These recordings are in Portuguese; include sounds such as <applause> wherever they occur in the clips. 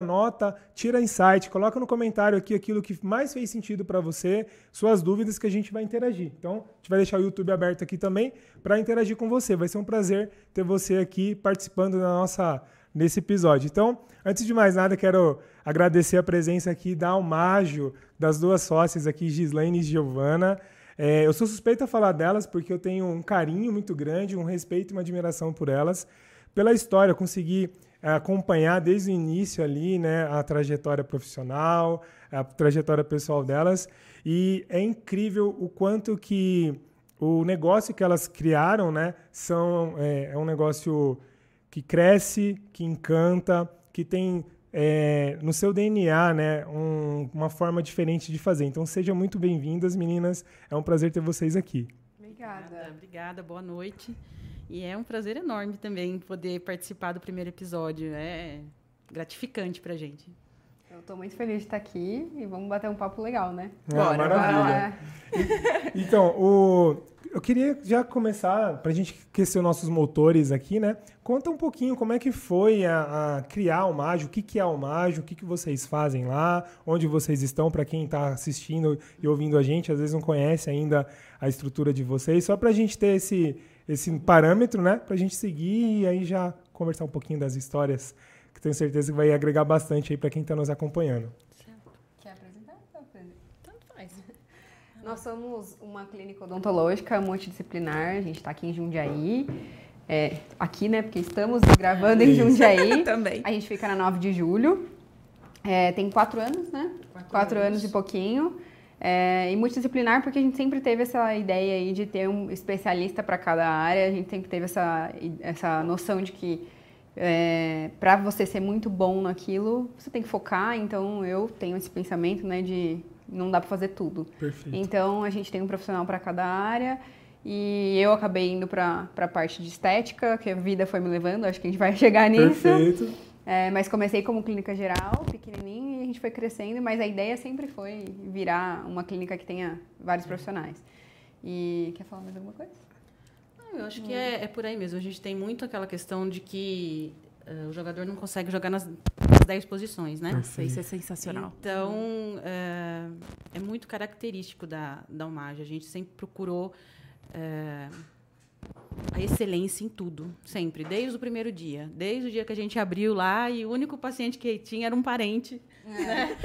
nota, tira insight, coloca no comentário aqui aquilo que mais fez sentido para você, suas dúvidas que a gente vai interagir. Então, a gente vai deixar o YouTube aberto aqui também para interagir com você. Vai ser um prazer ter você aqui participando da nossa nesse episódio. Então, antes de mais nada, quero agradecer a presença aqui da Almajo, das duas sócias aqui, Gislaine e Giovana. É, eu sou suspeita a falar delas porque eu tenho um carinho muito grande, um respeito e uma admiração por elas. Pela história, eu consegui acompanhar desde o início ali, né, a trajetória profissional, a trajetória pessoal delas, e é incrível o quanto que o negócio que elas criaram, né, são é, é um negócio que cresce, que encanta, que tem é, no seu DNA, né, um, uma forma diferente de fazer. Então sejam muito bem-vindas, meninas. É um prazer ter vocês aqui. Obrigada. Obrigada, obrigada boa noite. E é um prazer enorme também poder participar do primeiro episódio. É gratificante para gente. Eu estou muito feliz de estar aqui e vamos bater um papo legal, né? Ah, Bora, maravilha. então, o, eu queria já começar, para a gente aquecer os nossos motores aqui, né? Conta um pouquinho como é que foi a, a criar o Mágio, o que, que é o Mágio, o que, que vocês fazem lá, onde vocês estão, para quem está assistindo e ouvindo a gente, às vezes não conhece ainda a estrutura de vocês, só para a gente ter esse, esse parâmetro, né? Para a gente seguir e aí já conversar um pouquinho das histórias, que tenho certeza que vai agregar bastante aí para quem está nos acompanhando. Quer apresentar? Tanto faz. <laughs> Nós somos uma clínica odontológica multidisciplinar, a gente está aqui em Jundiaí. É, aqui, né? Porque estamos gravando em Jundiaí. <laughs> Também. A gente fica na 9 de julho. É, tem quatro anos, né? Quatro, quatro anos. anos e pouquinho. É, e multidisciplinar porque a gente sempre teve essa ideia aí de ter um especialista para cada área, a gente sempre teve essa, essa noção de que é, para você ser muito bom naquilo, você tem que focar, então eu tenho esse pensamento né, de não dá para fazer tudo. Perfeito. Então a gente tem um profissional para cada área e eu acabei indo para a parte de estética, que a vida foi me levando, acho que a gente vai <laughs> chegar nisso. Perfeito. É, mas comecei como clínica geral, pequenininho, e a gente foi crescendo, mas a ideia sempre foi virar uma clínica que tenha vários profissionais. E quer falar mais alguma coisa? Não, eu acho que é, é, por aí mesmo. A gente tem muito aquela questão de que uh, o jogador não consegue jogar nas, nas 10 posições, né? Isso é sensacional. Então, uh, é muito característico da, da Umage. A gente sempre procurou... Uh, a excelência em tudo, sempre, desde o primeiro dia. Desde o dia que a gente abriu lá e o único paciente que tinha era um parente. É. Né?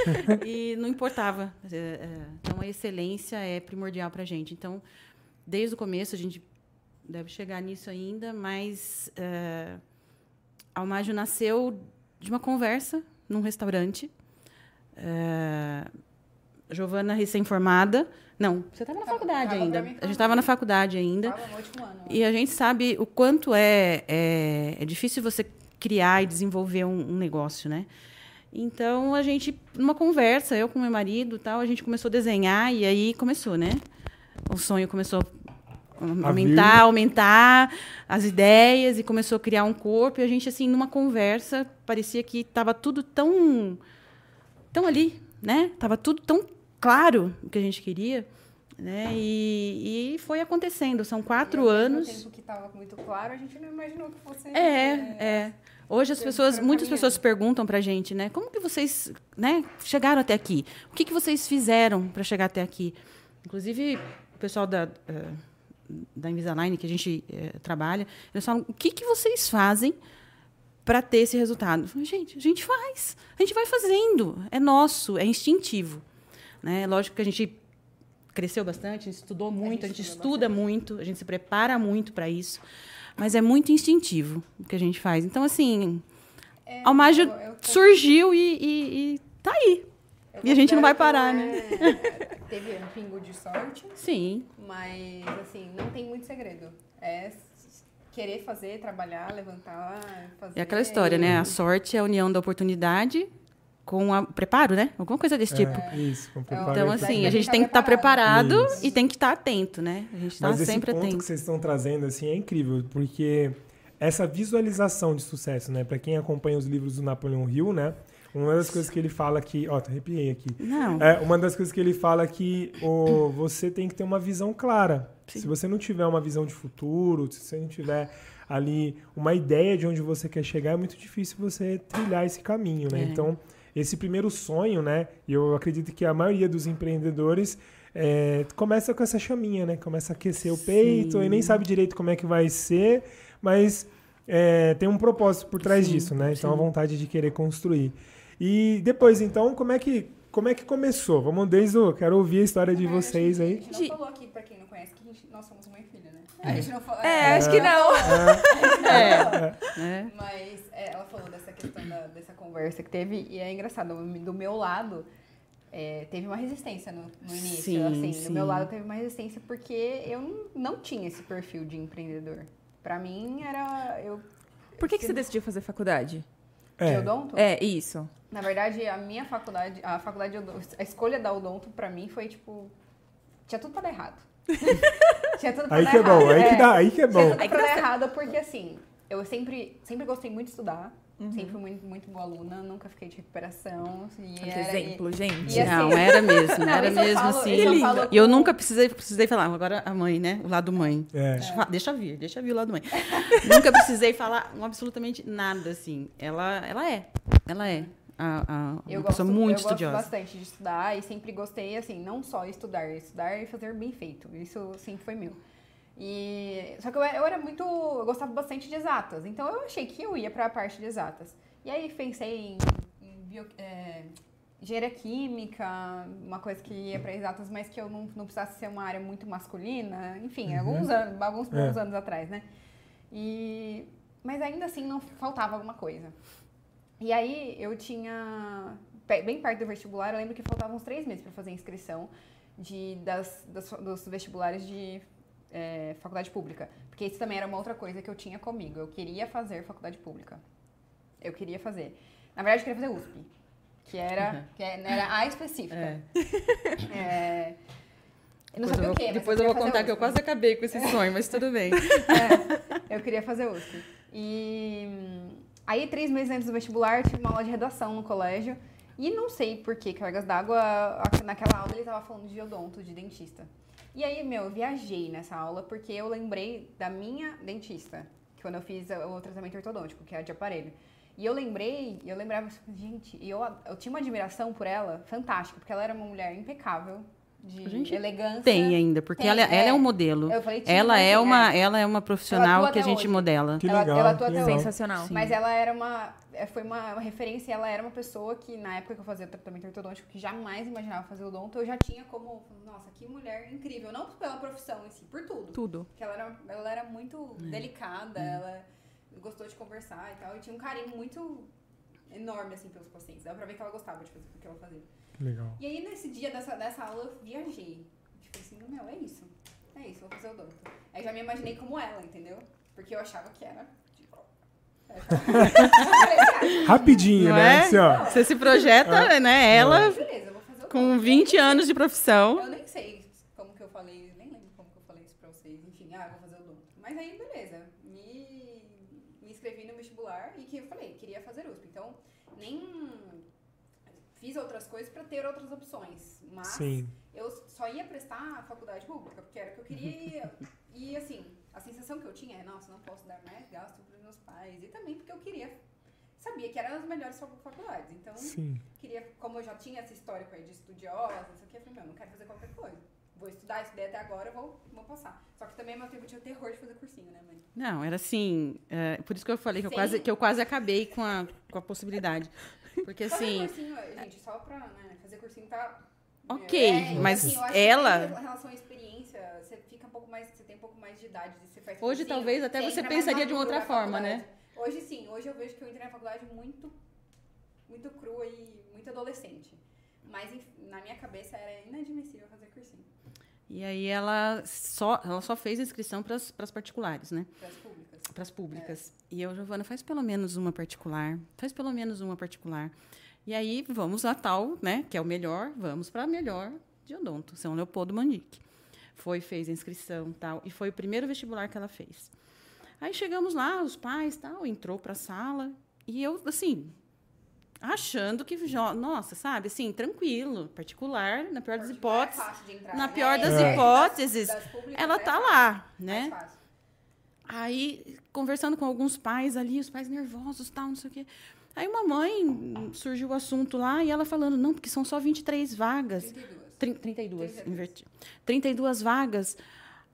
e não importava. É, é, então, a excelência é primordial para a gente. Então, desde o começo, a gente deve chegar nisso ainda, mas uh, a Almágio nasceu de uma conversa num restaurante. Uh, Giovana, recém-formada, não, você estava na faculdade ainda. A gente estava na faculdade ainda. no último ano. E a gente sabe o quanto é, é, é difícil você criar e desenvolver um, um, negócio, né? Então a gente, numa conversa, eu com meu marido, tal, a gente começou a desenhar e aí começou, né? O sonho começou a aumentar, aumentar as ideias e começou a criar um corpo. E a gente assim, numa conversa, parecia que estava tudo tão tão ali, né? Tava tudo tão claro o que a gente queria. Né? E, e foi acontecendo. São quatro e anos. tempo que estava muito claro, a gente não imaginou que fosse. É, é. é. Hoje as pessoas, muitas pessoas perguntam para a gente, né? Como que vocês, né, chegaram até aqui? O que que vocês fizeram para chegar até aqui? Inclusive o pessoal da uh, da Invisalign que a gente uh, trabalha, eles falam: o que que vocês fazem para ter esse resultado? Falo, gente, a gente faz, a gente vai fazendo, é nosso, é instintivo. Né? Lógico que a gente cresceu bastante, a gente estudou muito, a gente, a gente estuda bastante. muito, a gente se prepara muito para isso, mas é muito instintivo o que a gente faz. Então, assim, é, a Almagio surgiu e, e, e tá aí. Eu e a gente não vai parar, né? É, <laughs> teve um pingo de sorte. Sim. Mas, assim, não tem muito segredo. É querer fazer, trabalhar, levantar, fazer. É aquela história, né? A sorte é a união da oportunidade com o preparo, né? Alguma coisa desse tipo. É, isso, com preparo. Então, assim, a gente tem que estar tá preparado isso. e tem que estar tá atento, né? A gente está sempre esse ponto atento. que vocês estão trazendo, assim, é incrível, porque essa visualização de sucesso, né? Para quem acompanha os livros do Napoleão Hill, né? Uma das coisas que ele fala que. Ó, oh, arrepiei aqui. Não. É, uma das coisas que ele fala que oh, você tem que ter uma visão clara. Sim. Se você não tiver uma visão de futuro, se você não tiver ali uma ideia de onde você quer chegar, é muito difícil você trilhar esse caminho, né? É. Então, esse primeiro sonho, né? E eu acredito que a maioria dos empreendedores é, começa com essa chaminha, né? Começa a aquecer Sim. o peito e nem sabe direito como é que vai ser, mas é, tem um propósito por trás Sim. disso, né? Então Sim. a vontade de querer construir. E depois, então, como é que como é que começou? Vamos desde o. Quero ouvir a história de é, vocês aí. A gente não falou aqui, pra quem não conhece, que gente, nós somos mãe e filha, né? A gente não falou. É, é, acho que não. É. é. Mas é, ela falou dessa questão da, dessa conversa que teve, e é engraçado, do meu lado é, teve uma resistência no, no início. Sim, assim, sim. do meu lado teve uma resistência porque eu não, tinha esse perfil de empreendedor. Para mim era. Eu, Por que, que você decidiu fazer faculdade? É. De odonto? É, isso. Na verdade, a minha faculdade, a faculdade de odonto, a escolha da odonto para mim foi tipo. Tinha tudo para dar errado. Tinha tudo pra aí dar que é bom, aí que dá, aí que é bom. Tinha tudo pra dar errado porque assim, eu sempre, sempre gostei muito de estudar. Uhum. Sempre muito, muito boa aluna, nunca fiquei de recuperação. E era, exemplo, e, gente. E assim, não, era mesmo, <laughs> não, era mesmo falo, assim. E eu nunca precisei, precisei falar, agora a mãe, né? O lado mãe. É. Deixa, deixa vir, deixa vir o lado mãe. nunca precisei falar absolutamente nada, assim. Ela, ela é, ela é. A, a, uma eu pessoa gosto, muito eu estudiosa. Eu gosto bastante de estudar e sempre gostei, assim, não só estudar, estudar e fazer bem feito. Isso sempre foi meu. E, só que eu, eu era muito. Eu gostava bastante de exatas. Então eu achei que eu ia para a parte de exatas. E aí pensei em, em bio, é, engenharia química, uma coisa que ia para exatas, mas que eu não, não precisasse ser uma área muito masculina. Enfim, uhum. alguns anos, alguns é. anos atrás, né? E, mas ainda assim não faltava alguma coisa. E aí eu tinha. Bem perto do vestibular, eu lembro que faltavam uns três meses para fazer a inscrição de, das, das, dos vestibulares de é, faculdade pública. Porque isso também era uma outra coisa que eu tinha comigo. Eu queria fazer faculdade pública. Eu queria fazer. Na verdade, eu queria fazer USP. Que era, uhum. que era a específica. É. é eu não depois sabia eu, o quê, Depois eu, vou contar USP. que eu quase acabei com esse sonho, mas tudo bem. <laughs> É, eu queria fazer USP. E aí, três meses antes do vestibular, tive uma aula de redação no colégio. E não sei por que, cargas d'água, naquela aula ele estava falando de odonto, de dentista. E aí, meu, eu viajei nessa aula porque eu lembrei da minha dentista, quando eu fiz o tratamento ortodôntico, que é de aparelho. E eu lembrei, eu lembrava, gente, e eu, eu tinha uma admiração por ela fantástica, porque ela era uma mulher impecável, de gente elegância. Tem ainda, porque tem, ela, é, ela é um modelo. Falei, ela é uma, é. ela é uma profissional que a gente hoje. modela. Que legal, ela, atua até sensacional. Sim. Mas ela era uma, é, foi uma, uma, referência, ela era uma pessoa que na época que eu fazia tratamento ortodôntico, que jamais imaginava fazer odonto, eu já tinha como, nossa, que mulher incrível, não pela profissão em si, por tudo. Tudo. Porque ela era, ela era muito é. delicada, é. ela gostou de conversar e tal, e tinha um carinho muito enorme assim pelos pacientes. Dá pra ver que ela gostava de fazer o que ela fazia. Legal. E aí, nesse dia dessa, dessa aula, eu viajei. Tipo assim, meu, é isso. É isso, vou fazer o doutor. Aí já me imaginei como ela, entendeu? Porque eu achava que era. Tipo, <laughs> Rapidinho, Não né? É? Assim, ó. Você se projeta, é. né? Ela. Beleza, vou fazer o com 20 anos de profissão. Eu nem sei como que eu falei, nem lembro como que eu falei isso pra vocês. Enfim, ah, vou fazer o doutor. Mas aí, beleza. Me, me inscrevi no vestibular e que eu falei, queria fazer USP. Então, nem fiz outras coisas para ter outras opções. Mas Sim. eu só ia prestar a faculdade pública, porque era o que eu queria. e <laughs> assim, a sensação que eu tinha é, nossa, não posso dar mais gasto para os meus pais. E também porque eu queria. Sabia que eram as melhores faculdades. Então, Sim. queria, como eu já tinha esse histórico aí de estudiosa, não sei o que, eu falei, meu, não quero fazer qualquer coisa. Vou estudar, estudei até agora, vou, vou passar. Só que também, ao meu tempo, eu tinha terror de fazer cursinho, né, mãe? Não, era assim. É, por isso que eu falei que eu, quase, que eu quase acabei com a, com a possibilidade. Porque assim. Fazer cursinho, gente, só pra né, fazer cursinho tá. Ok, é, mas assim, ela. Em relação à experiência, você fica um pouco mais. Você tem um pouco mais de idade. Você faz hoje, talvez, até você, pensaria de uma outra forma, né? Hoje sim, hoje eu vejo que eu entrei na faculdade muito. Muito crua e muito adolescente. Mas na minha cabeça era inadmissível fazer cursinho. E aí ela só, ela só fez inscrição para as particulares, né? Para as públicas. Para as públicas. É. E eu, Giovana, faz pelo menos uma particular. Faz pelo menos uma particular. E aí vamos a tal, né? Que é o melhor, vamos para a melhor de odonto, São Leopoldo Mandique. Foi, fez a inscrição tal. E foi o primeiro vestibular que ela fez. Aí chegamos lá, os pais tal, entrou para a sala. E eu, assim, achando que, nossa, sabe, assim, tranquilo, particular, na pior das é hipóteses, né? na pior das É. hipóteses, ela é tá lá, né? Aí, conversando com alguns pais ali, os pais nervosos, tal, não sei o quê. Aí uma mãe surgiu o assunto lá e ela falando, não, porque são só 23 vagas. 32. 32, inverti. 32 vagas.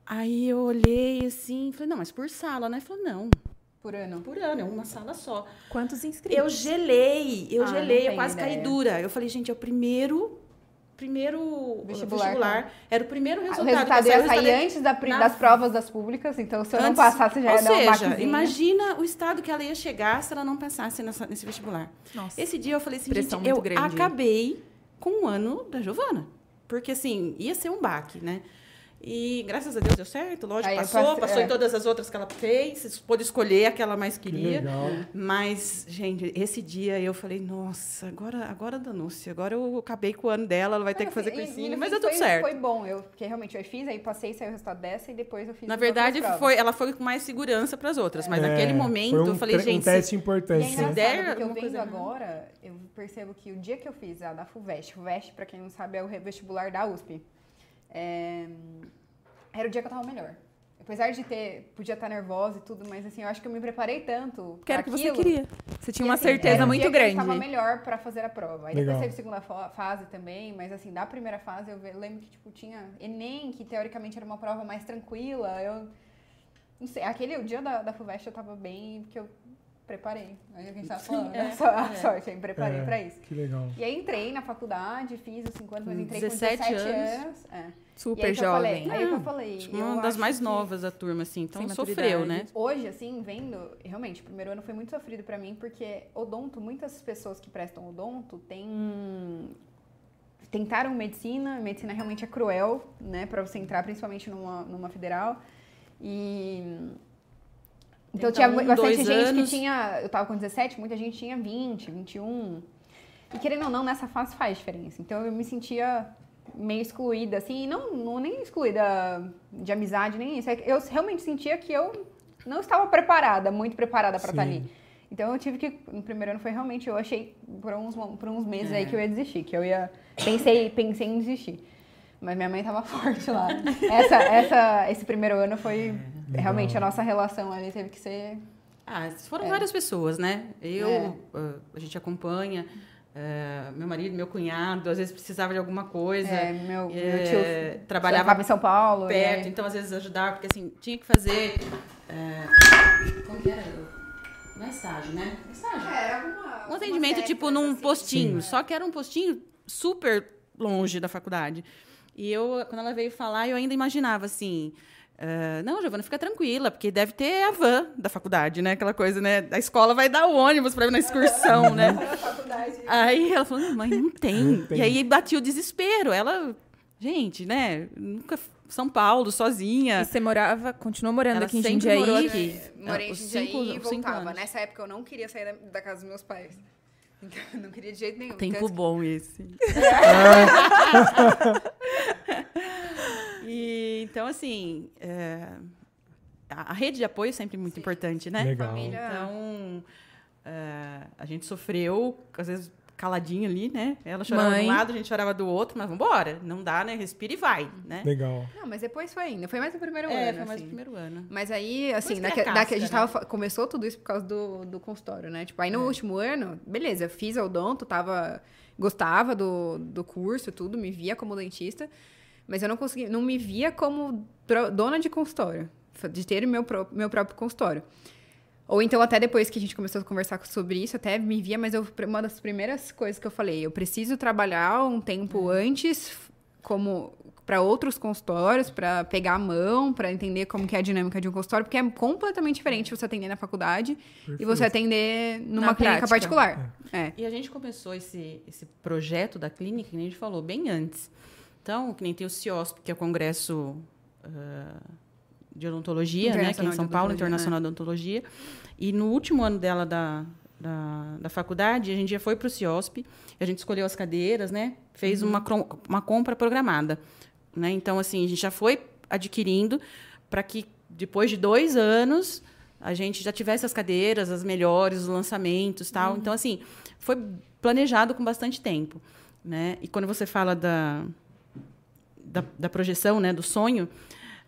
Aí eu olhei assim, falei, não, mas por sala, né? Falou, não, Por ano. por ano, é uma sala só. Quantos inscritos? Eu gelei, eu Ah, gelei, eu quase caí ideia. dura. Eu falei, gente, é o primeiro primeiro Vestibular, vestibular. Era o primeiro O resultado. resultado que ia saiu, sair resultado- antes da na- das provas das públicas, então se eu não antes- passasse já Ou ia um seja, baquezinho. imagina o estado que ela ia chegar se ela não passasse nessa- nesse vestibular. Nossa. Esse dia eu falei assim, Pressão gente, eu grande. acabei com o ano da Giovana. Porque, assim, ia ser um baque, né? E graças a Deus deu certo, lógico, Aí passou, passei- passou é. em todas as outras que ela fez, pôde escolher a que ela mais Que queria. legal. Mas, gente, esse dia eu falei, nossa, agora, agora danou-se, agora eu acabei com o ano dela, ela vai ter que fazer Assim, cursinho, no mas deu tudo foi, certo. Foi bom, eu, porque realmente eu fiz, aí passei, saiu o resultado dessa e depois eu fiz Na verdade, foi, ela foi com mais segurança para as outras, mas É, naquele momento um eu falei, gente, um se- teste E é importante. né? der porque eu vendo agora, eu percebo que o dia que eu fiz a da FUVEST, FUVEST, pra quem não sabe, é o vestibular da USP, é, era o dia que eu tava melhor. Apesar de ter, podia estar nervosa e tudo, mas assim, eu acho que eu me preparei tanto Porque era o que você queria. Você tinha que, uma assim, certeza muito dia que eu grande. estava melhor pra fazer a prova. Aí Legal. depois teve segunda fa- fase também, mas assim, da primeira fase eu lembro que tipo tinha ENEM, que teoricamente era uma prova mais tranquila. Eu não sei, aquele o dia da, da FUVEST eu tava bem, porque eu preparei. Aí a gente tava falando, né? é, Só- A é. sorte, eu me preparei É, pra isso. Que legal. E aí entrei na faculdade, fiz os 50, mas Com entrei 17 com 17 anos. anos. É. E Super aí que eu falei- jovem. aí que eu falei. que eu uma das mais que- novas da turma, assim, então Sem sofreu, né? Hoje, assim, vendo, realmente, o primeiro ano foi muito sofrido pra mim, porque odonto, muitas pessoas que prestam odonto têm. Tentaram medicina, medicina realmente é cruel, né, pra você entrar, principalmente numa, numa federal. E. Então Tenta tinha um, bastante gente anos. que tinha. Eu tava com 17, muita gente tinha 20, 21. E querendo ou não, nessa fase faz diferença. Então eu me sentia meio excluída, assim, não, não nem excluída de amizade, nem isso. É Eu realmente sentia que eu não estava preparada, muito preparada para estar ali. Então eu tive que, no primeiro ano foi realmente, eu achei por uns, por uns meses aí É. que eu ia desistir, que eu ia, pensei, pensei em desistir. Mas minha mãe tava <laughs> forte lá. Essa, essa, esse primeiro ano foi, Legal. realmente, a nossa relação ali teve que ser... Ah, foram É. várias pessoas, né? Eu, É. ah, a gente acompanha, ah, meu marido, meu cunhado, às vezes precisava de alguma coisa. É, meu, meu é, tio trabalhava em São Paulo. e perto, aí- então às vezes ajudar, porque assim, tinha que fazer. é, como que era? Não é estágio, né? Estágio. Um atendimento tipo num postinho, só que era um postinho super longe da faculdade. E eu, quando ela veio falar, eu ainda imaginava assim. Ah, não, Giovana, fica tranquila, porque deve ter a van da faculdade, né? Aquela coisa, né? A escola vai dar o ônibus para ir na excursão, né? <laughs> Aí ela falou, mãe, não tem. Não tem. E aí batia o desespero. Ela, gente, né? Nunca São Paulo, sozinha. E você morava, continuou morando Ela aqui em Jundiaí? morou aqui. Morei em Os Jundiaí cinco- e voltava. Nessa época eu não queria sair da, da casa dos meus pais. Então não queria de jeito nenhum. Tempo Então, bom esse. <laughs> <laughs> e, então, assim, é, a a rede de apoio é sempre muito importante, né? Legal. família- Então, é, a gente sofreu, às vezes, caladinho ali, né? Ela chorava Mãe. de um lado, a gente chorava do outro, mas vambora. Não dá, né? Respira e vai, né? Legal. Não, mas depois foi ainda. Foi mais no primeiro É, ano. foi mais assim. o primeiro ano. Mas aí, assim, cria daqui a gente tava, fa- começou tudo isso por causa do, do consultório, né? Tipo, aí É. no último ano, beleza, eu fiz a odonto, tava, gostava do, do curso, tudo, me via como dentista, mas eu não conseguia, não me via como dona de consultório, de ter meu, pró- meu próprio consultório. Ou então, até depois que a gente começou a conversar sobre isso, até me via, mas eu, uma das primeiras coisas que eu falei, eu preciso trabalhar um tempo antes como para outros consultórios, para pegar a mão, para entender como que é a dinâmica de um consultório, porque é completamente diferente você atender na faculdade e você atender numa Na clínica prática. particular. É. E a gente começou esse, esse projeto da clínica, que a gente falou, bem antes. Então, que nem tem o CIOSP, que é o Congresso ah, de Odontologia, né? Que é em São Paulo, Internacional de Odontologia. E no último ano dela da, da, da faculdade, a gente já foi para o CIOSP, a gente escolheu as cadeiras, né? Fez uma, crom- uma compra programada. Né? Então, assim, a gente já foi adquirindo para que depois de dois anos a gente já tivesse as cadeiras, as melhores, os lançamentos tal. Então, assim, foi planejado com bastante tempo, né? E quando você fala da, da, da projeção, né, do sonho,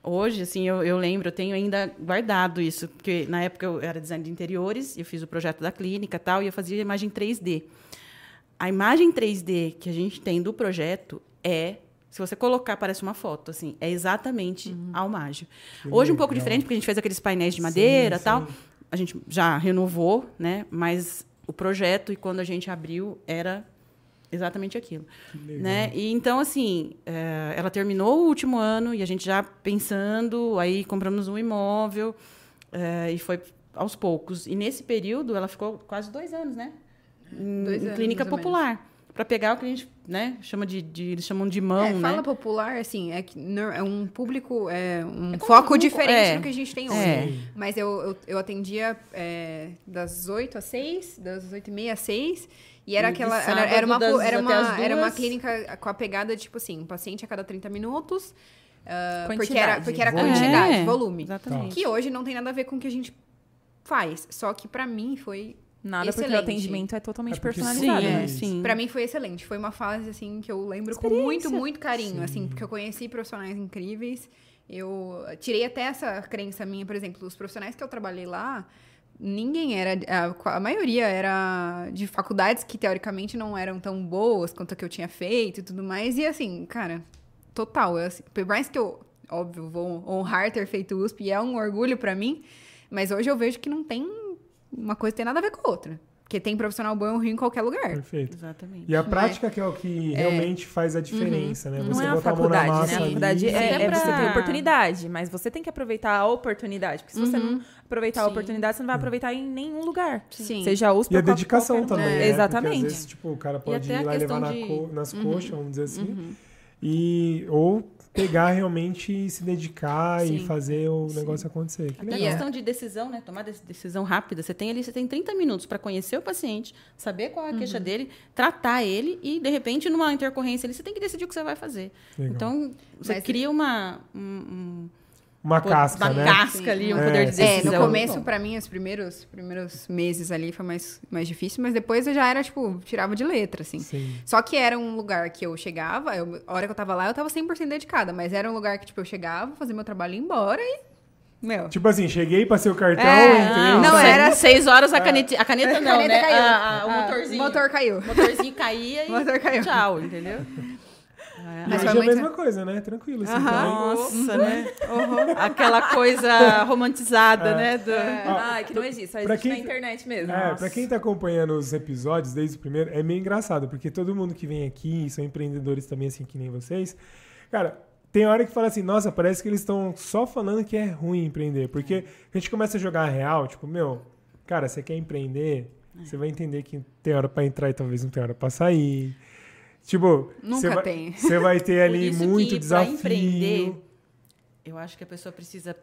hoje, assim, eu, eu lembro, eu tenho ainda guardado isso, porque na época eu era design de interiores, eu fiz o projeto da clínica tal, e eu fazia imagem 3D. A imagem 3D que a gente tem do projeto é se você colocar, parece uma foto, assim, é exatamente Uhum. mágio. Hoje um pouco diferente, porque a gente fez aqueles painéis de madeira Sim, tal. sim. A gente já renovou, né? Mas o projeto, e quando a gente abriu, era exatamente aquilo. legal. Né? E então, assim, eh, ela terminou o último ano e a gente já pensando, aí compramos um imóvel eh, e foi aos poucos. E nesse período, ela ficou quase dois anos, né? Em, Dois em anos, clínica popular. Para pegar o que a gente né, chama de, de- Eles chamam de mão, É, né? fala popular, assim, é, que é um público, é um É foco um- diferente é. do que a gente tem hoje. É. Mas eu, eu, eu atendia é, das 8 às 6, das 8 e meia às 6. E era aquela. Era, sábado, era, uma, das- era, uma, era uma clínica com a pegada, tipo assim, um paciente a cada 30 minutos. ah, porque era, porque era Volume. quantidade, É, volume. Exatamente. Que hoje não tem nada a ver com o que a gente faz. Só que pra mim foi. Nada porque o Excelente. atendimento é totalmente É personalizado. Sim, né? sim. Pra mim foi excelente. Foi uma fase, assim, que eu lembro com muito, muito carinho, assim, porque eu conheci profissionais incríveis. Eu tirei até essa crença minha, por exemplo, os profissionais que eu trabalhei lá, ninguém era. A, a maioria era de faculdades que teoricamente não eram tão boas quanto a que eu tinha feito e tudo mais. E assim, cara, total. Eu, assim, por mais que eu, óbvio, vou honrar ter feito USP e é um orgulho pra mim, mas hoje eu vejo que não tem. Uma coisa tem nada a ver com a outra. Porque tem profissional bom e ruim em qualquer lugar. Perfeito. Exatamente. E a prática que é o que realmente faz a diferença, né? Não Você é a botar a mão na faculdade, né? massa A ali. faculdade é, é você pra- ter oportunidade, mas você tem que aproveitar a oportunidade. Porque se você não aproveitar a Sim. oportunidade, você não vai aproveitar em nenhum lugar. Sim. Seja a USP E a dedicação qualquer também, lugar. né? Exatamente. Porque às vezes, tipo, o cara pode ir a lá e levar na de- co- nas coxas, vamos dizer assim. E, ou pegar realmente e se dedicar e Sim. fazer o negócio acontecer. Que Até legal. a questão de decisão, né? Tomar dec- decisão rápida. Você tem ali, você tem 30 minutos para conhecer o paciente, saber qual é a queixa dele, tratar ele e, de repente, numa intercorrência ali, você tem que decidir o que você vai fazer. Legal. Então, você Mas- cria uma, um- um- Uma casca, uma né? casca ali, um É, poder de sim. É, decisão. no começo, pra mim, os primeiros, primeiros meses ali foi mais, mais difícil, mas depois eu já era, tipo, tirava de letra, assim. Sim. Só que era um lugar que eu chegava, eu- a hora que eu tava lá, eu tava 100% dedicada, mas era um lugar que, tipo, eu chegava, fazia meu trabalho e ia embora e. Meu. Tipo assim, cheguei, passei o cartão, É, entrei. não, saí. era- Seis horas a caneta, a caneta <laughs> não, caneta né? caiu. A- a- o Ah, motorzinho. O motor caiu. O motorzinho caía e O <laughs> motor caiu. tchau, entendeu? E Mas foi é a mesma coisa, né? Tranquilo, assim, também. Nossa, né? <laughs> Aquela coisa romantizada, né? do- Ai, que não existe, só existe na quem- internet mesmo. É, pra quem tá acompanhando os episódios desde o primeiro, é meio engraçado, porque todo mundo que vem aqui, são empreendedores também, assim, que nem vocês, cara, tem hora que fala assim, nossa, parece que eles estão só falando que é ruim empreender, porque a gente começa a jogar a real, tipo, meu, cara, você quer empreender, você vai entender que tem hora pra entrar e talvez não tem hora pra sair. Tipo, Nunca você vai, tem. Você vai ter <laughs> ali que muito pra desafio. empreender, eu acho que a pessoa precisa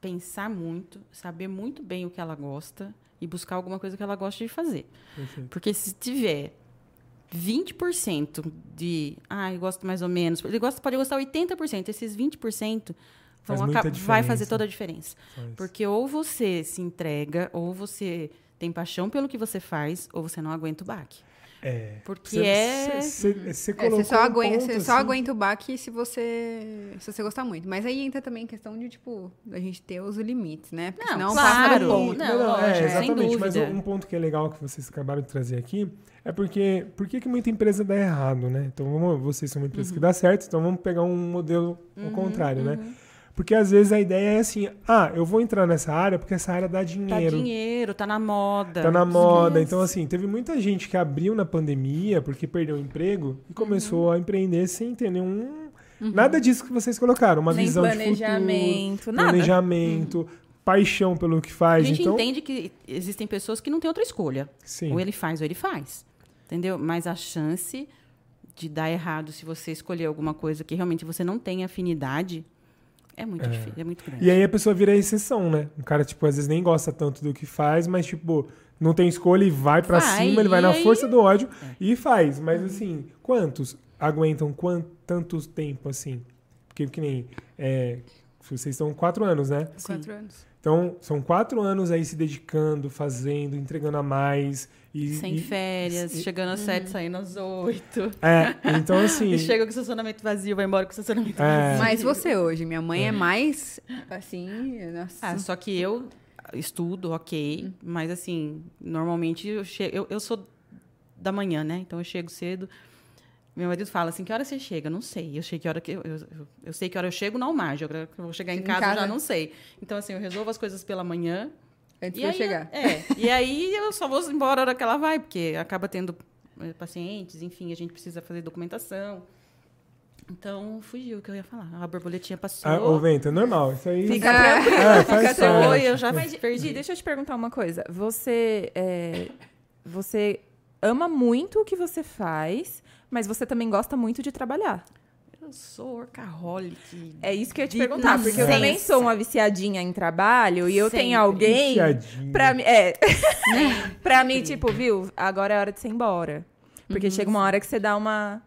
pensar muito, saber muito bem o que ela gosta e buscar alguma coisa que ela gosta de fazer. Perfeito. Porque se tiver 20% de, ah, eu gosto mais ou menos, ele gosta, pode gostar 80%, esses 20% Faz vão acab- vai fazer toda a diferença. Faz. Porque ou você se entrega, ou você tem paixão pelo que você faz, ou você não aguenta o baque. É. Porque Cê- é... cê- cê- cê É, colocou você só, um aguenta, ponto, você só assim, aguenta o baque se você, se você gostar muito. Mas aí entra também a questão de, tipo, a gente ter os limites, né? Porque Não, senão claro. passa ponto. Não, lógico, é, sem exatamente. Mas um ponto que é legal que vocês acabaram de trazer aqui é porque por que que muita empresa dá errado, né? Então vamos, vocês são uma empresa Uhum. que dá certo, então vamos pegar um modelo ao contrário, né? Porque às vezes a ideia é assim, ah, eu vou entrar nessa área porque essa área dá dinheiro. dinheiro, tá na moda. Tá na moda. Então, assim, teve muita gente que abriu na pandemia porque perdeu o emprego e começou Uhum. a empreender sem ter nenhum. Nada disso que vocês colocaram. Uma Nem visão de planejamento, futuro, nada. planejamento, paixão pelo que A faz. gente então, entende que existem pessoas que não têm outra escolha. sim. Ou ele faz ou ele faz. Entendeu? Mas a chance de dar errado se você escolher alguma coisa que realmente você não tem afinidade é muito difícil, é muito grande. E aí a pessoa vira exceção, né? O cara, tipo, às vezes nem gosta tanto do que faz, mas, tipo, não tem escolha e vai pra Vai, cima, ele vai na aí- força do ódio e faz. Mas, assim, quantos aguentam quant, tanto tempo, assim? Porque, que nem... É, vocês estão quatro anos, né? Quatro anos. Então, são quatro anos aí se dedicando, fazendo, entregando a mais. E, Sem e- férias, e- chegando às sete, saindo às oito. É, então assim. <laughs> E chega com o estacionamento vazio, vai embora com o estacionamento É. vazio. Mas você hoje, minha mãe é mais assim, nossa. Ah, só que eu estudo, ok. Mas assim, normalmente eu, chego, eu, eu sou da manhã, né? Então eu chego cedo. Meu marido fala assim, que hora você chega? Não sei. Eu sei que hora que eu, eu, eu- eu sei que hora eu chego na Almagem. A hora que eu vou chegar em Chega em casa, eu já casa. não sei. Então assim, eu resolvo as coisas pela manhã. Antes e de eu aí, chegar. É. E aí eu só vou embora a hora que ela vai, porque acaba tendo eh, pacientes, enfim, a gente precisa fazer documentação. Então, fugiu o que eu ia falar. A borboletinha passou. Ah, o vento, é normal. Isso aí. Fica É. tranquilo. É, fica faz tranquilo. eu já Mas, perdi. Deixa eu te perguntar uma coisa. Você, é, você ama muito o que você faz, mas você também gosta muito de trabalhar. Sou workaholic. É isso que eu ia te De perguntar, porque eu também sou uma viciadinha em trabalho e eu Sempre. tenho alguém pra mim, é, pra mim, tipo, viu, agora é hora de você ir embora. Porque chega uma hora que você dá uma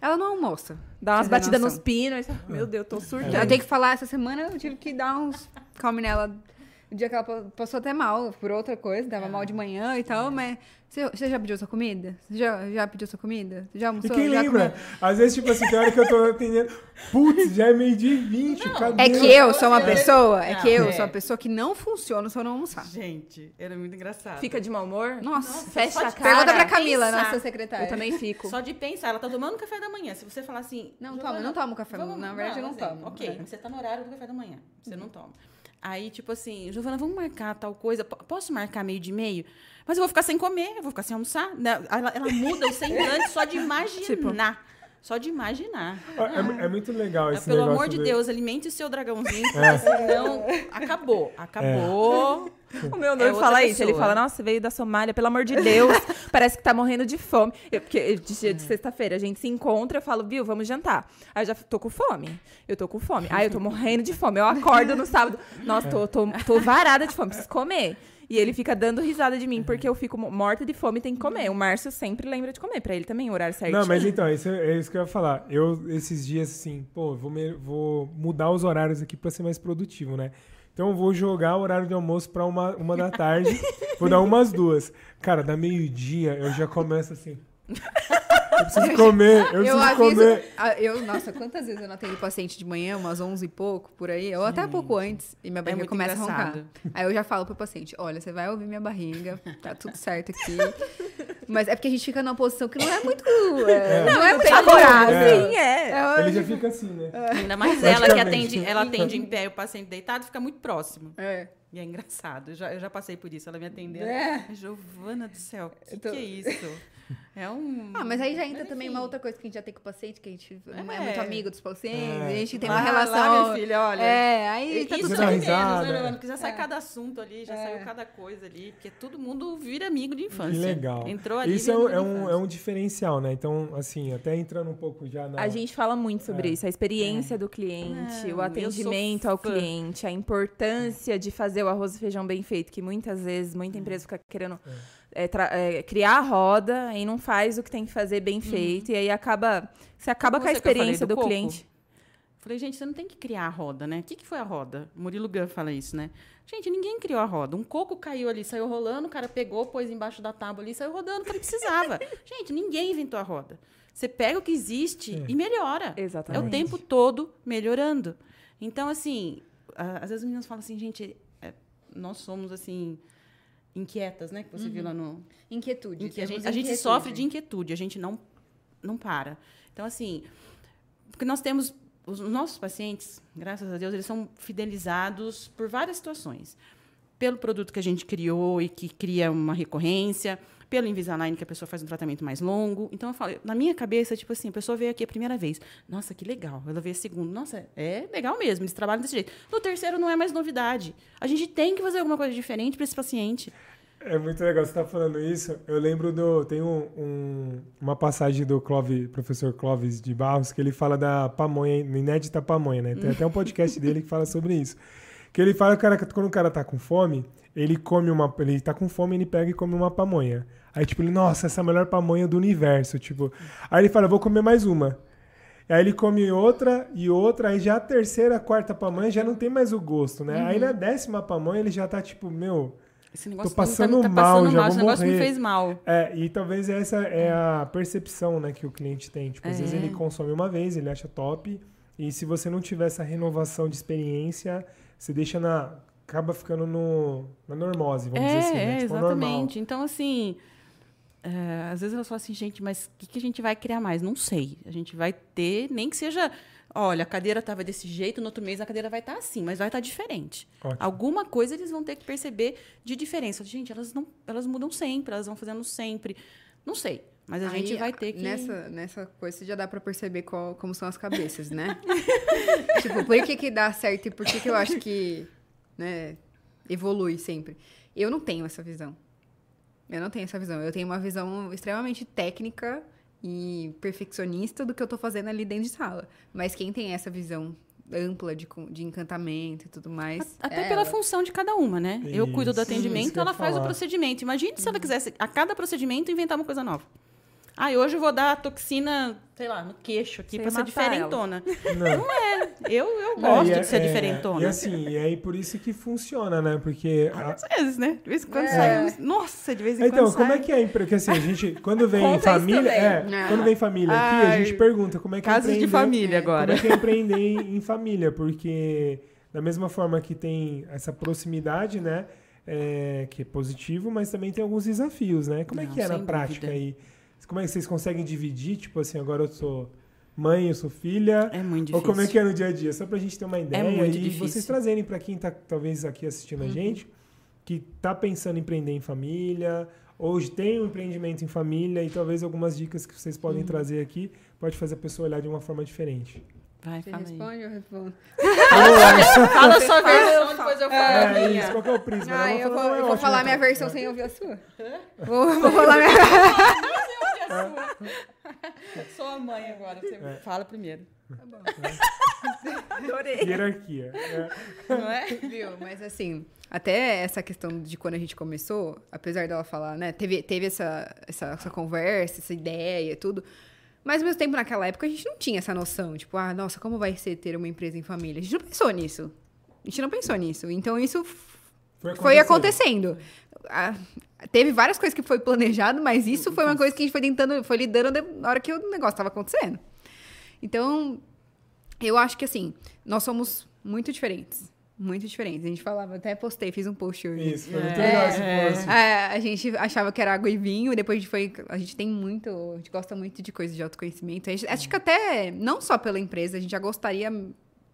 Ela não almoça. dá umas batidas nos pinos, meu Deus, tô surtando. Eu tenho que falar, essa semana eu tive que dar uns calme nela. O dia que ela pa- passou até mal por outra coisa, tava mal de manhã e tal, mas você, você já pediu sua comida? Você já, já pediu sua comida? Você já E almoçou? quem Já lembra? comeu? Às vezes, tipo assim, tem hora que eu tô <laughs> atendendo. Putz, já é meio dia e vinte. cadê? É que eu sou uma Não, pessoa, é que eu é. sou uma pessoa que não funciona se eu não almoçar. Gente, era muito engraçado. Fica de mau humor? Nossa, Fecha só a cara. Pergunta pra Camila, pensar. nossa secretária. Eu também fico. Só de pensar, ela tá tomando café da manhã. Se você falar assim. Não tomo, não tomo café. vamos- Na verdade, eu não assim, tomo. Ok, É. você tá no horário do café da manhã. Você não toma. Aí, tipo assim, Giovana, vamos marcar tal coisa. P- Posso marcar meio de meio? Mas eu vou ficar sem comer, eu vou ficar sem almoçar. Né? Ela, ela muda o semblante só de <laughs> imaginar. Só de imaginar. É, mu- é muito legal Ah, esse Pelo negócio amor de do- Deus, alimente o seu dragãozinho, É. senão acabou. Acabou. O meu É noivo outra fala isso. Ele pessoa. fala, nossa, você veio da Somália, pelo amor de Deus. <laughs> parece que tá morrendo de fome. Eu- porque dia de sexta-feira a gente se encontra, eu falo, viu, vamos jantar. Aí eu já tô com fome. Eu tô com fome. Aí eu tô morrendo de fome. Eu acordo no sábado. Nossa, tô, tô, tô varada de fome, preciso comer. E ele fica dando risada de mim, porque eu fico mo- morta de fome e tem que comer. O Márcio sempre lembra de comer. Pra ele também, o horário certinho. Não, mas então, isso é, é isso que eu ia falar. Eu, esses dias, assim, pô, vou, me- vou mudar os horários aqui pra ser mais produtivo, né? Então, eu vou jogar o horário de almoço pra uma, uma da tarde. vou dar umas duas. Cara, da meio-dia, eu já começo assim. <laughs> Eu preciso comer, eu Eu preciso aviso. comer. Eu, nossa, quantas vezes eu não atendo paciente de manhã, umas 11 e pouco, por aí, ou até pouco antes, e minha barriga muito começa a roncar. engraçado. Aí eu já falo pro paciente: olha, você vai ouvir minha barriga, tá tudo certo aqui. Mas é porque a gente fica numa posição que não é muito. é, É. Não é muito favorável. É. Sim, é. É, Ele já fica assim, né? Ainda mais ela que atende, ela atende em pé e o paciente deitado fica muito próximo. é. E é engraçado. Eu já, eu já passei por isso. Ela me atendeu. É. Giovana do céu, o que, tô- que é isso? É um. Ah, mas aí já entra Mas, também enfim. uma outra coisa que a gente já tem com o paciente, que a gente não é, É. muito amigo dos pacientes, É. a gente tem Lá, uma relação. lá, minha filha, olha. É, aí tá isso tudo é certo. menos, risada, né, é. Giovana? Porque já sai É. cada assunto ali, já É. saiu cada coisa ali. Porque todo mundo vira amigo de Que infância. legal. Entrou ali. Isso é um, é, um, é um diferencial, né? Então, assim, até entrando um pouco já na. A gente fala muito sobre É. isso, a experiência do cliente, o atendimento ao fã. cliente, a importância de fazer o arroz e feijão bem feito, que muitas vezes muita empresa fica querendo é, é, criar a roda e não faz o que tem que fazer bem feito, e aí acaba. Você acaba com a que experiência do do, cliente. Falei, gente, você não tem que criar a roda, né? O que, que foi a roda? Murilo Gun fala isso, né? Gente, ninguém criou a roda. Um coco caiu ali, saiu rolando, o cara pegou, pôs embaixo da tábua ali, saiu rodando, porque precisava. <laughs> gente, ninguém inventou a roda. Você pega o que existe É. e melhora. É Exatamente. o tempo todo melhorando. Então, assim, às vezes as meninas falam assim, gente, é, nós somos, assim, inquietas, né? Que você viu lá no, Inquietude. em que a gente, a gente inquietude. sofre de inquietude, a gente não, não para. Então, assim, porque nós temos. Os nossos pacientes, graças a Deus, eles são fidelizados por várias situações. Pelo produto que a gente criou e que cria uma recorrência, pelo Invisalign, que a pessoa faz um tratamento mais longo. Então, eu falo, na minha cabeça, tipo assim, a pessoa veio aqui a primeira vez. Nossa, que legal. Ela veio a segunda. Nossa, é legal mesmo, eles trabalham desse jeito. No terceiro, não é mais novidade. A gente tem que fazer alguma coisa diferente para esse paciente. É muito legal você estar falando isso. Eu lembro do. Tem um, um- uma passagem do Clóvis, professor Clóvis de Barros, que ele fala da pamonha, inédita pamonha, né? Tem até um podcast <laughs> dele que fala sobre isso. Que ele fala que quando o cara tá com fome, ele come uma. Ele tá com fome, ele pega e come uma pamonha. Aí, tipo, ele, nossa, essa é a melhor pamonha do universo. Tipo. Aí ele fala, vou comer mais uma. Aí ele come outra e outra, aí já a terceira, a quarta pamonha já não tem mais o gosto, né? Aí na décima pamonha ele já tá tipo, meu. Esse negócio Tô passando não tá, tá mal, passando já mal. vou Esse negócio me morrer. fez mal. É, e talvez essa é a percepção, né, que o cliente tem. Tipo, às vezes É. ele consome uma vez, ele acha top, e se você não tiver essa renovação de experiência, você deixa na acaba ficando no na normose, vamos É, dizer assim, né? é, Tipo, normal. exatamente. Então, assim, é, às vezes elas falam assim, gente, mas o que, que a gente vai criar mais? Não sei. A gente vai ter, nem que seja, olha, a cadeira estava desse jeito, no outro mês a cadeira vai estar assim, mas vai estar diferente. Ótimo. Alguma coisa eles vão ter que perceber de diferença. Gente, elas não, elas mudam sempre, elas vão fazendo sempre. Não sei, mas a Aí, gente vai ter que Nessa, nessa coisa já dá pra perceber qual- como são as cabeças, né? <laughs> tipo, por que que dá certo e por que que eu acho que né, evolui sempre? Eu não tenho essa visão. Eu não tenho essa visão. Eu tenho uma visão extremamente técnica e perfeccionista do que eu tô fazendo ali dentro de sala. Mas quem tem essa visão ampla de, de encantamento e tudo mais. Até é pela ela. função de cada uma, né? Eu cuido do Isso, isso atendimento, ela faz o falar. procedimento. Imagine se ela quisesse, a cada procedimento, inventar uma coisa nova. Ah, hoje eu vou dar toxina, sei lá, no queixo aqui Você pra ia ser diferentona. Não. Eu, eu Não, gosto e é- de ser é- diferentona. E assim, e aí por isso que funciona, né? Porque a- Às vezes, né? De vez em quando É. sai. Nossa, de vez em Então, quando como sai. é que é? Porque assim, a gente, quando vem família, é, quando vem família aqui, a gente pergunta como é que é Casos de família agora. Como é que é empreender em, em família? Porque da mesma forma que tem essa proximidade, né? é, que é positivo, mas também tem alguns desafios, né? Como é Não, que é na prática dúvida. aí? Como é que vocês conseguem dividir? Tipo assim, agora eu sou mãe, eu sou filha. É muito Ou difícil. como é que é no dia a dia? Só pra gente ter uma ideia muito e difícil. vocês trazerem pra quem tá talvez aqui assistindo a Uhum. gente, que tá pensando em empreender em família, ou tem um empreendimento em família e talvez algumas dicas que vocês Uhum. podem trazer aqui pode fazer a pessoa olhar de uma forma diferente. Vai, Você fala aí. responde, eu respondo. Fala a sua versão, depois eu falo a É, minha. isso, qual que é o prisma? Ah, eu vou, "Não, é eu vou falar então." minha versão É. sem ouvir a sua. Vou, vou falar minha <laughs> <laughs> Sou a mãe agora. Você É. fala primeiro. <laughs> Adorei. Hierarquia. É. Não é? Viu? Mas assim, até essa questão de quando a gente começou, apesar dela falar, né? Teve, teve essa, essa, essa conversa, essa ideia e tudo. Mas ao mesmo tempo, naquela época, a gente não tinha essa noção. Tipo, ah, nossa, como vai ser ter uma empresa em família? A gente não pensou nisso. A gente não pensou nisso. Então isso foi acontecendo. Ah, teve várias coisas que foi planejado, mas isso foi uma coisa que a gente foi tentando, foi lidando de- na hora que o negócio estava acontecendo. Então, eu acho que assim, nós somos muito diferentes. Muito diferentes. A gente falava, até postei, fiz um post hoje. Isso, foi muito É, legal esse é. post. É, a gente achava que era água e vinho, e depois a gente foi. A gente tem muito. A gente gosta muito de coisas de autoconhecimento. A gente- acho que até, não só pela empresa, a gente já gostaria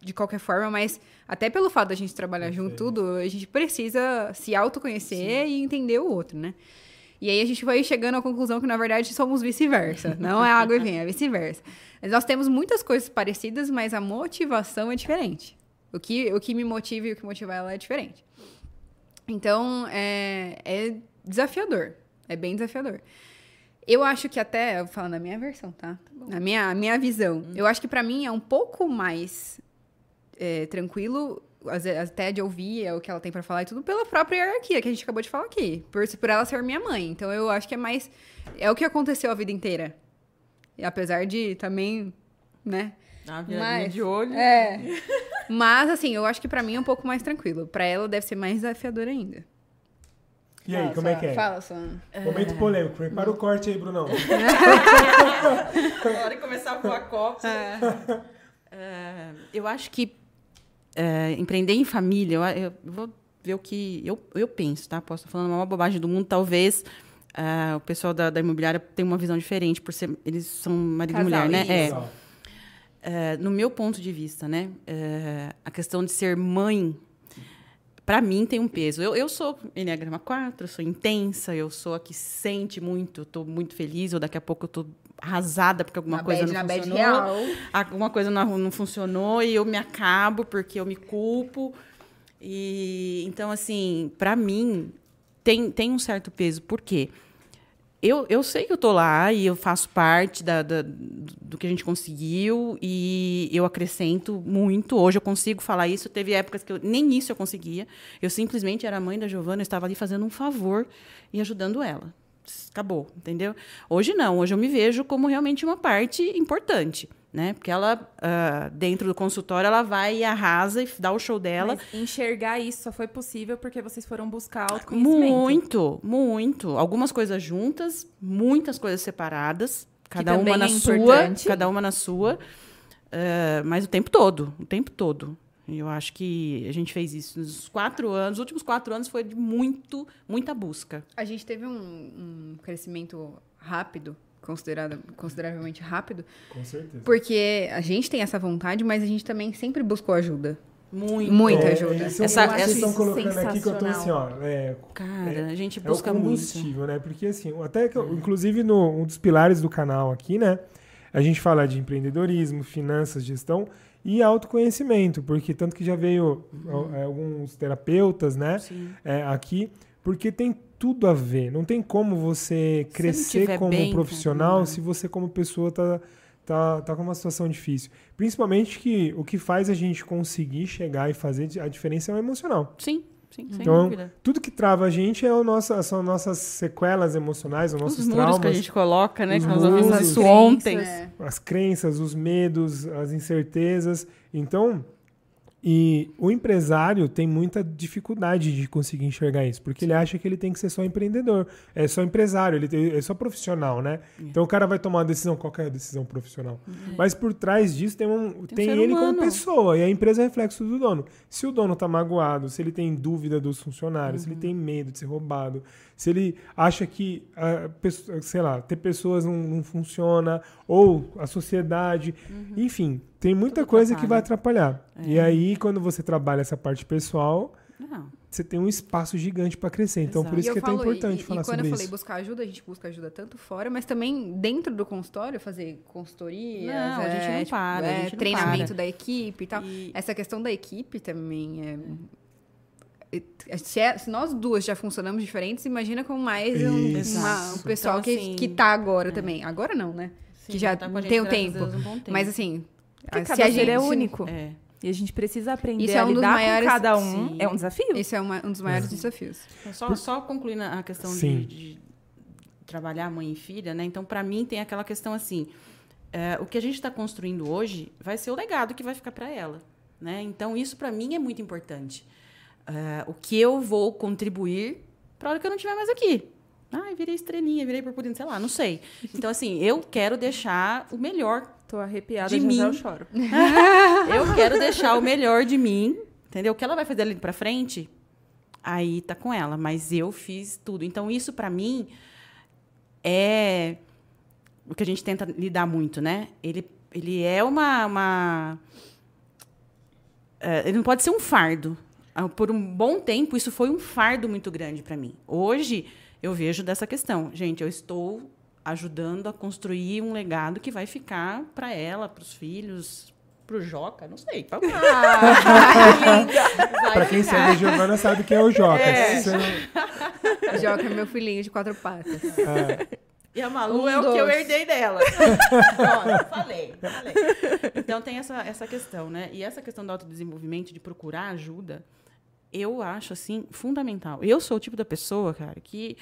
de qualquer forma, mas até pelo fato da gente trabalhar junto, Perfeito. tudo, a gente precisa se autoconhecer e entender o outro, né? E aí a gente vai chegando à conclusão que, na verdade, somos vice-versa. <laughs> Não é água e vinho, é vice-versa. Mas nós temos muitas coisas parecidas, mas a motivação é diferente. O que, o que me motiva e o que motiva ela é diferente. Então, é, é desafiador. É bem desafiador. Eu acho que até, eu vou falar na minha versão, tá? Na minha, a minha visão. Eu acho que pra mim é um pouco mais é, tranquilo, até de ouvir é o que ela tem pra falar e tudo, pela própria hierarquia que a gente acabou de falar aqui. Por, por ela ser minha mãe. Então eu acho que é mais. É o que aconteceu a vida inteira. E apesar de também, né? A Mas- de olho. É. Mas, assim, eu acho que pra mim é um pouco mais tranquilo. Pra ela deve ser mais desafiador ainda. E aí, Fala, como é que é? Fala, sua... Momento polêmico. Prepara o corte aí, Brunão. <laughs> <laughs> Na hora de começar a voar copos. É, eu acho que é, empreender em família, eu, eu vou ver o que eu, eu penso, tá? Posso estar falando uma bobagem do mundo, talvez é, o pessoal da, da imobiliária tenha uma visão diferente, por ser eles são marido e Casal, mulher, né? isso. É. É, no meu ponto de vista, né? é, a questão de ser mãe, para mim, tem um peso. Eu, eu sou Enneagrama 4, eu sou intensa, eu sou a que sente muito, estou muito feliz, ou daqui a pouco eu estou arrasada porque alguma na coisa bad, não na funcionou. real. Alguma coisa não, não funcionou e eu me acabo porque eu me culpo. E então, assim, para mim, tem, tem um certo peso. Por quê? Eu, eu sei que eu tô lá e eu faço parte da, da- do que a gente conseguiu e eu acrescento muito. Hoje eu consigo falar isso. Teve épocas que eu, nem isso eu conseguia. Eu simplesmente era mãe da Giovana, eu estava ali fazendo um favor e ajudando ela. Acabou, entendeu? Hoje não, hoje eu me vejo como realmente uma parte importante. né? Porque ela, uh, dentro do consultório, ela vai e arrasa e dá o show dela. Mas enxergar isso só foi possível porque vocês foram buscar autoconhecimento. Muito, muito. Algumas coisas juntas, muitas coisas separadas. Cada uma na é sua, importante. cada uma na sua. Uh, mas o tempo todo, o tempo todo. E eu acho que a gente fez isso nos quatro anos. Os últimos quatro anos foi de muito, muita busca. A gente teve um, um crescimento rápido considerado, consideravelmente rápido. Com certeza. Porque a gente tem essa vontade, mas a gente também sempre buscou ajuda. Muito. Muita É, ajuda. Isso Essa- essa, vocês estão colocando aqui que eu tô assim, sensacional. ó. É, Cara, a gente é o busca muito. combustível, né? Porque assim, até que eu- inclusive no um dos pilares do canal aqui, né? A gente fala de empreendedorismo, finanças, gestão e autoconhecimento, porque tanto que já veio é, alguns terapeutas, né? É, aqui, porque tem tudo a ver. Não tem como você crescer como bem, profissional cara, se você como pessoa tá tá, tá com uma situação difícil. Principalmente que o que faz a gente conseguir chegar e fazer a diferença é o emocional. Sim, sim, sem Então, dúvida. Tudo que trava a gente é o nosso, são nossas sequelas emocionais, os nossos Os muros traumas, que a gente coloca, né? os Que nós ouvimos isso ontem. as crenças, os medos, as incertezas. Então, e o empresário tem muita dificuldade de conseguir enxergar isso, porque ele acha que ele tem que ser só empreendedor, é só empresário, ele tem- é só profissional, né? Então o cara vai tomar uma decisão, qual que é a decisão profissional? Mas por trás disso tem, um, tem, ser ele como humano. pessoa, e a empresa é reflexo do dono. Se o dono tá magoado, se ele tem dúvida dos funcionários, Uhum. se ele tem medo de ser roubado, se ele acha que, ah, sei lá, ter pessoas não, não funciona, ou a sociedade, enfim, tem muita. Tudo coisa que vai atrapalha. atrapalhar. E aí, quando você trabalha essa parte pessoal, Não. você tem um espaço gigante para crescer. Então, por Exato. isso E que é tão importante e, falar e quando sobre eu falei isso. buscar ajuda, a gente busca ajuda tanto fora, mas também dentro do consultório, fazer consultoria, Não, a gente não para, a gente não treinamento para. da equipe e tal. E- Essa questão da equipe também é. e- Se, é- se nós duas já funcionamos diferentes, imagina com mais um, Isso. uma- um pessoal Então, que, assim, que tá agora também. Agora não, né? Sim, que já tá a gente, tem a tempo. Um tempo. Mas assim. Porque se cada a ser gente, é único. É. E a gente precisa aprender Isso é a um dos lidar maiores- com cada um. Sim. É um desafio. Esse é uma- um dos maiores desafios. Então, Só, só concluindo a questão de, Sim. de trabalhar mãe e filha, né? Então, para mim, tem aquela questão assim: é, o que a gente está construindo hoje vai ser o legado que vai ficar para ela. Né? Então, isso para mim é muito importante. É, o que eu vou contribuir para a hora que eu não estiver mais aqui. Ai, virei estrelinha, virei purpurina, sei lá, não sei. Então, assim, eu quero deixar o melhor Tô arrepiada, De já, mim. já eu choro. <laughs> eu quero deixar o melhor de mim, entendeu? O que ela vai fazer ali pra frente, aí tá com ela. Mas eu fiz tudo. Então, isso pra mim é o que a gente tenta lidar muito, né? Ele, ele é uma. uma é, ele não pode ser um fardo. Ah, Por um bom tempo, isso foi um fardo muito grande pra mim. Hoje, eu vejo dessa questão. Gente, eu estou ajudando a construir um legado que vai ficar pra ela, pros filhos, pro Joca, não sei. Pra... <laughs> Vai Para quem segue a Giovana sabe quem é o Joca. É. Você <laughs> Joca é meu filhinho de quatro patas. é, E a Malu Um é o que eu herdei dela. <laughs> Pronto, falei, falei. Então tem essa, essa questão, né? E essa questão do autodesenvolvimento, de procurar ajuda, eu acho, assim, fundamental. Eu sou o tipo da pessoa, cara, que,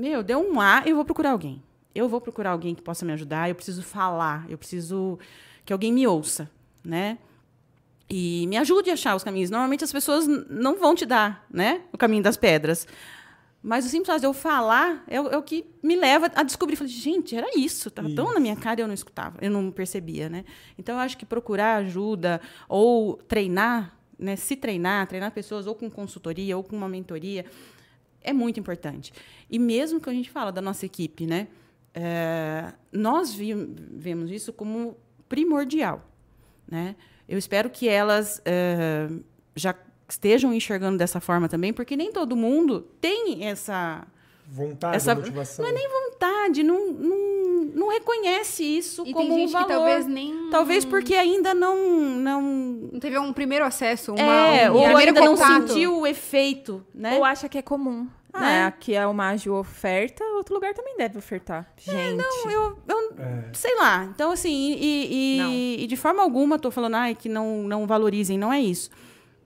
meu, deu um A, eu vou procurar alguém. Eu vou procurar alguém que possa me ajudar, eu preciso falar, eu preciso que alguém me ouça, né? E me ajude a achar os caminhos. Normalmente as pessoas não vão te dar, né? O caminho das pedras. Mas o simples fato de eu falar é o, é o que me leva a descobrir. Falei, gente, era isso. Estava tão na minha cara e eu não escutava, eu não percebia, né? Então, eu acho que procurar ajuda ou treinar, né? Se treinar, treinar pessoas ou com consultoria ou com uma mentoria, é muito importante. E mesmo que a gente fala da nossa equipe, né? É, nós vi- vemos isso como primordial, né? Eu espero que elas é, já estejam enxergando dessa forma também, porque nem todo mundo tem essa vontade, Essa- motivação. não é nem vontade, não, não, não reconhece isso E como tem um gente valor. que talvez nem. Talvez porque ainda não, não Não teve um primeiro acesso, uma, é, um ou primeiro ainda não contato. sentiu o efeito, né? Ou acha que é comum. Ah, Né? aqui é uma Aju oferta, outro lugar também deve ofertar. Gente. Não, eu, eu É. sei lá. Então, assim, e, e- e de forma alguma tô falando ai, que não, não valorizem, não é isso.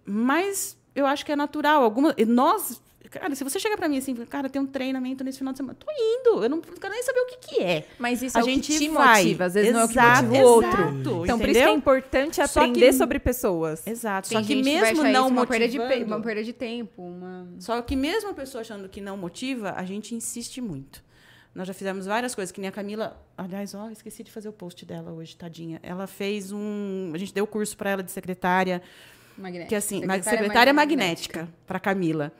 Mas eu acho que é natural. Alguma, e nós, Cara, se você chegar pra mim assim, cara, tem um treinamento nesse final de semana, tô indo, eu não quero nem saber o que que é. Mas isso A é o gente que te vai. motiva, às vezes não é o que Exato, motiva o outro. exato, Então, por isso que é entendeu? importante Só que- aprender sobre pessoas. Exato. Tem Só que mesmo achar não uma perda, de, uma perda de tempo, uma... Só que mesmo a pessoa achando que não motiva, a gente insiste muito. Nós já fizemos várias coisas, que nem a Camila. Aliás, ó, esqueci de fazer o post dela hoje, tadinha. Ela fez um. A gente deu curso para ela de secretária, magnética. que assim, secretária, secretária magnética. magnética, para Camila.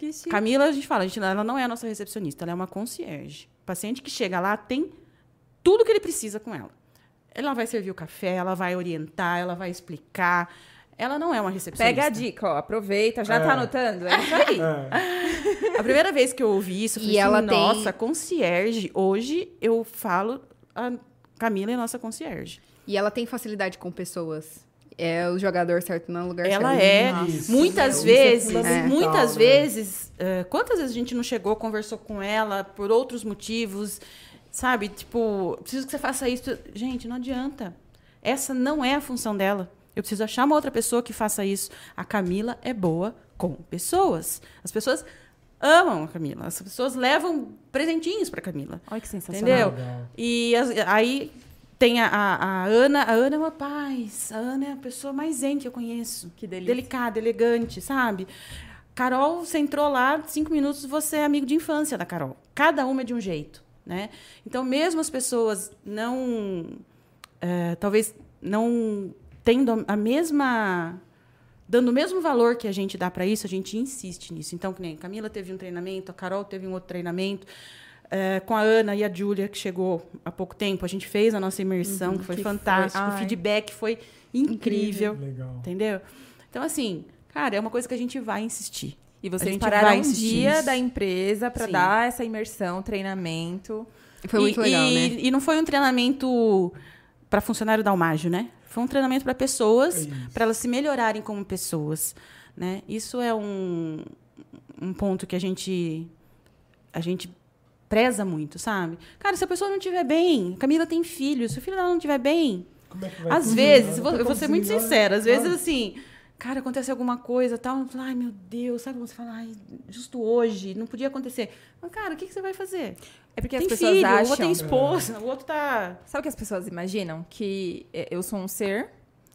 Que chique. Camila, a gente fala, a gente, ela não é a nossa recepcionista, ela é uma concierge. O paciente que chega lá tem tudo que ele precisa com ela. Ela vai servir o café, ela vai orientar, ela vai explicar. Ela não é uma recepcionista. Pega a dica, ó, aproveita, já É. tá anotando? É isso aí. <laughs> É. A primeira vez que eu ouvi isso, eu E falei ela assim, tem- nossa, concierge. Hoje eu falo, a Camila é nossa concierge. E ela tem facilidade com pessoas. É o jogador certo no lugar Ela certo. é, Isso, muitas é vezes, fundamental, muitas né? vezes, eh, quantas vezes a gente não chegou, conversou com ela por outros motivos, sabe? Tipo, preciso que você faça isso. Gente, não adianta. Essa não é a função dela. Eu preciso achar uma outra pessoa que faça isso. A Camila é boa com pessoas. As pessoas amam a Camila. As pessoas levam presentinhos para Camila. Olha que sensacional. Entendeu? E as- aí tem a, a- a Ana. A Ana é uma paz. A Ana é a pessoa mais zen que eu conheço. Que delícia. Delicada, elegante, sabe? Carol, você entrou lá, cinco minutos, você é amigo de infância da Carol. Cada uma é de um jeito, né? Então, mesmo as pessoas não... eh, talvez não tendo a mesma... Dando o mesmo valor que a gente dá para isso, a gente insiste nisso. Então, que nem a Camila teve um treinamento, a Carol teve um outro treinamento. Eh, com a Ana e a Júlia, que chegou há pouco tempo, a gente fez a nossa imersão, que foi que foi- fantástico. O ai. feedback foi incrível. Legal. Entendeu? Então, assim, cara, é uma coisa que a gente vai insistir. E vocês pararam um dia da empresa Sim. dar essa imersão, treinamento. Foi muito e, legal, e, né? E não foi um treinamento para funcionário da Almagio, né? Foi um treinamento para pessoas, É para elas se melhorarem como pessoas, né? Isso é um, um ponto que a gente a gente preza muito, sabe? Cara, se a pessoa não estiver bem, Camila tem filho, se o filho dela não estiver bem, Como é que vai às vezes, vou- tem eu vou como ser se muito sincera, às vezes assim, cara, acontece alguma coisa, tal, ai meu Deus, sabe como você fala, ai, justo hoje, não podia acontecer. Mas cara, o que, que você vai fazer? É porque tem as pessoas filho, o acham. outro tem esposa, o outro tá Sabe o que as pessoas imaginam? Que é, eu sou um ser,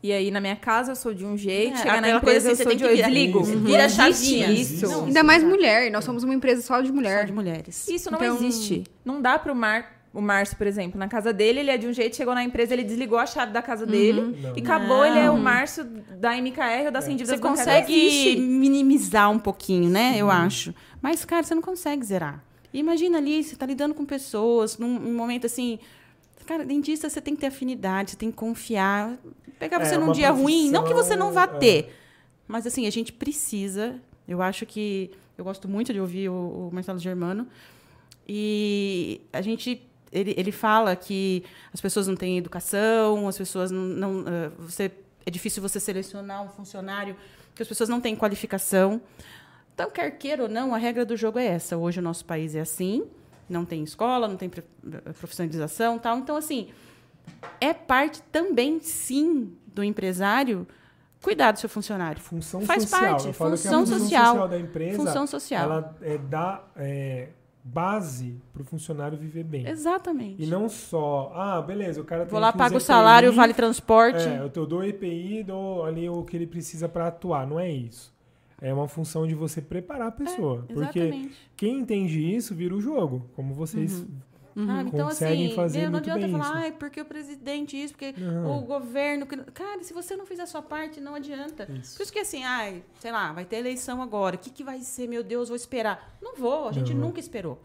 e aí na minha casa eu sou de um jeito, É, chegar na empresa assim, eu você sou tem de que outro. Desligo. Vira chavinha. Isso. Não. Ainda mais mulher. Nós somos uma empresa só de mulher. só de mulheres. Isso não Então- existe. Não dá pro Mar, o Márcio, por exemplo, na casa dele, ele é de um jeito, chegou na empresa, ele desligou a chave da casa dele Não. e acabou, Não. ele é o Márcio da MKR ou da Cindy Você das Bancárias. Não consegue minimizar um pouquinho, né? Eu acho. Mas, cara, você não consegue zerar. Imagina ali, você tá lidando com pessoas, num, num momento assim. Cara, dentista você tem que ter afinidade, você tem que confiar. Pegar É, você num dia ruim, não que você não vá é. ter. Mas assim, a gente precisa. Eu acho que. Eu gosto muito de ouvir o, o Marcelo Germano. E a gente. Ele, ele fala que as pessoas não têm educação, as pessoas não. não eh, você, é difícil você selecionar um funcionário, que as pessoas não têm qualificação. Então, quer queira ou não, a regra do jogo é essa. Hoje o nosso país é assim, não tem escola, não tem pre- profissionalização tal. Então, assim, é parte também, sim, do empresário cuidar do seu funcionário. Função Faz social. parte, Eu que função função social. da empresa, Função social. ela é, dá é, base para o funcionário viver bem. Exatamente. E não só, ah, beleza, o cara tem Vou lá, pago o salário, EPI, vale transporte. É, eu dou EPI, dou ali o que ele precisa para atuar. Não é isso. É uma função de você preparar a pessoa. porque Exatamente. quem entende isso vira o jogo, como vocês Sabe? Então, conseguem assim, fazer não muito adianta bem falar, isso. ai, porque o presidente isso, porque Não. o governo. que não-" Cara, se você não fizer a sua parte, não adianta. Isso. Por isso que assim, ai, sei lá, vai ter eleição agora. O que, que vai ser, meu Deus, vou esperar. Não vou, a gente Não. nunca esperou.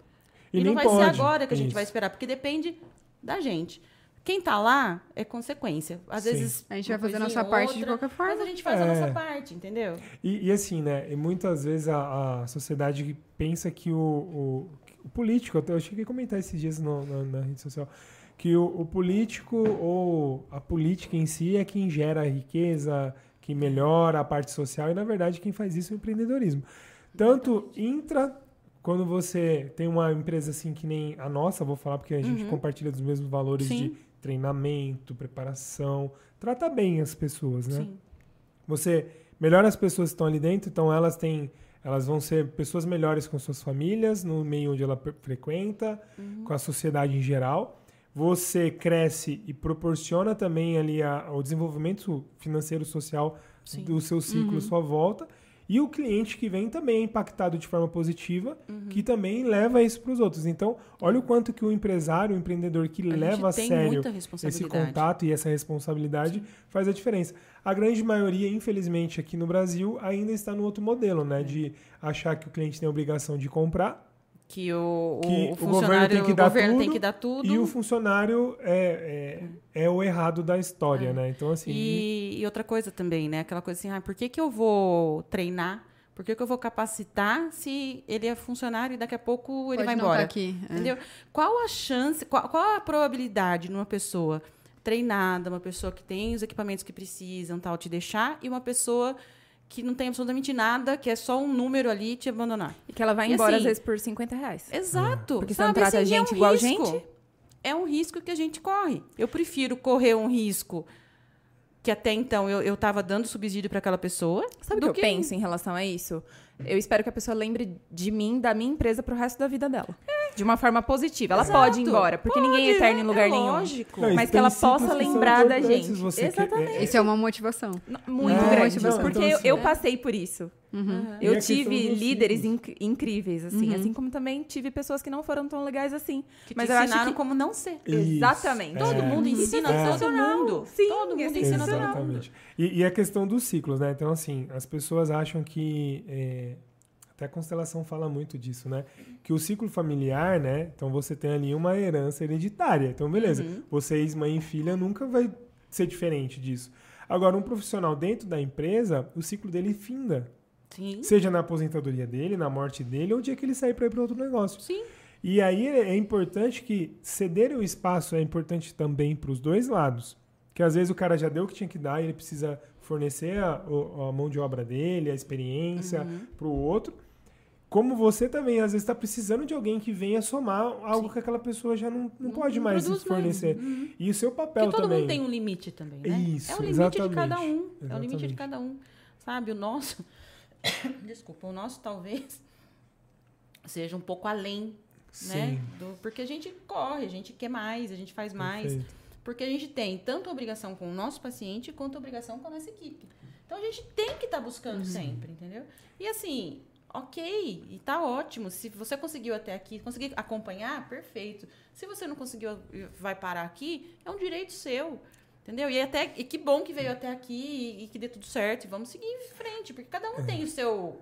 E E, nem não vai ser pode. agora que a gente Isso. vai esperar, porque depende da gente. Quem tá lá é consequência. Às Sim. vezes. A gente vai fazer a nossa coisinha ou parte de outra, qualquer forma. Mas a gente faz a É. nossa parte, entendeu? E, e assim, né? E muitas vezes a, a sociedade pensa que o, o, o político, eu até- eu cheguei a comentar esses dias no- na, na rede social, que o, o político ou a política em si é quem gera a riqueza, que melhora a parte social, e na verdade quem faz isso é o empreendedorismo. Tanto intra, quando você tem uma empresa assim que nem a nossa, vou falar porque a gente compartilha dos mesmos valores Sim. de treinamento, preparação, trata bem as pessoas, né? Sim. Você melhora as pessoas que estão ali dentro, então elas têm Elas vão ser pessoas melhores com suas famílias, no meio onde ela frequenta, com a sociedade em geral. Você cresce e proporciona também ali a- o desenvolvimento financeiro social Sim. do seu ciclo à sua volta. E o cliente que vem também é impactado de forma positiva, que também leva isso para os outros. Então, olha o quanto que o empresário, o empreendedor que A leva a sério esse contato e essa responsabilidade faz a diferença. A grande maioria, infelizmente, aqui no Brasil, ainda está no outro modelo, É. né? De achar que o cliente tem a obrigação de comprar Que o, o- Que o o governo funcionário tem que o dar governo tem tudo que dar tudo. e o funcionário é, é, é o errado da história, né? Então, assim. E, e outra coisa também, né? Aquela coisa assim, ah, por que, que eu vou treinar? Por que, que eu vou capacitar se ele é funcionário e daqui a pouco ele Pode vai não embora? tá aqui. é. Entendeu? Qual a chance, qual, qual a probabilidade numa pessoa treinada, uma pessoa que tem os equipamentos que precisam, tal, te deixar, e uma pessoa que não tem absolutamente nada, que é só um número ali te abandonar? E que ela vai E embora, assim, às vezes, por 50 reais. Exato. Porque você não sabe? trata a Assim, gente é um igual risco. gente? É um risco que a gente corre. Eu prefiro correr um risco que até então eu, eu tava dando subsídio para aquela pessoa. Sabe o do que eu penso em relação a isso? Eu espero que a pessoa lembre de mim, da minha empresa, pro resto da vida dela. De uma forma positiva. Ela Exato. pode ir embora, porque ninguém é Pode, eterno em é lugar nenhum. lógico. Não, Mas que ela possa lembrar da gente. você que- Exatamente. é- Isso é uma motivação. Muito É, grande. então, porque então, eu, assim, eu é. passei por isso. Uhum. E Eu tive líderes inc- incríveis, assim. Assim como também tive pessoas que não foram tão legais assim. Que Mas te eu acho ensinaram que- como não ser. Isso, Exatamente. é. Todo mundo ensina É. todo mundo. Sim, todo mundo é ensina todo mundo. Exatamente. E, e a questão dos ciclos, né? Então, assim, as pessoas acham que. Até a constelação fala muito disso, né? Que o ciclo familiar, né? Então você tem ali uma herança hereditária. Então, beleza. Uhum. Vocês, mãe e filha, nunca vai ser diferente disso. Agora, um profissional dentro da empresa, o ciclo dele finda. Sim. Seja na aposentadoria dele, na morte dele, ou o dia que ele sair para ir para outro negócio. Sim. E aí é é importante que ceder o espaço é importante também para os dois lados. Que às vezes o cara já deu o que tinha que dar e ele precisa fornecer a, a mão de obra dele, a experiência Uhum. para o outro. Como você também, às vezes, está precisando de alguém que venha somar algo que aquela pessoa já não, não, Não- pode não mais produz mais. fornecer. Uhum. E o seu papel Porque todo também. mundo tem um limite também, né? Isso, é o limite de cada exatamente. um. É o limite de Exatamente. cada um. Sabe, o nosso. <coughs> Desculpa, o nosso talvez <coughs> seja um pouco além, né? Sim. Do, porque a gente corre, a gente quer mais, a gente faz mais. Perfeito. Porque a gente tem tanto obrigação com o nosso paciente quanto obrigação com a nossa equipe. Então a gente tem que estar buscando Uhum. sempre, entendeu? E assim, ok, e tá ótimo. Se você conseguiu até aqui, conseguir acompanhar, perfeito. Se você não conseguiu, vai parar aqui, é um direito seu. Entendeu? E, até, e que bom que veio até aqui e, e que dê tudo certo. E vamos seguir em frente, porque cada um tem o seu.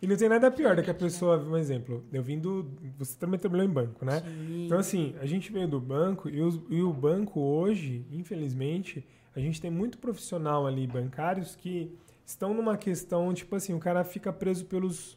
E não tem nada pior do que a né? pessoa, um exemplo, eu vim do. Você também trabalhou em banco, né? Então, assim, a gente veio do banco e, os- e o banco hoje, infelizmente, a gente tem muito profissional ali bancários que estão numa questão, tipo assim, o cara fica preso pelos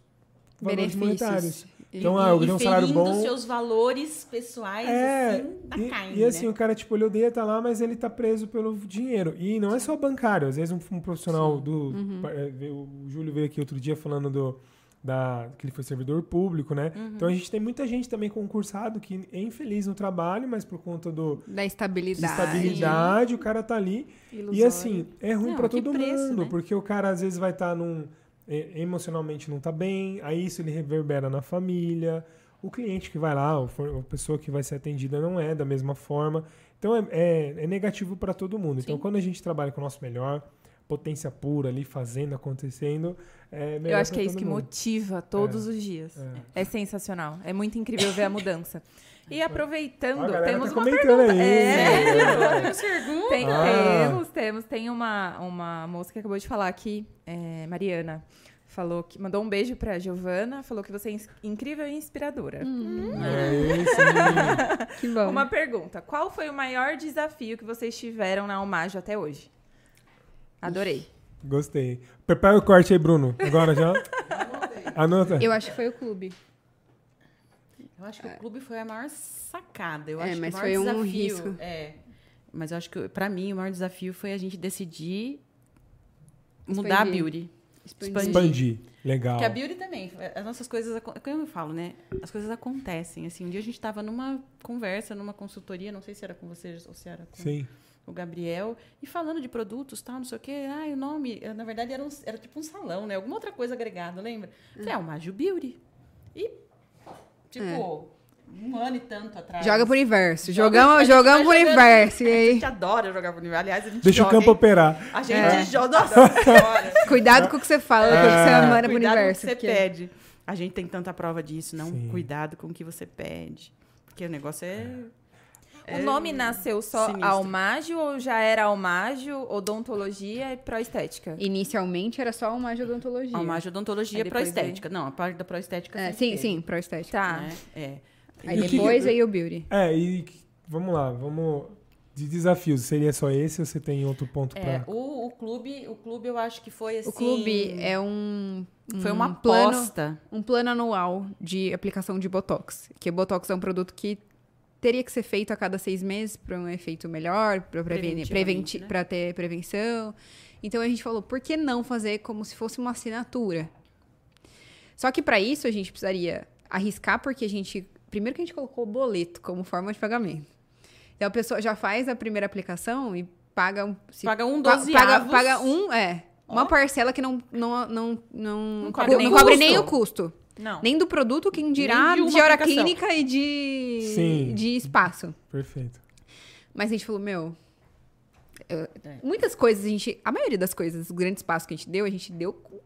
valores monetários. Benefícios. Então, ah, eu ganhei um salário bom. seus valores pessoais, É, assim, da e, carne, e assim, né? o cara, tipo, ele odeia estar lá, mas ele tá preso pelo dinheiro. E não é só bancário, às vezes um, um profissional do. Uhum. veio- O Júlio veio aqui outro dia falando do. Da, que ele foi servidor público, né? Uhum. Então a gente tem muita gente também concursado que é infeliz no trabalho, mas por conta do, Da de estabilidade. estabilidade, o cara tá ali. E Ilusório. assim, é ruim que todo preço, mundo, né? porque o cara às vezes vai estar num. eh, emocionalmente não tá bem, aí isso ele reverbera na família. O cliente que vai lá, a pessoa que vai ser atendida não é da mesma forma. Então é, é, é negativo para todo mundo. Então Sim. quando a gente trabalha com o nosso melhor, potência pura ali, fazendo, acontecendo, é melhor Eu acho que é isso que mundo. motiva todos os dias. É. sensacional. É muito incrível ver a mudança. <laughs> E aproveitando, temos tá uma pergunta. aí. É, Temos pergunta? Tem- Ah. Temos, temos. Tem uma, uma moça que acabou de falar aqui, é, Mariana. Falou que mandou um beijo pra Giovana, falou que você é incrível e inspiradora. É isso, menino. <laughs> Que bom. Uma pergunta: qual foi o maior desafio que vocês tiveram na Almajo até hoje? Adorei. Gostei. Prepara o corte aí, Bruno. Agora já. <laughs> Anota. Eu acho que foi o clube. Eu acho que o clube foi a maior sacada. Eu É, acho mas que o maior foi um desafio, risco. É. Mas eu acho que, pra mim, o maior desafio foi a gente decidir mudar a beauty. Expandir. Expandir. Legal. Porque a beauty também, as nossas coisas, como eu falo, né? As coisas acontecem. Assim, um dia a gente estava numa conversa, numa consultoria, não sei se era com vocês ou se era com Sim. O Gabriel, e falando de produtos, tal, não sei o quê. Ah, o nome, eh, na verdade, era, um- era tipo um salão, né? Alguma outra coisa agregada, lembra? Falei, é o Magio Beauty. E, tipo, um ano e tanto atrás. Joga pro universo. Joga- a Jogamos, jogamos pro universo. E A aí, gente adora jogar pro universo. Aliás, a gente Deixa o joga, campo hein? operar. A gente É. joga. Cuidado com o que você fala, com o que você É. manda pro Cuidado universo. com o que você porque- pede. A gente tem tanta prova disso, não? Sim. Cuidado com o que você pede. Porque o negócio é. É O nome nasceu só sinistro. Almágio ou já era Almágio, odontologia e proestética? Inicialmente era só uma odontologia. A imagem odontologia Aí depois proestética. Não, a parte da proestética. É, sim, teve, sim, pro estética. Tá. né? É. Aí E o que- depois veio o beauty. É, e vamos lá, vamos. De desafios, seria só esse ou você tem outro ponto É, pra. o, o clube, o clube eu acho que foi assim. O clube é um, um foi uma plano, aposta. um plano anual de aplicação de botox. Que Botox é um produto que teria que ser feito a cada seis meses para um efeito melhor, para preventi né? ter prevenção. Então a gente falou, por que não fazer como se fosse uma assinatura? Só que para isso a gente precisaria arriscar, porque a gente. Primeiro que a gente colocou o boleto como forma de pagamento. Então a pessoa já faz a primeira aplicação e paga um. se- Paga um pa- doze paga, paga um, é. Uma Ó. parcela que não, não, não, não, Não co- cobre nem o custo. Não. Nem do produto, quem dirá de de, hora aplicação. clínica e de, Sim. de espaço. Perfeito. Mas a gente falou, meu. eu- É. Muitas coisas a gente. A maioria das coisas, o grande espaço que a gente deu, a gente deu com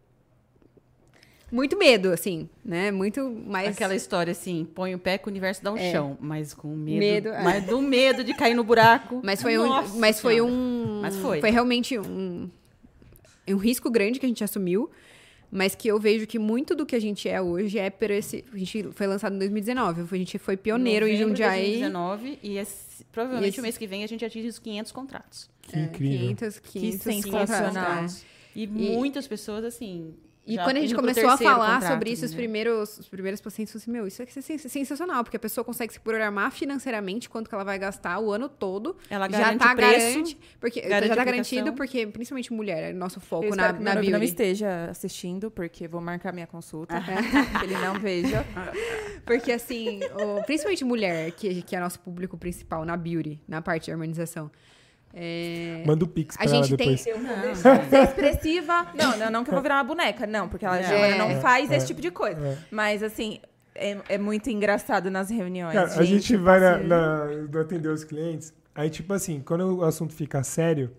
muito medo, assim, né? Muito mais. Aquela história assim, põe o pé que o universo dá um É. chão, mas com medo. Medo, é. Mas do medo de cair no buraco. Mas foi Nossa um. Mas foi Senhora. um. Mas foi. realmente um. Um risco grande que a gente assumiu. Mas que eu vejo que muito do que a gente é hoje é por esse. A gente foi lançado em 2019. A gente foi pioneiro em Novembro de Jundiaí. 2019 e esse- provavelmente E esse- o mês que vem a gente atinge os 500 contratos. Que É, incrível. 500, 500 sensacional. contratos. E, muitas pessoas, assim. E já quando a gente começou a falar contrato, sobre isso, os né? primeiros, os primeiros pacientes falaram assim, meu, isso é sens- sensacional, porque a pessoa consegue se programar financeiramente quanto que ela vai gastar o ano todo. Ela já garante tá preço, garante, porque garante já tá garantido, porque principalmente mulher, é nosso foco na, que meu na noivo não beauty. esteja assistindo, porque vou marcar minha consulta. <laughs> que ele não veja. <laughs> Porque assim, o- principalmente mulher, que, que é nosso público principal na beauty, na parte de harmonização. É, Manda o Pix pra A ela gente tem- depois. Vou deixar ser expressiva. Não, não, não que eu vou virar uma boneca, não, porque ela já É. não faz esse tipo de coisa. É. Mas assim, é, é muito engraçado nas reuniões. Cara, a gente vai assim. na, na, no atender os clientes, aí tipo assim, quando o assunto fica sério,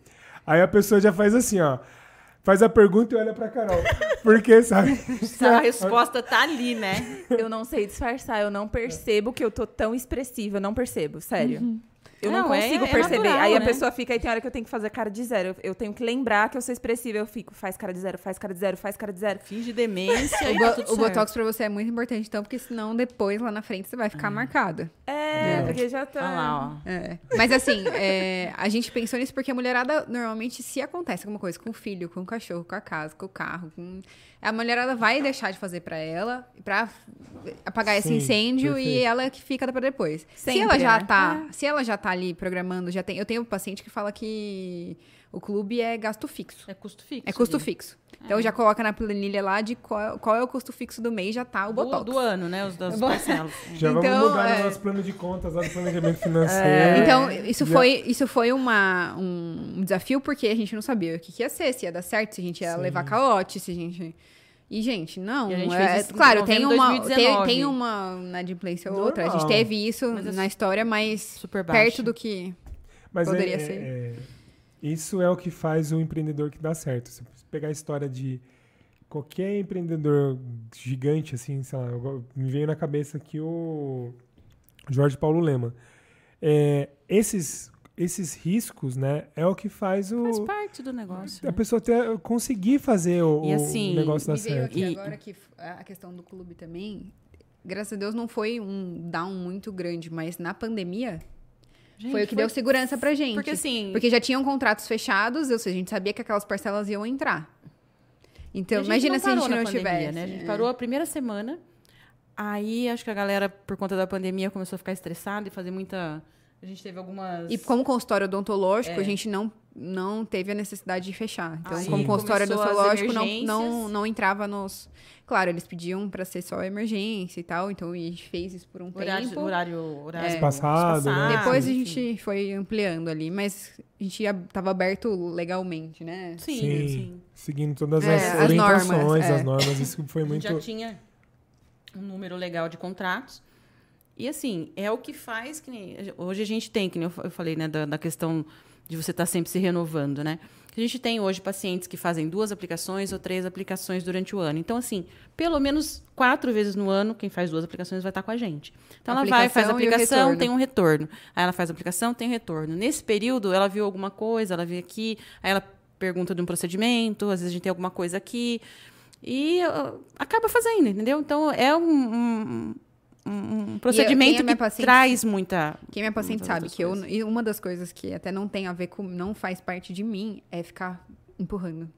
aí a pessoa já faz assim, ó. Faz a pergunta e olha pra Carol. <laughs> Porque, sabe? A resposta tá ali, né? Eu não sei disfarçar, eu não percebo que eu tô tão expressiva, eu não percebo, sério. Eu não, Não, é- consigo é perceber. natural, Aí a né? pessoa fica, aí tem hora que eu tenho que fazer cara de zero. Eu, eu tenho que lembrar que eu sou expressiva. Eu fico, faz cara de zero, faz cara de zero, faz cara de zero. Finge demência <laughs> O, bo- tá o. Botox pra você é muito importante, então, porque senão depois lá na frente você vai ficar marcada. É, É. porque já tá. Olha lá, ó. É. Mas assim, é, a gente pensou nisso porque a mulherada normalmente, se acontece alguma coisa com o filho, com o cachorro, com a casa, com o carro, com... a mulherada vai deixar de fazer pra ela, pra apagar esse Sim, incêndio e perfeito. ela que fica pra depois. se Sempre, ela já né? tá, se ela já tá ali programando, já tem, eu tenho um paciente que fala que o clube é gasto fixo. É custo fixo. É custo ali. fixo. Então já coloca na planilha lá de qual, qual é o custo fixo do mês, já tá o Do, botox. do ano, né? Os <laughs> parcelas. <laughs> Já Então, vamos mudar é. no nosso plano de contas lá do planejamento financeiro. Então, isso Já- foi, isso foi uma, um, desafio, porque a gente não sabia o que, que ia ser, se ia dar certo, se a gente ia Sim. levar calote, se a gente. E, gente, não. E a gente é- fez isso em claro, tem uma, tem, 2019. tem uma inadimplência ou outra. A gente teve isso Mas é na história, mas perto do que. Mas é- Poderia é- ser. é- isso é o que faz o empreendedor que dá certo. Se você pegar a história de qualquer empreendedor gigante, assim, sei lá, me veio na cabeça aqui o Jorge Paulo Lema. É, esses, esses riscos, né, é o que faz o Faz parte do negócio. a né? pessoa ter, conseguir fazer o, E o assim, negócio dar certo. aqui E- agora que a questão do clube também. Graças a Deus não foi um down muito grande, mas na pandemia Gente, foi o que deu segurança pra gente. Porque assim. Porque já tinham contratos fechados, ou seja, a gente sabia que aquelas parcelas iam entrar. Então, a gente imagina não se a gente parou na não pandemia, tivesse. Né? A gente é. parou a primeira semana. Aí acho que a galera, por conta da pandemia, começou a ficar estressada e fazer muita. A gente teve algumas. E como consultório odontológico, É. a gente não não teve a necessidade de fechar. Então, Aí como consultório odontológico, não, não, não entrava nos. Claro, eles pediam para ser só emergência e tal, então a gente fez isso por um Horário, tempo. horário, horário Espaçado, né? Depois a enfim. gente foi ampliando ali, mas a gente ia, tava aberto legalmente, né? Sim, Sim, sim. seguindo todas É, as as orientações, normas, é. as normas, isso foi A <laughs> gente muito... já tinha um número legal de contratos. E assim, é o que faz que hoje a gente tem, que nem eu fa- eu falei, né, da, da questão de você estar sempre se renovando, né? A gente tem hoje pacientes que fazem duas aplicações ou três aplicações durante o ano. Então, assim, pelo menos quatro vezes no ano, quem faz duas acações vai estar com a gente. Então, ela vai, faz a Aplicação aplicação, tem um retorno. Aí ela faz a aplicação, tem um retorno. Nesse período, ela viu alguma coisa, ela veio aqui, aí ela pergunta de um procedimento, às vezes a gente tem alguma coisa aqui. E uh, acaba fazendo, entendeu? Então, é um, um, um procedimento é que paciente- traz muita. Quem é minha paciente sabe que eu, e uma das coisas que até não tem a ver com, não faz parte de mim, é ficar empurrando.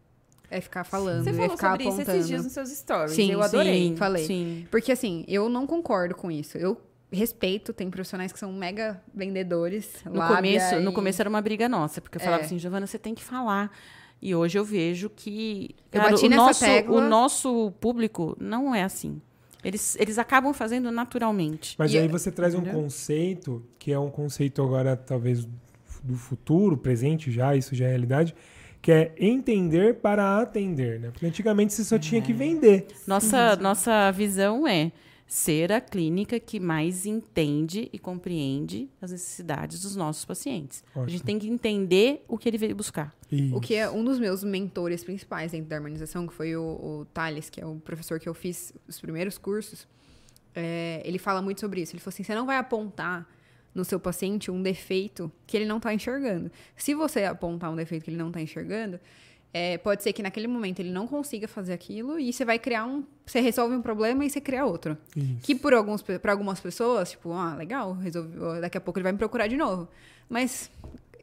É ficar falando, Você é falou ficar sobre isso apontando. esses dias nos seus stories. Sim, eu adorei. Sim, falei. Sim. Porque assim, eu não concordo com isso. Eu respeito, tem profissionais que são mega vendedores. No começo, no e- começo era uma briga nossa, porque eu falava É. assim, Giovana, você tem que falar. E hoje eu vejo que Eu cara, bati o, nessa nosso, tecla. o nosso público não é assim. Eles, eles acabam fazendo naturalmente. Mas E- aí você traz um Entendeu? conceito, que é um conceito agora, talvez, do futuro, presente já, isso já é realidade, que é entender para atender, né? Porque antigamente você só tinha que É. vender. Nossa, nossa visão é ser a clínica que mais entende e compreende as necessidades dos nossos pacientes. A gente Ótimo. tem que entender o que ele veio buscar. O que é um dos meus mentores principais dentro da harmonização, que foi o, o Thales, que é o professor que eu fiz os primeiros cursos, é, ele fala muito sobre isso. Ele falou assim: você não vai apontar no seu paciente um defeito que ele não está enxergando. Se você apontar um defeito que ele não está enxergando, é, pode ser que naquele momento ele não consiga fazer aquilo e você vai criar um. Você resolve um problema e você cria outro. Isso. Que por alguns, para algumas pessoas, tipo, ah, legal, resolveu, daqui a pouco ele vai me procurar de novo. Mas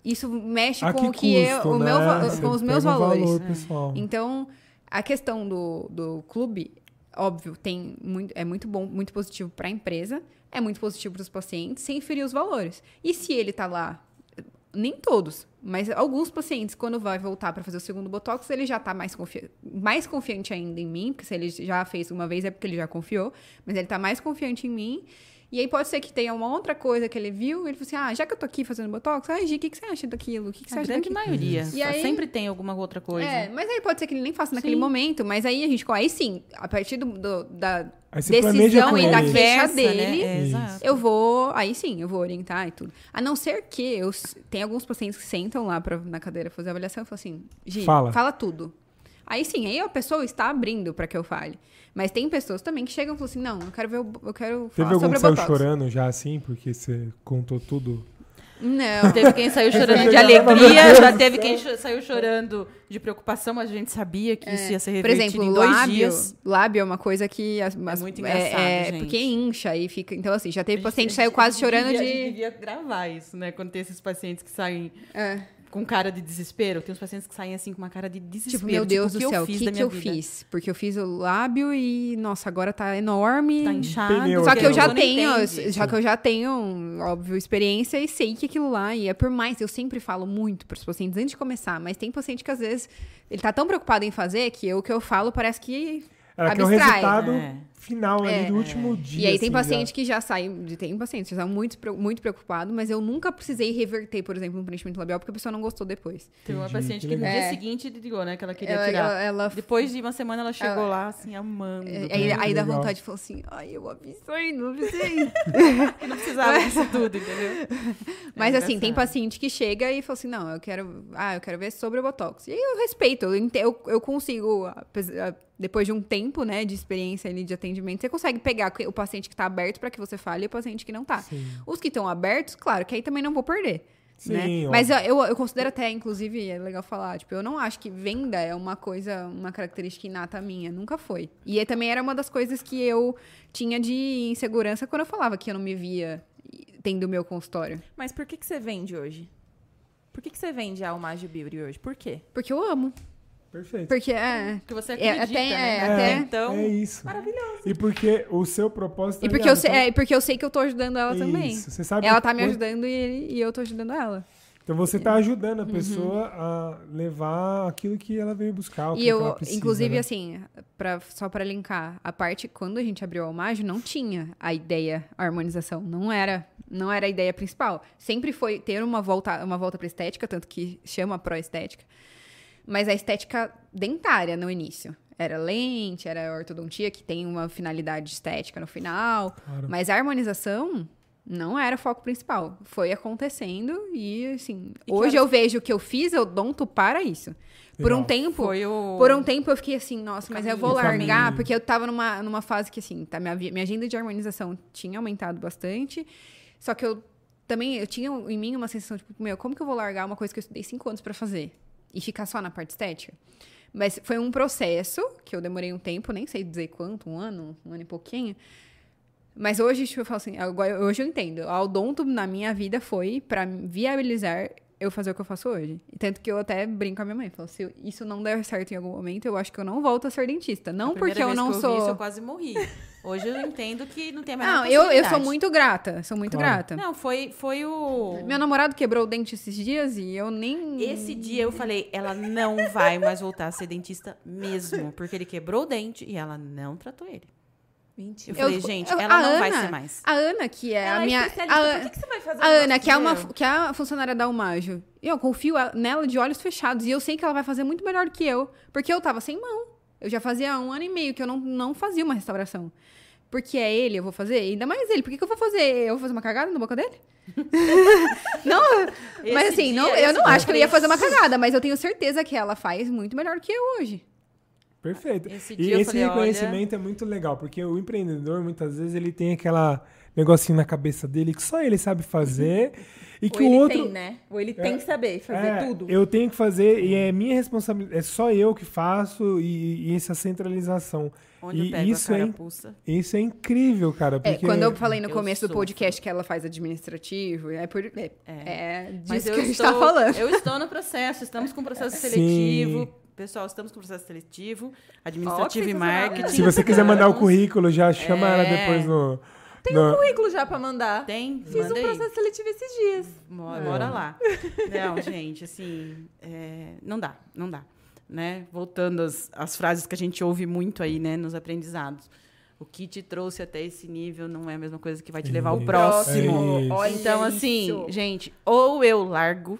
isso mexe A com o que eu, custo, o né? meu, com os meus valores. valor, pessoal. Então, a questão do, do clube, óbvio, tem muito, é muito bom, muito positivo para a empresa, é muito positivo para os pacientes, sem ferir os valores. E se ele tá lá, nem todos, mas alguns pacientes, quando vai voltar para fazer o segundo botox, ele já tá mais, confi mais confiante ainda em mim, porque se ele já fez uma vez é porque ele já confiou, mas ele tá mais confiante em mim. E aí pode ser que tenha uma outra coisa que ele viu, ele falou assim: ah, já que eu tô aqui fazendo botox, ai, Gi, o que, que você acha daquilo? O que, que você A acha grande daquilo? maioria. E aí- Sempre tem alguma outra coisa. É, mas aí pode ser que ele nem faça naquele Sim. momento, mas aí a gente, aí sim, a partir do, do- da decisão e da queixa Conversa, dele, né? É, eu vou, aí sim, eu vou orientar e tudo. A não ser que eu tem alguns pacientes que sentam lá pra, na cadeira fazer a avaliação e falam assim, Gi, Fala. fala tudo. Aí sim, aí a pessoa está abrindo pra que eu fale. Mas tem pessoas também que chegam e falam assim, não, eu quero ver, o- eu quero Teve falar algum sobre que o saiu botox. chorando já assim, porque você contou tudo? Não. Teve quem saiu chorando de alegria, já teve quem saiu chorando de preocupação, mas a gente sabia que isso ia ser É. Por revertido exemplo, em dois lábio, dias. lábio é uma coisa que as, as- muito engraçado, é, gente. porque incha e fica. Então assim, já teve A gente- paciente que saiu quase chorando devia, A gente de. devia gravar isso, né? Quando tem esses pacientes que saem É. com cara de desespero. Tem uns pacientes que saem assim com uma cara de desespero. Tipo, meu Deus o do que céu, o que, que minha eu vida? fiz? Porque eu fiz o lábio e, nossa, agora tá enorme. Tá inchado. Pneu Só que eu já tenho, entende. já que eu já tenho, óbvio, experiência e sei que aquilo lá, e é por mais, eu sempre falo muito pros pacientes antes de começar, mas tem paciente que às vezes ele tá tão preocupado em fazer que o que eu falo parece que Ela quer o Abstrai. resultado É. final ali É. do último dia. E aí tem assim, paciente já. que já sai, de- tem pacientes que já são muito, muito preocupados, mas eu nunca precisei reverter, por exemplo, um preenchimento labial porque a pessoa não gostou depois. Teve uma paciente que que, no legal. dia É. seguinte ligou, né? Que ela queria Ela, tirar. ela, ela- Depois de uma semana ela chegou Ela- lá, assim, amando. é, aí, aí dá vontade de falar assim, ai, eu avisei, não avisei. <laughs> <laughs> E não precisava disso tudo, entendeu? <laughs> Mas É assim, tem paciente que chega e fala assim, não, eu quero, ah, eu quero ver sobre o Botox. E aí eu respeito, eu, eu, eu consigo, apesar- depois de um tempo, né, de experiência ali de atendimento, você consegue pegar o paciente que tá aberto para que você fale e o paciente que não tá. Sim. Os que estão abertos, claro, que aí também não vou perder. Sim, né? Mas eu, eu, eu considero até, inclusive, é legal falar, tipo, eu não acho que venda é uma coisa, uma característica inata minha, nunca foi. E aí também era uma das coisas que eu tinha de insegurança quando eu falava que eu não me via tendo o meu consultório. Mas por que, que você vende hoje? Por que, que você vende a Almagio Beauty hoje? Por quê? Porque eu amo. Perfeito. Porque é. Porque você É, acredita, até- né? é, Até então... é isso. Maravilhoso. E porque o seu propósito E porque, eu sei, é, e porque eu sei que eu tô ajudando ela também. Isso, você sabe Ela tá me ajudando e, e eu tô ajudando ela. Então você está ajudando Uhum. a pessoa a levar aquilo que ela veio buscar. o E que eu, que ela precisa, inclusive, né? assim, pra, só para linkar, a parte quando a gente abriu o Almagio, não tinha a ideia, a harmonização. Não era, não era a ideia principal. Sempre foi ter uma volta, uma volta para estética, tanto que chama pró-estética. Mas a estética dentária no início. Era lente, era ortodontia, que tem uma finalidade estética no final. Claro. Mas a harmonização não era o foco principal. Foi acontecendo e, assim, E hoje eu vejo que eu fiz odonto para isso. Por um tempo, Foi o. por um tempo eu fiquei assim, nossa, mas eu vou O largar, porque eu tava numa, numa fase que, assim, tá, minha, minha agenda de harmonização tinha aumentado bastante, só que eu também, eu tinha em mim uma sensação, tipo, meu, como que eu vou largar uma coisa que eu estudei cinco anos pra fazer? E ficar só na parte estética? Mas foi um processo, que eu demorei um tempo, nem sei dizer quanto, um ano, um ano e pouquinho, mas hoje, tipo, eu falo assim, agora, hoje eu entendo. A odonto na minha vida foi pra viabilizar eu fazer o que eu faço hoje. E Tanto que eu até brinco com a minha mãe. Falo, se isso não der certo em algum momento, eu acho que eu não volto a ser dentista. Não porque eu vez não que eu sou... Vi isso, eu quase morri. Hoje eu entendo que não tem a menor não, eu, eu sou muito grata. Sou muito Claro. grata. Não, foi, foi o. Meu namorado quebrou o dente esses dias e eu nem... Esse dia eu falei, ela não vai mais voltar a ser dentista mesmo, porque ele quebrou o dente e ela não tratou ele. Eu Mentira. falei, Eu- gente, eu- ela a não vai Ana- ser mais. A Ana, que é Ela a minha... é a- Por que, que você vai fazer A Ana, que é, uma, que é a funcionária da Almajo. Eu confio a- nela de olhos fechados. E eu sei que ela vai fazer muito melhor do que eu. Porque eu tava sem mão. Eu já fazia um ano e meio que eu não, não fazia uma restauração. Porque é ele, eu vou fazer. Ainda mais ele. Por que, que eu vou fazer? Eu vou fazer uma cagada na boca dele? <laughs> não, mas assim, dia, não, eu não acho que ele ia fazer uma cagada. Mas eu tenho certeza que ela faz muito melhor do que eu hoje. Perfeito. Esse e esse falei, reconhecimento é muito legal, porque o empreendedor, muitas vezes, ele tem aquela negocinho na cabeça dele que só ele sabe fazer <laughs> e que Ou o ele outro. tem, né? Ou ele tem que saber fazer É, tudo. Eu tenho que fazer e é minha responsabilidade. É só eu que faço e, e essa centralização. Onde e eu pego isso a é, isso é incrível, cara. É, Porque quando eu falei no eu começo do sofro. podcast que ela faz administrativo, é, por, é, é disso Mas que eu a gente estou, tá falando. eu estou no processo, estamos com processo Sim. Pessoal, estamos com processo seletivo, administrativo e sensacional. marketing. se você quiser mandar o currículo, já chama ela É. depois no. Tem no- um currículo já pra mandar. Tem, Fiz manda um aí. processo seletivo esses dias. Bora, bora lá. Não, gente, assim, é, não dá, não dá. Né? Voltando às, às frases que a gente ouve muito aí, né, nos aprendizados. O que te trouxe até esse nível não é a mesma coisa que vai te levar ao próximo. É Então, assim, gente, ou eu largo,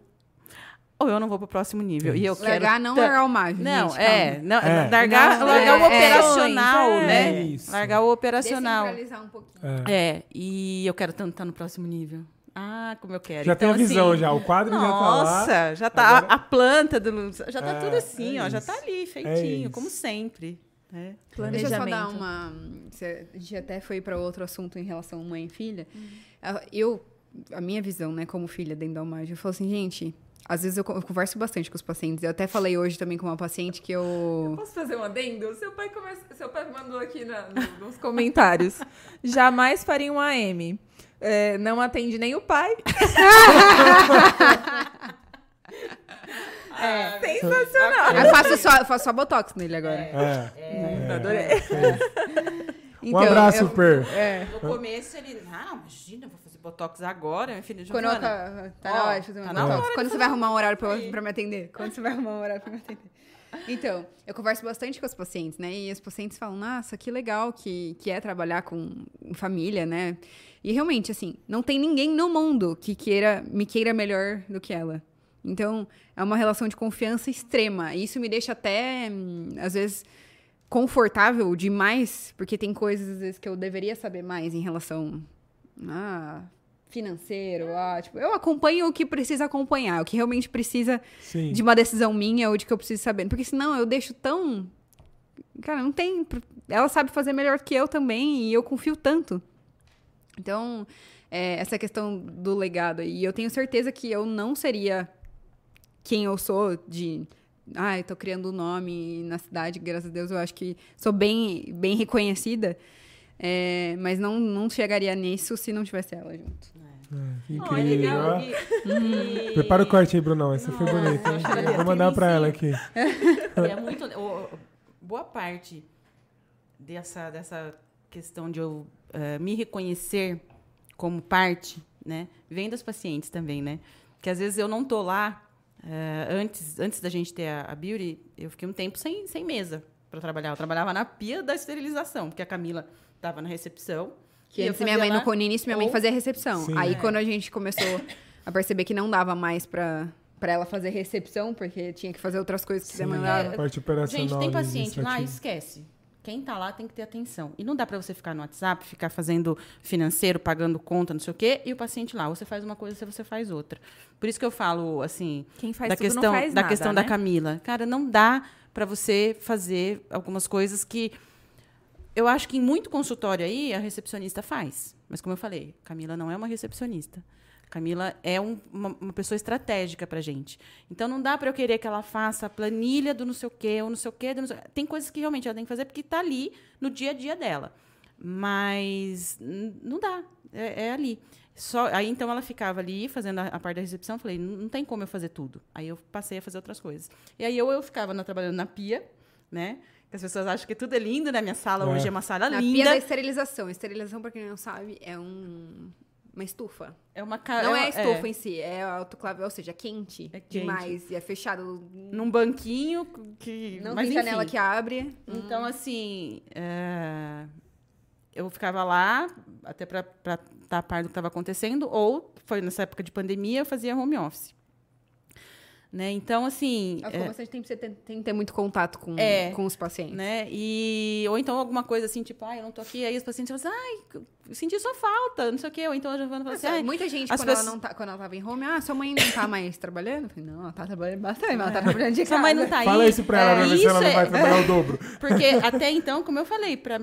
ou eu não vou pro próximo nível. E eu quero Largar não largar o mágico. Não, gente, é, não, É. largar, Não, largar o é, operacional, é, né? é isso. Largar o operacional. Descentralizar um pouquinho. É. É, e eu quero tanto estar no próximo nível. Ah, como eu quero. Já tem a Então, visão, assim, já. O quadro já tá lá. Nossa, já tá Agora- a, a planta do já tá É, tudo assim, é ó, já isso. tá ali É feitinho, como sempre, né? Deixa eu só dar Planejamento. uma. A gente até foi para outro assunto em relação a mãe e filha. Ah, Eu, a minha visão, né, como filha dentro da Almagem, eu falo assim, gente. Às vezes eu, co- eu converso bastante com os pacientes. Eu até falei hoje também com uma paciente que eu. Posso fazer um adendo? Seu pai, começa, seu pai mandou aqui na- no- nos comentários. Jamais faria um AM. É, não atende nem o pai. <laughs> é, sensacional. Eu faço só, eu faço só botox nele agora. É. É. Adorei. Um Então, abraço, eu- Per. É. No começo ele, ah, imagina, vou botox agora, minha filha Quando Giovana. tá na hora de fazer um tá botox. Quando você vai um arrumar um horário pra, pra me atender? Quando você vai arrumar um horário pra me atender? Então, eu converso bastante com os pacientes, né? E os pacientes falam, nossa, que legal que, que é trabalhar com família, né? E realmente, assim, não tem ninguém no mundo que queira me queira melhor do que ela. Então, é uma relação de confiança extrema. E isso me deixa até, hum, às vezes, confortável demais, porque tem coisas, às vezes, que eu deveria saber mais em relação a financeiro, a, tipo, eu acompanho o que precisa acompanhar, o que realmente precisa Sim. de uma decisão minha ou de que eu preciso saber. Porque senão eu deixo tão. Cara, não tem. Ela sabe fazer melhor que eu também e eu confio tanto. Então, é, essa questão do legado. E eu tenho certeza que eu não seria quem eu sou de. Ai, tô criando um nome na cidade, graças a Deus, eu acho que sou bem, bem reconhecida. É, mas não, não chegaria nisso se não tivesse ela junto. É, Ó, incrível. legal. ó. E- e- Prepara o corte aí, Brunão. Essa foi Nossa, bonita. hein? olha, Vou mandar pra ela aqui. é muito. o- boa parte dessa, dessa questão de eu eh, me reconhecer como parte, né? Vem das pacientes também, né? que às vezes eu não tô lá. é, antes, antes da gente ter a, a Beauty, eu fiquei um tempo sem, sem mesa para trabalhar. Eu trabalhava na pia da esterilização, porque a Camila estava na recepção. Que e antes minha fazia mãe lá- no início, minha mãe ou- fazia a recepção. Sim. Aí É. quando a gente começou a perceber que não dava mais pra, pra ela fazer recepção, porque tinha que fazer outras coisas que Sim, demandava. a parte operacional. Gente, tem paciente lá, esquece. Quem tá lá tem que ter atenção. E não dá para você ficar no WhatsApp, ficar fazendo financeiro, pagando conta, não sei o quê, e o paciente lá. Ou você faz uma coisa, você faz outra. Por isso que eu falo, assim, Quem faz da tudo questão, não faz da nada, questão né? da Camila. Cara, não dá para você fazer algumas coisas que eu acho que em muito consultório aí a recepcionista faz. Mas como eu falei, Camila não é uma recepcionista. Camila é um- uma, uma pessoa estratégica pra gente. Então não dá para eu querer que ela faça a planilha do não sei o quê, ou não sei o quê. sei- Tem coisas que realmente ela tem que fazer porque está ali no dia a dia dela. Mas não dá. É, é ali. Só, aí então ela ficava ali fazendo a, a parte da recepção. Falei, não, não tem como eu fazer tudo. Aí eu passei a fazer outras coisas. E aí eu, eu ficava na- trabalhando na pia, né? Que as pessoas acham que tudo é lindo, né? Minha sala É. hoje é uma sala Na linda. pia da esterilização. Esterilização, pra quem não sabe, é um, uma estufa. É uma ca- Não é a estufa em si, é autoclave, ou seja, quente, É quente. demais. E é fechado. num banquinho que. Não mas tem janela enfim. que abre. Então, assim, é, eu ficava lá até para estar a par do que estava acontecendo, ou foi nessa época de pandemia, eu fazia home office. Né? Então, assim. Ela é, ficou bastante tempo, você tem, tem que ter muito contato com, É. com os pacientes. né? E, ou então alguma coisa assim, tipo, ai, eu não tô aqui, aí os pacientes falam assim, ai, eu senti sua falta, não sei o quê. Ou então a Giovana fala assim, ai, muita gente, quando, ela pessoas- não tá, quando ela tava em home, ah, sua mãe não tá mais trabalhando? Eu falei, não, ela tá trabalhando bastante, mas ela tá trabalhando de sua casa. mãe não tá aí. Fala isso pra ela, É, pra ver se ela não vai é- trabalhar o <laughs> dobro. Porque até então, como eu falei, pra,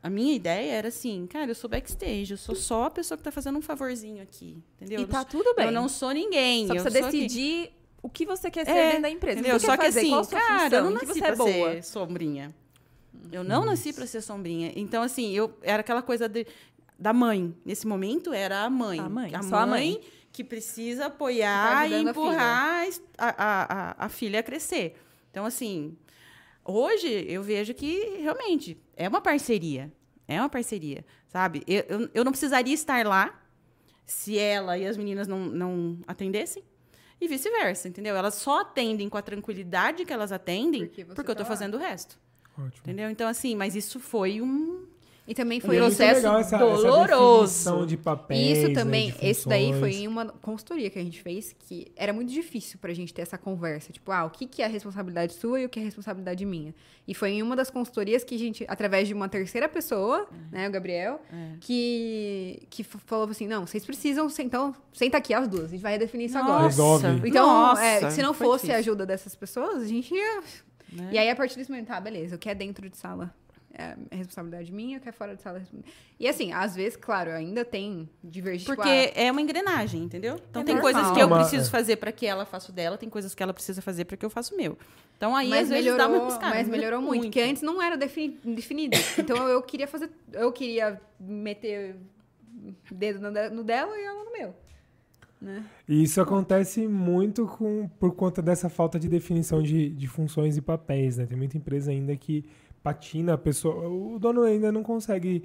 a minha ideia era assim, cara, eu sou backstage, eu sou só a pessoa que tá fazendo um favorzinho aqui, entendeu? E tá tudo bem. Eu não sou ninguém. Só precisa decidir o que você quer ser É, dentro da empresa. Entendeu? Só você que quer fazer, assim, cara, função, eu não que nasci você é pra boa. ser sombrinha. Eu não nasci pra ser sombrinha. Então, assim, eu era aquela coisa de, da mãe. Nesse momento, era a mãe. A mãe, a só a mãe. que precisa Tá apoiar e empurrar a, a, a- a filha a crescer. Então, assim, hoje eu vejo que realmente é uma parceria. É uma parceria, sabe? Eu, eu, eu não precisaria estar lá se ela e as meninas não, não atendessem. E vice-versa, entendeu? Elas só atendem com a tranquilidade que elas atendem Porque porque, eu tô tá lá. fazendo o resto. Ótimo. Entendeu? Então, assim, mas isso foi um. E também foi é muito processo essa, doloroso. Essa de E papéis, isso né, também, de esse daí foi em uma consultoria que a gente fez que era muito difícil pra gente ter essa conversa. Tipo, ah, o que, que é a responsabilidade sua e o que é a responsabilidade minha? E foi em uma das consultorias que a gente, através de uma terceira pessoa, né, o Gabriel, que, que f- falou assim: não, vocês precisam, então, senta aqui as duas, a gente vai redefinir isso agora. Resolve. Então, Nossa, é, se não foi fosse a ajuda dessas pessoas, a gente ia. Né? E aí, a partir desse momento, tá, beleza, o que é dentro de sala é é responsabilidade minha, o que é fora de sala é responsabilidade. E assim, às vezes, claro, ainda tem divergência. tipo, Porque é uma engrenagem, entendeu? Então É tem normal. coisas que eu preciso fazer para que ela faça o dela, tem coisas que ela precisa fazer para que eu faça o meu. Então aí mas às vezes melhorou, dá uma buscada. mas melhorou muito, porque antes não era defini- definido. Então eu queria fazer, eu queria meter dedo no, de- no dela e ela no meu. Né? E isso acontece muito com, por conta dessa falta de definição de, de funções e papéis, né? Tem muita empresa ainda que patina a pessoa. O dono ainda não consegue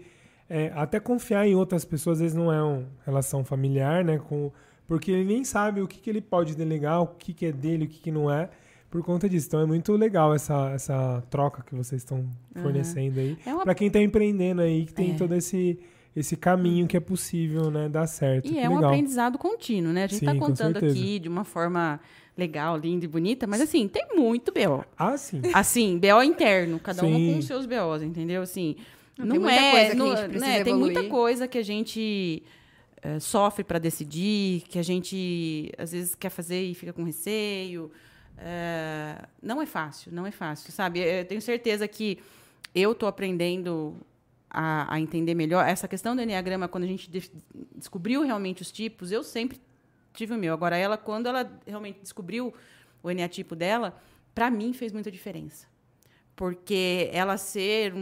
é, até confiar em outras pessoas, às vezes não é uma relação familiar, né? Com, porque ele nem sabe o que, que ele pode delegar, o que, que é dele, o que, que não é, por conta disso. Então é muito legal essa, essa troca que vocês estão fornecendo aí. É uma Para quem está empreendendo aí, que tem É. todo esse, esse caminho que é possível, né? Dar certo. E Que é um legal. aprendizado contínuo, né? A gente está contando aqui de uma forma legal, linda e bonita, mas assim, tem muito BO. Ah, sim. Assim, BO interno, cada um Sim. com os seus BOs, entendeu? Assim, Não, não, tem muita é, coisa que não- a gente precisa né, tem muita coisa que a gente eh, sofre para decidir, que a gente às vezes quer fazer e fica com receio. Eh, não é fácil, não é fácil, sabe? Eu tenho certeza que eu estou aprendendo a, a entender melhor essa questão do enneagrama quando a gente de- descobriu realmente os tipos. Eu sempre tive o meu. Agora ela, quando ela realmente descobriu o eneatipo dela, para mim fez muita diferença porque ela ser um,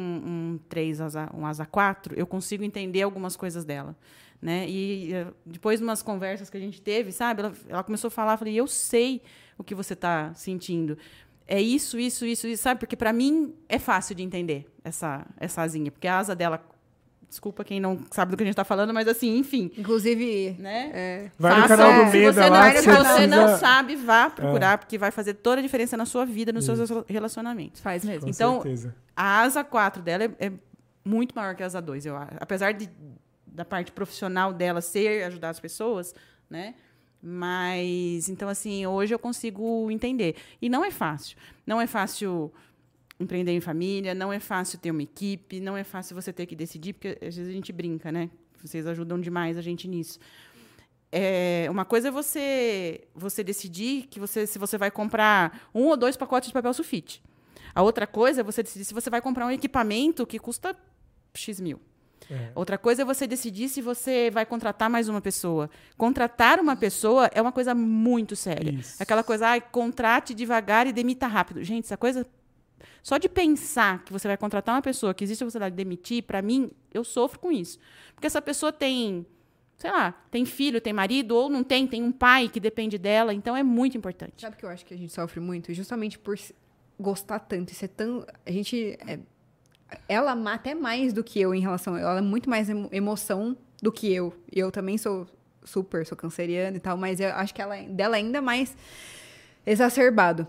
um 3 asa, um asa 4, eu consigo entender algumas coisas dela. Né? E depois de umas conversas que a gente teve, sabe? Ela, ela começou a falar, eu falei, eu sei o que você está sentindo. É isso, isso, isso, isso, sabe? Porque para mim é fácil de entender essa, essa asinha, porque a asa dela Desculpa quem não sabe do que a gente tá falando, mas assim, enfim. Inclusive, Né? é, Vai no canal do se Meda você lá não, se você você precisa... não sabe, vá procurar, porque vai fazer toda a diferença na sua vida, nos seus relacionamentos. Faz mesmo. Com Então, certeza. A asa 4 dela é, é muito maior que a asa 2, eu acho. Apesar de, da parte profissional dela ser ajudar as pessoas, né? Mas, então, assim, hoje eu consigo entender. E não é fácil. Não é fácil empreender em família, não é fácil ter uma equipe, não é fácil você ter que decidir, porque às vezes a gente brinca, né? Vocês ajudam demais a gente nisso. É, uma coisa é você você decidir que você se você vai comprar um ou dois pacotes de papel sulfite. A outra coisa é você decidir se você vai comprar um equipamento que custa X mil. É. Outra coisa é você decidir se você vai contratar mais uma pessoa. Contratar uma pessoa é uma coisa muito séria. Isso. Aquela coisa, ai, contrate devagar e demita rápido. Gente, essa coisa. Só de pensar que você vai contratar uma pessoa que existe a possibilidade de demitir, para mim, eu sofro com isso. Porque essa pessoa tem, sei lá, tem filho, tem marido, ou não tem, tem um pai que depende dela, então é muito importante. Sabe o que eu acho que a gente sofre muito? Justamente por gostar tanto e ser tão. A gente. é- ela ama até mais do que eu em relação. Ela é muito mais emo- emoção do que eu. Eu também sou super, sou canceriana e tal, mas eu acho que ela dela é ainda mais exacerbado.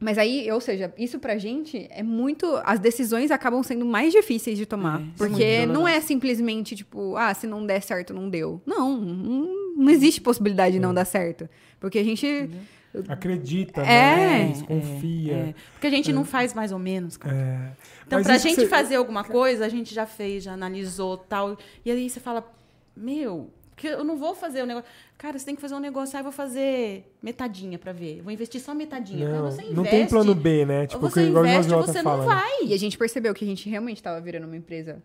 Mas aí, ou seja, isso pra gente é muito. As decisões acabam sendo mais difíceis de tomar. É, é porque muito não é simplesmente tipo, ah, se não der certo, não deu. Não, não, não existe possibilidade de É. não dar certo. Porque a gente. Acredita, É. né? Confia. É, porque a gente não faz mais ou menos, cara. É. Então, Mas pra gente você- fazer alguma coisa, a gente já fez, já analisou tal. E aí você fala, meu, que eu não vou fazer o negócio. Cara, você tem que fazer um negócio, aí eu vou fazer metadinha pra ver. Vou investir só metadinha. Não, você investe, não tem plano B, né? Tipo, você o investe você fala, não né? vai. E a gente percebeu que a gente realmente estava virando uma empresa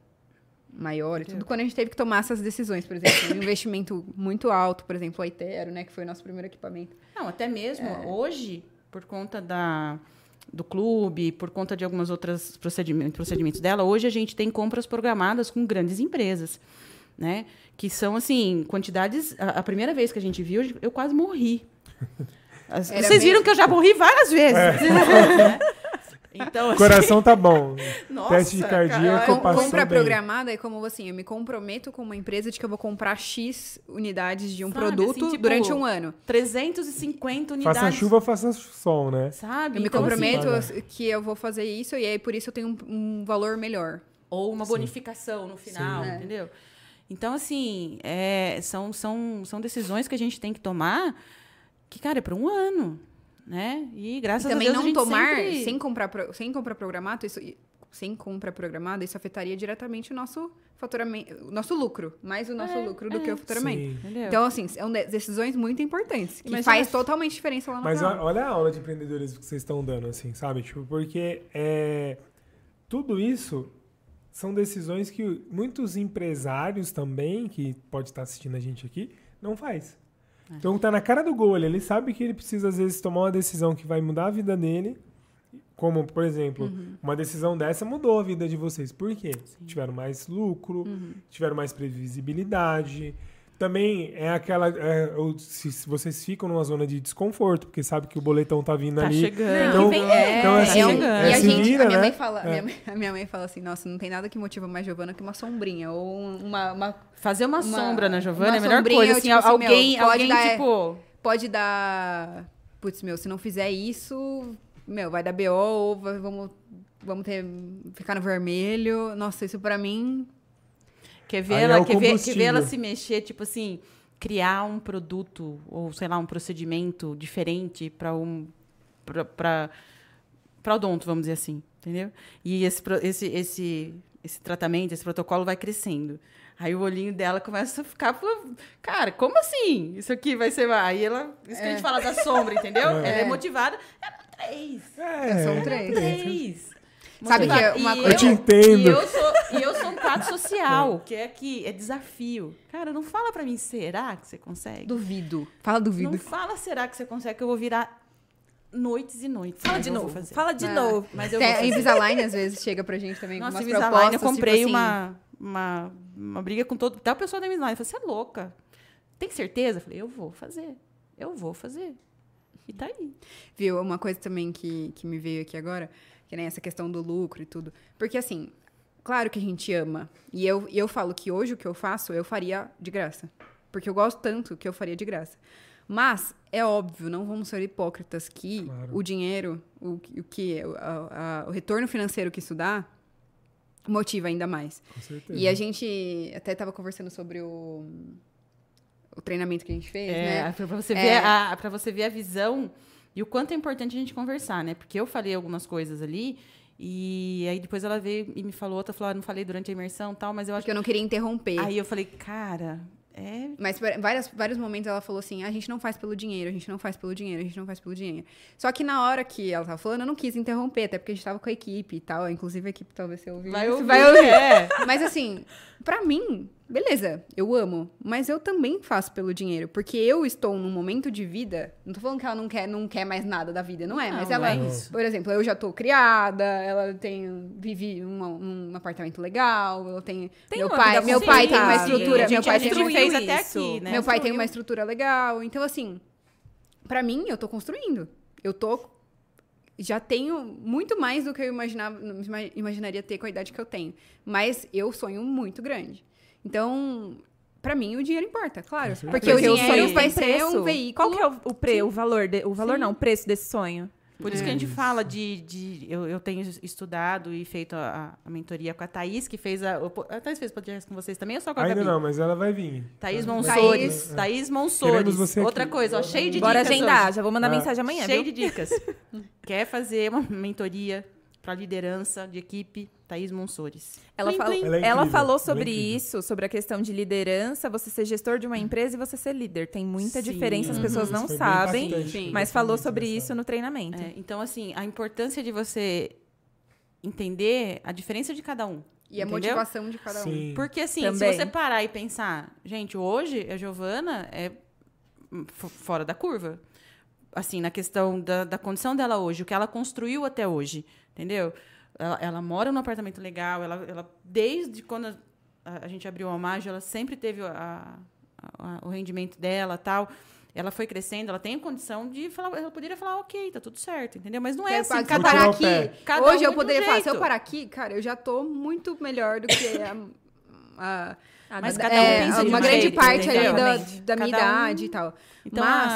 maior e tudo quando a gente teve que tomar essas decisões, por exemplo, um investimento muito alto, por exemplo, o Itero, né, que foi o nosso primeiro equipamento. Não, até mesmo É. hoje, por conta da, do clube, por conta de algumas outras procedimentos, procedimentos dela, hoje a gente tem compras programadas com grandes empresas, né? Que são, assim, quantidades... A, a primeira vez que a gente viu, eu quase morri. As- vocês viram mesmo? que eu já morri várias vezes. né? <laughs> então, O assim, coração tá bom. Nossa, Teste de cardíaco Com, passou compra bem. programada é como assim, eu me comprometo com uma empresa de que eu vou comprar X unidades de um Sabe, produto assim, tipo, durante um ano. 350 unidades. Faça chuva, faça sol, né? Sabe? Eu me Então, assim, comprometo Paga. que eu vou fazer isso e aí por isso eu tenho um, um valor melhor. Ou uma bonificação no final, Sim. É. Então, assim, é, são, são, são decisões que a gente tem que tomar que, cara, é para um ano, né? E graças E também a Deus não a gente tomar sempre... sem comprar sem comprar programado, isso sem compra programada, isso afetaria diretamente o nosso faturamento, o nosso lucro, mais o nosso É, lucro do é. que o faturamento. Sim. Entendeu? Então, assim, são de- decisões muito importantes, que Imagina- faz totalmente diferença lá no Mas olha a aula de empreendedorismo que vocês estão dando, assim, sabe? Tipo, porque é, tudo isso são decisões que muitos empresários também, que pode estar assistindo a gente aqui, não faz. É. Então tá na cara do gol, ele sabe que ele precisa às vezes tomar uma decisão que vai mudar a vida dele, como, por exemplo, Uhum. uma decisão dessa mudou a vida de vocês. Por quê? Tiveram mais lucro, Uhum. tiveram mais previsibilidade. Também é aquela. é, se, se vocês ficam numa zona de desconforto, porque sabe que o boletão tá vindo Tá ali. chegando. Então, É, então, assim, é um- é, e a gente, vira, a minha né? mãe fala, É. minha, mãe- a minha mãe fala assim, nossa, não tem nada que motiva mais Giovana que uma sombrinha ou um- uma, uma Fazer uma, Uma- sombra na Giovana é a melhor coisa. Assim, tipo assim, alguém, meu, pode alguém dar- tipo... pode dar, putz, meu, se não fizer isso, meu, vai dar BO ou vai- vamos vamos ter ficar no vermelho. Nossa, isso pra mim Quer ver, Aí ela, é quer, ver, quer ver ela se mexer, tipo assim, criar um produto ou, sei lá, um procedimento diferente para um. para odonto, vamos dizer assim, entendeu? E esse, esse, esse, esse tratamento, esse protocolo vai crescendo. Aí o olhinho dela começa a ficar, cara, como assim? Isso aqui vai ser. Aí ela. Isso que a gente fala da sombra, entendeu? <laughs> Ela é motivada. É três. É, São é, três. Três. Sabe que é uma coisa- Eu te entendo. E eu sou, e eu sou um quadro social, que é que é desafio. Cara, não fala pra mim, será que você consegue? duvido. Fala duvido. Não fala, será que você consegue, que eu vou virar noites e noites. Fala mas de novo. fazer. Fala de É. novo. Mas eu vou a. Invisalign às vezes chega pra gente também Nossa, com umas Invisalign, propostas. eu comprei tipo assim, uma, uma, uma briga com todo. Até o pessoal da Invisalign. Eu falei, você é louca. Tem certeza? Eu falei, eu vou fazer. Eu vou fazer. E tá aí. Viu? Uma coisa também que, que me veio aqui agora, que nem essa questão do lucro e tudo. Porque assim, claro que a gente ama. E eu, e eu falo que hoje o que eu faço, eu faria de graça. Porque eu gosto tanto que eu faria de graça. Mas, é óbvio, não vamos ser hipócritas que Claro. o dinheiro, o, o que a- a- o retorno financeiro que isso dá, motiva ainda mais. Com certeza. E a gente até estava conversando sobre o, o treinamento que a gente fez, É, né? pra você, É. ver a, pra você ver a visão e o quanto é importante a gente conversar, né? Porque eu falei algumas coisas ali e aí depois ela veio e me falou outra, falou, ah, não falei durante a imersão e tal, mas eu acho Porque eu não queria interromper. Aí eu falei, cara, é... Mas várias, vários momentos ela falou assim: "Ah, a gente não faz pelo dinheiro, a gente não faz pelo dinheiro, a gente não faz pelo dinheiro. Só que na hora que ela tava falando, eu não quis interromper, até porque a gente tava com a equipe e tal. Inclusive a equipe talvez você ouvir. Vai ouvir, vai <laughs> ouvir. é. Mas assim, pra mim, beleza, eu amo. Mas eu também faço pelo dinheiro. Porque eu estou num momento de vida. Não tô falando que ela não quer, não quer mais nada da vida, não é? Não, mas ela. é. Por exemplo, eu já tô criada, ela tem. vive um, um apartamento legal, eu tenho. Tem meu pai, meu pai tem uma estrutura. A Meu pai tem fez até isso. aqui, né? meu pai tem uma estrutura legal. Então, assim, pra mim, eu tô construindo. Eu tô. Já tenho muito mais do que eu imaginava, ima- imaginaria ter com a idade que eu tenho. Mas eu sonho muito grande. Então, pra mim, o dinheiro importa, claro. Porque, o Porque o dinheiro sonho vai ser preço. um veículo. Qual que é o, o, pre, o valor? de- o valor Sim. não, o preço desse sonho. Por isso que a gente fala de. de eu, eu tenho estudado e feito a, a mentoria com a Thaís, que fez a. A Thaís fez podcast com vocês também ou só com a Ainda Gabi? não, mas ela vai vir. Thaís Monsores. Thaís Monsores. você aqui. Outra coisa, ó, cheio de Bora dicas. agendar, hoje. já vou mandar Ah. mensagem amanhã, Cheio viu? de dicas. <laughs> Quer fazer uma mentoria para liderança de equipe? Thaís Monsores. Ela, Plim, plim. Ela é ela falou ela é sobre isso, sobre a questão de liderança, você ser gestor de uma empresa e você ser líder. Tem muita Sim. diferença, as pessoas Isso não sabem, Sim. mas falou sobre engraçado. isso no treinamento. É, então, assim, a importância de você entender a diferença de cada um. E a entendeu? motivação de cada um. Porque, assim, Também. se você parar e pensar, gente, hoje a Giovana é fora da curva. Assim, na questão da, da condição dela hoje, o que ela construiu até hoje, entendeu? Ela, ela mora num apartamento legal, ela, ela desde quando a, a gente abriu a Almagem, ela sempre teve a- a- o rendimento dela tal. Ela foi crescendo, ela tem condição de falar, ela poderia falar, ok, tá tudo certo, entendeu? Mas não é assim, Vou tirar parar aqui. Cada Hoje um eu um poderia falar, se eu parar aqui, cara, eu já tô muito melhor do que <laughs> a. a- Mas a- cada um é, pensa uma um grande jeito, parte ali da, da minha Cada um- idade e tal. Então, Mas-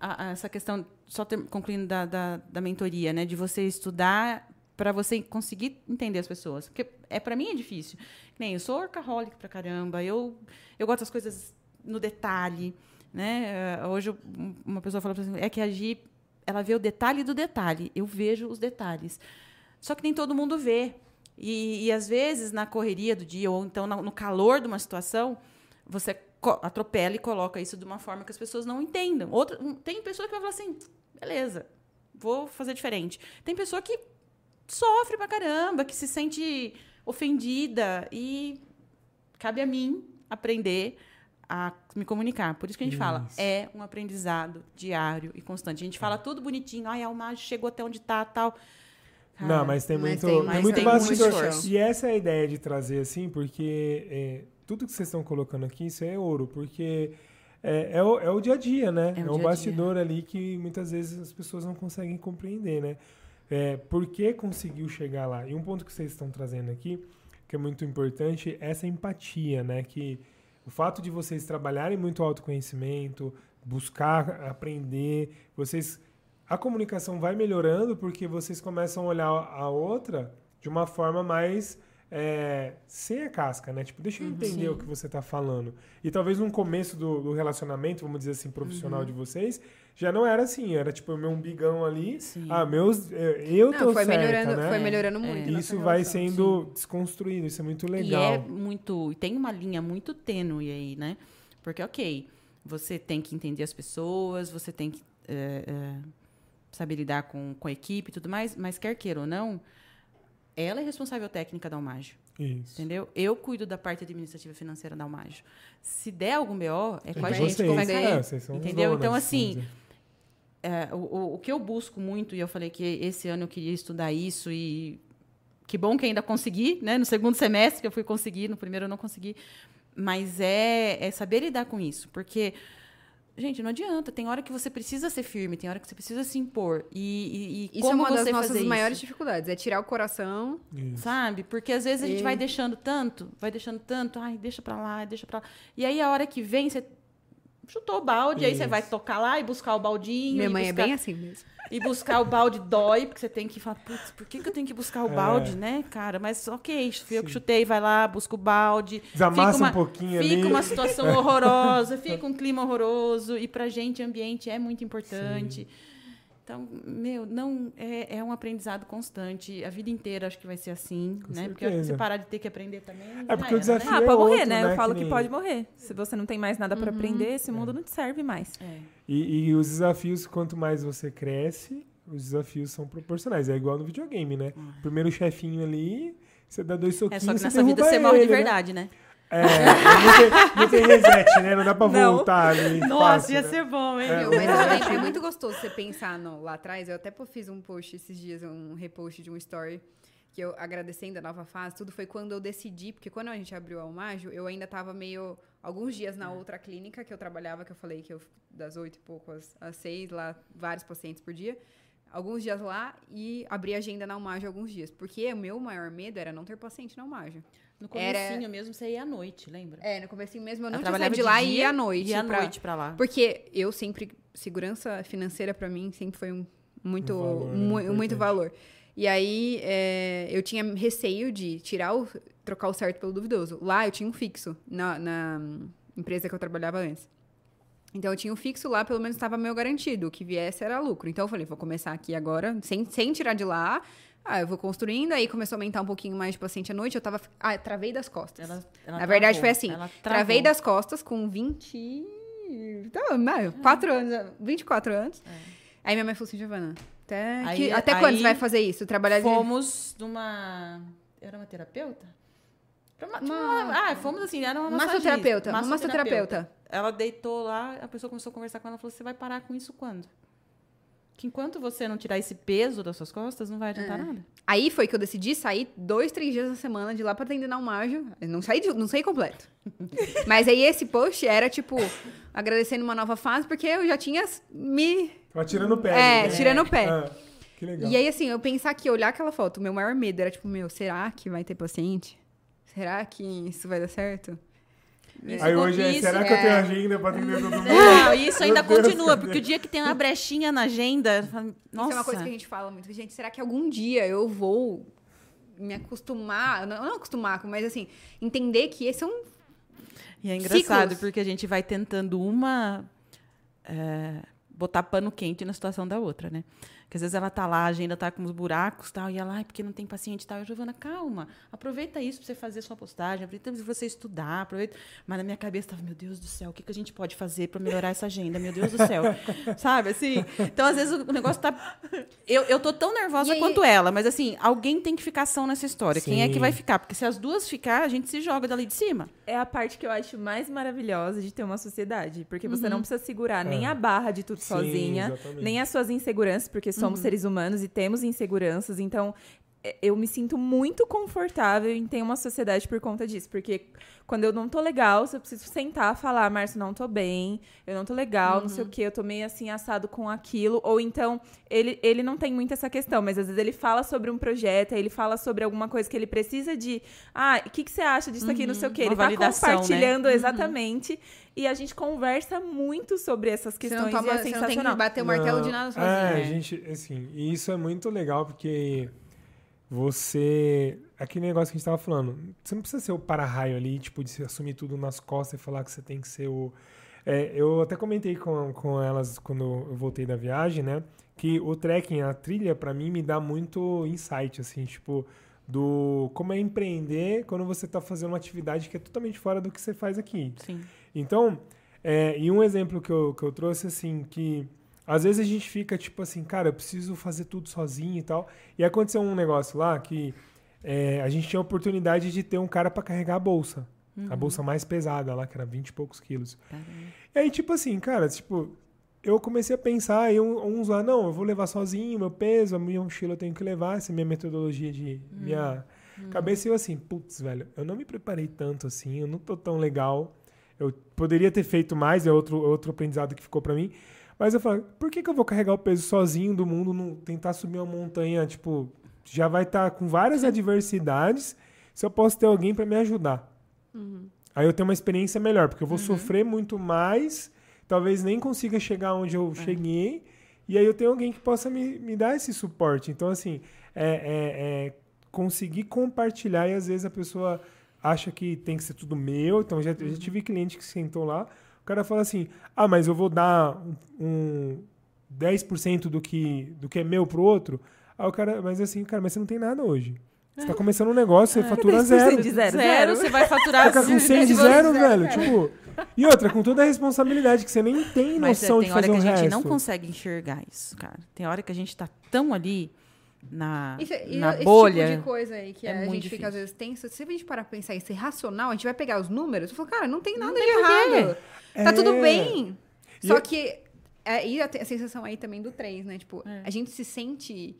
a- a- essa questão, só ter- concluindo da, da, da mentoria, né? De você estudar para você conseguir entender as pessoas. Porque é para mim é difícil. Nem eu sou workaholic pra caramba, eu, eu gosto das coisas no detalhe, né? Eh, Hoje uma pessoa pra mim, é que a Gi, ela vê o detalhe do detalhe. Eu vejo os detalhes. Só que nem todo mundo vê. E, e às vezes, na correria do dia, ou então no calor de uma situação, você atropela e coloca isso de uma forma que as pessoas não entendam. Outra, tem pessoa que vai falar assim, beleza, vou fazer diferente. Tem pessoa que sofre pra caramba, que se sente ofendida e cabe a mim aprender a me comunicar. Por isso que a gente fala, Isso. é um aprendizado diário e constante. A gente fala tudo bonitinho, ai, a Almagem chegou até onde tá, tal. Cara, Não, mas tem mas muito, tem- mas muito tem bastidor. muito e essa é a ideia de trazer assim, porque é, tudo que vocês estão colocando aqui, isso é ouro, porque é, é o, é o dia a dia, né? É o É, dia um bastidor ali que muitas vezes as pessoas não conseguem compreender, né? É, por que conseguiu chegar lá? E um ponto que vocês estão trazendo aqui, que é muito importante, é essa empatia, né? Que o fato de vocês trabalharem muito autoconhecimento, buscar aprender, vocês a comunicação vai melhorando porque vocês começam a olhar a outra de uma forma mais é, sem a casca, né? Tipo, deixa eu entender Sim. o que você tá falando. E talvez no começo do, do relacionamento, vamos dizer assim, profissional Uhum. de vocês, já não era assim, era tipo o meu umbigão ali. Sim. Ah, meus. é, Eu Não, tô foi certa, melhorando, né? foi melhorando É. muito. Nossa isso vai relação. sendo desconstruído, isso é muito legal. E é muito. e Tem uma linha muito tênue aí, né? Porque, ok, você tem que entender as pessoas, você tem que é, é, saber lidar com, com a equipe e tudo mais, mas quer queira ou não, ela é responsável técnica da Almagio, Isso. entendeu? Eu cuido da parte administrativa financeira da Almagio. Se der algum BO, é É com a de gente que vocês, vai é, cair. vocês são entendeu? donas, Então, assim. É, o, o- que eu busco muito, e eu falei que esse ano eu queria estudar isso, e que bom que ainda consegui, né? No segundo semestre que eu fui conseguir, no primeiro eu não consegui. Mas é, é saber lidar com isso, porque Gente, não adianta. Tem hora que você precisa ser firme, tem hora que você precisa se impor. E, e, e Isso é como uma das nossas maiores isso? dificuldades, é tirar o coração. Isso. Sabe? Porque às vezes a gente E- vai deixando tanto, vai deixando tanto, ai, deixa pra lá, deixa pra lá. E aí a hora que vem, você chutou o balde, aí você Isso. vai tocar lá e buscar o baldinho. Minha e mãe é buscar- bem assim mesmo. E buscar o balde dói, porque você tem que falar, putz, por que, que eu tenho que buscar o É. balde, né, cara? Mas ok, fui eu que Sim. chutei, vai lá, busca o balde. Desamassa Fica uma- um pouquinho Fica ali. uma situação horrorosa, <laughs> fica um clima horroroso. E pra gente, ambiente é muito importante. Então, meu, não é, é um aprendizado constante. A vida inteira acho que vai ser assim, Com né? Porque certeza. você parar de ter que aprender também. É porque o era, desafio- Né? Ah, é pode morrer, outro, né? né, Eu falo que que nem- pode morrer. Se você não tem mais nada pra aprender, esse mundo não te serve mais. É. E, e os desafios, quanto mais você cresce, os desafios são proporcionais. É igual no videogame, né? Primeiro chefinho ali, você dá dois É soquinhos, só que você nessa vida você morre de ele, né? verdade, né? É, não tem, não tem reset, né? Não dá pra Não. voltar ali. Nossa, fácil, ia né? ser bom, hein? É. Meu, mas é muito gostoso você pensar no- lá atrás. Eu até fiz um post esses dias, um repost de um story, que eu agradecendo a nova fase, tudo foi quando eu decidi, porque quando a gente abriu a Almajo, eu ainda tava meio. Alguns dias na outra clínica que eu trabalhava, que eu falei que eu das oito e pouco às, às seis, lá, vários pacientes por dia. Alguns dias lá e abri a agenda na Almajo alguns dias. Porque o meu maior medo era não ter paciente na Almajo. No Era- comecinho mesmo, você ia à noite, lembra? É, no começo mesmo eu não Eu tinha de lá e ia à noite. E à pra- noite pra lá. Porque eu sempre. Segurança financeira pra mim sempre foi um muito, Um valor, mu- muito valor. E aí é, eu tinha receio de tirar o. trocar o certo pelo duvidoso. Lá eu tinha um fixo na, na empresa que eu trabalhava antes. Então eu tinha um fixo lá, pelo menos estava meio garantido. O que viesse era lucro. Então eu falei, vou começar aqui agora, sem, sem tirar de lá. Ah, eu vou construindo, aí começou a aumentar um pouquinho mais de paciente à noite. Eu tava. Ah, travei das costas. Ela- ela Na verdade, travou. foi assim. Ela Travei das costas com 20. Tá, não, 4 anos, 24 anos. Aí minha mãe falou assim, Giovana, até, Aí- que- até aí quando você vai fazer isso? Trabalhar de. Fomos numa. Era uma terapeuta? Pra uma- tinha uma- Ah, fomos assim, era uma. Massoterapeuta. Uma massoterapeuta. Ela deitou lá, a pessoa começou a conversar com ela e falou: Você vai parar com isso quando? Que enquanto você não tirar esse peso das suas costas, não vai adiantar nada. Aí foi que eu decidi sair dois, três dias na semana de lá pra atender na. Eu Não saí, de- não saí completo. <laughs> Mas aí esse post era, tipo, agradecendo uma nova fase, porque eu já tinha me. Tava tirando o pé. É, né? tirando o pé. Ah, que legal. E aí, assim, eu pensar aqui, olhar aquela foto, o meu maior medo era, tipo, meu, será que vai ter paciente? Será que isso vai dar certo? Isso Aí hoje é, isso- será que eu tenho agenda pra atender todo mundo? Não, isso ainda Deus, continua, cadê? porque o dia que tem uma brechinha na agenda. Nossa, Isso é uma coisa que a gente fala muito. Gente, será que algum dia eu vou me acostumar? Não, não acostumar, mas assim, entender que esse é um. E é engraçado, Ciclos. porque a gente vai tentando uma é, botar pano quente na situação da outra, né? Porque às vezes ela tá lá, a agenda tá com os buracos tal, e ela, ai, porque não tem paciente e tal. Eu, Giovana, calma, aproveita isso pra você fazer sua postagem, aproveita pra você estudar, aproveita. Mas na minha cabeça tava, meu Deus do céu, o que, que a gente pode fazer pra melhorar essa agenda? Meu Deus do céu. <laughs> Sabe, assim? Então, às vezes, o negócio tá. Eu, eu tô tão nervosa aí- quanto ela, mas assim, alguém tem que ficar ação nessa história. Quem é que Sim. vai ficar? Porque se as duas ficar, a gente se joga dali de cima. É a parte que eu acho mais maravilhosa de ter uma sociedade. Porque você Uhum. não precisa segurar nem É. a barra de tudo Sim, sozinha, exatamente. nem as suas inseguranças, porque somos seres humanos e temos inseguranças. Então, é, eu me sinto muito confortável em ter uma sociedade por conta disso. Porque quando eu não tô legal, se eu preciso sentar falar, Márcio, não tô bem, eu não tô legal, não sei o quê, eu tô meio assim assado com aquilo. Ou então, ele, ele não tem muito essa questão, mas às vezes ele fala sobre um projeto, aí ele fala sobre alguma coisa que ele precisa de. Ah, o que, que você acha disso aqui, não sei o quê. Uma Ele tá validação, né? compartilhando exatamente. E a gente conversa muito sobre essas Você questões não, toma, e é você não tem que sensacional. bater o martelo de Não, nada sozinho. É, né? gente, assim, e isso é muito legal porque você. Aquele negócio que a gente tava falando, você não precisa ser o para-raio ali, tipo, de se assumir tudo nas costas e falar que você tem que ser o. É, eu até comentei com, com elas quando eu voltei da viagem, né? Que o trekking, a trilha, pra mim, me dá muito insight, assim, tipo, do como é empreender quando você tá fazendo uma atividade que é totalmente fora do que você faz aqui. Sim. Então, é, e um exemplo que eu, que eu trouxe, assim, que às vezes a gente fica tipo assim, cara, eu preciso fazer tudo sozinho e tal. E aconteceu um negócio lá que é, a gente tinha a oportunidade de ter um cara para carregar a bolsa. A bolsa mais pesada lá, que era 20 e poucos quilos. E aí, tipo assim, cara, tipo, eu comecei a pensar, e um- uns lá, não, eu vou levar sozinho, meu peso, a minha mochila eu tenho que levar, essa é minha metodologia de minha cabeça. E eu assim, putz, velho, eu não me preparei tanto assim, eu não tô tão legal. Eu poderia ter feito mais, é outro, outro aprendizado que ficou para mim. Mas eu falo, por que, que eu vou carregar o peso sozinho do mundo, não, tentar subir uma montanha, tipo, já vai estar tá com várias <laughs> adversidades, se eu posso ter alguém para me ajudar. Uhum. Aí eu tenho uma experiência melhor, porque eu vou uhum. sofrer muito mais, talvez nem consiga chegar onde eu é. cheguei, e aí eu tenho alguém que possa me, me dar esse suporte. Então, assim, é, é, é conseguir compartilhar e às vezes a pessoa acha que tem que ser tudo meu. Então, já, já tive cliente que sentou lá, o cara fala assim: ah, mas eu vou dar um, um 10% do que, do que é meu pro outro. Aí o cara, mas assim, cara, mas você não tem nada hoje. Você tá começando um negócio, você é, fatura zero. De zero. zero. Você vai faturar Fica com 100 de zero, velho. Tipo, e outra, com toda a responsabilidade que você nem tem noção Mas, de fazer um resto. tem hora que a gente não consegue enxergar isso, cara. Tem hora que a gente tá tão ali na, isso, na esse bolha. Esse tipo de coisa aí que é a gente difícil. fica às vezes tensa. Se a gente parar pra pensar isso é racional, a gente vai pegar os números e falar, cara, não tem nada não de errado. É. Tá tudo bem. E Só eu... que. É, e a, a, sensação aí também do 3, né? Tipo, é. a gente se sente.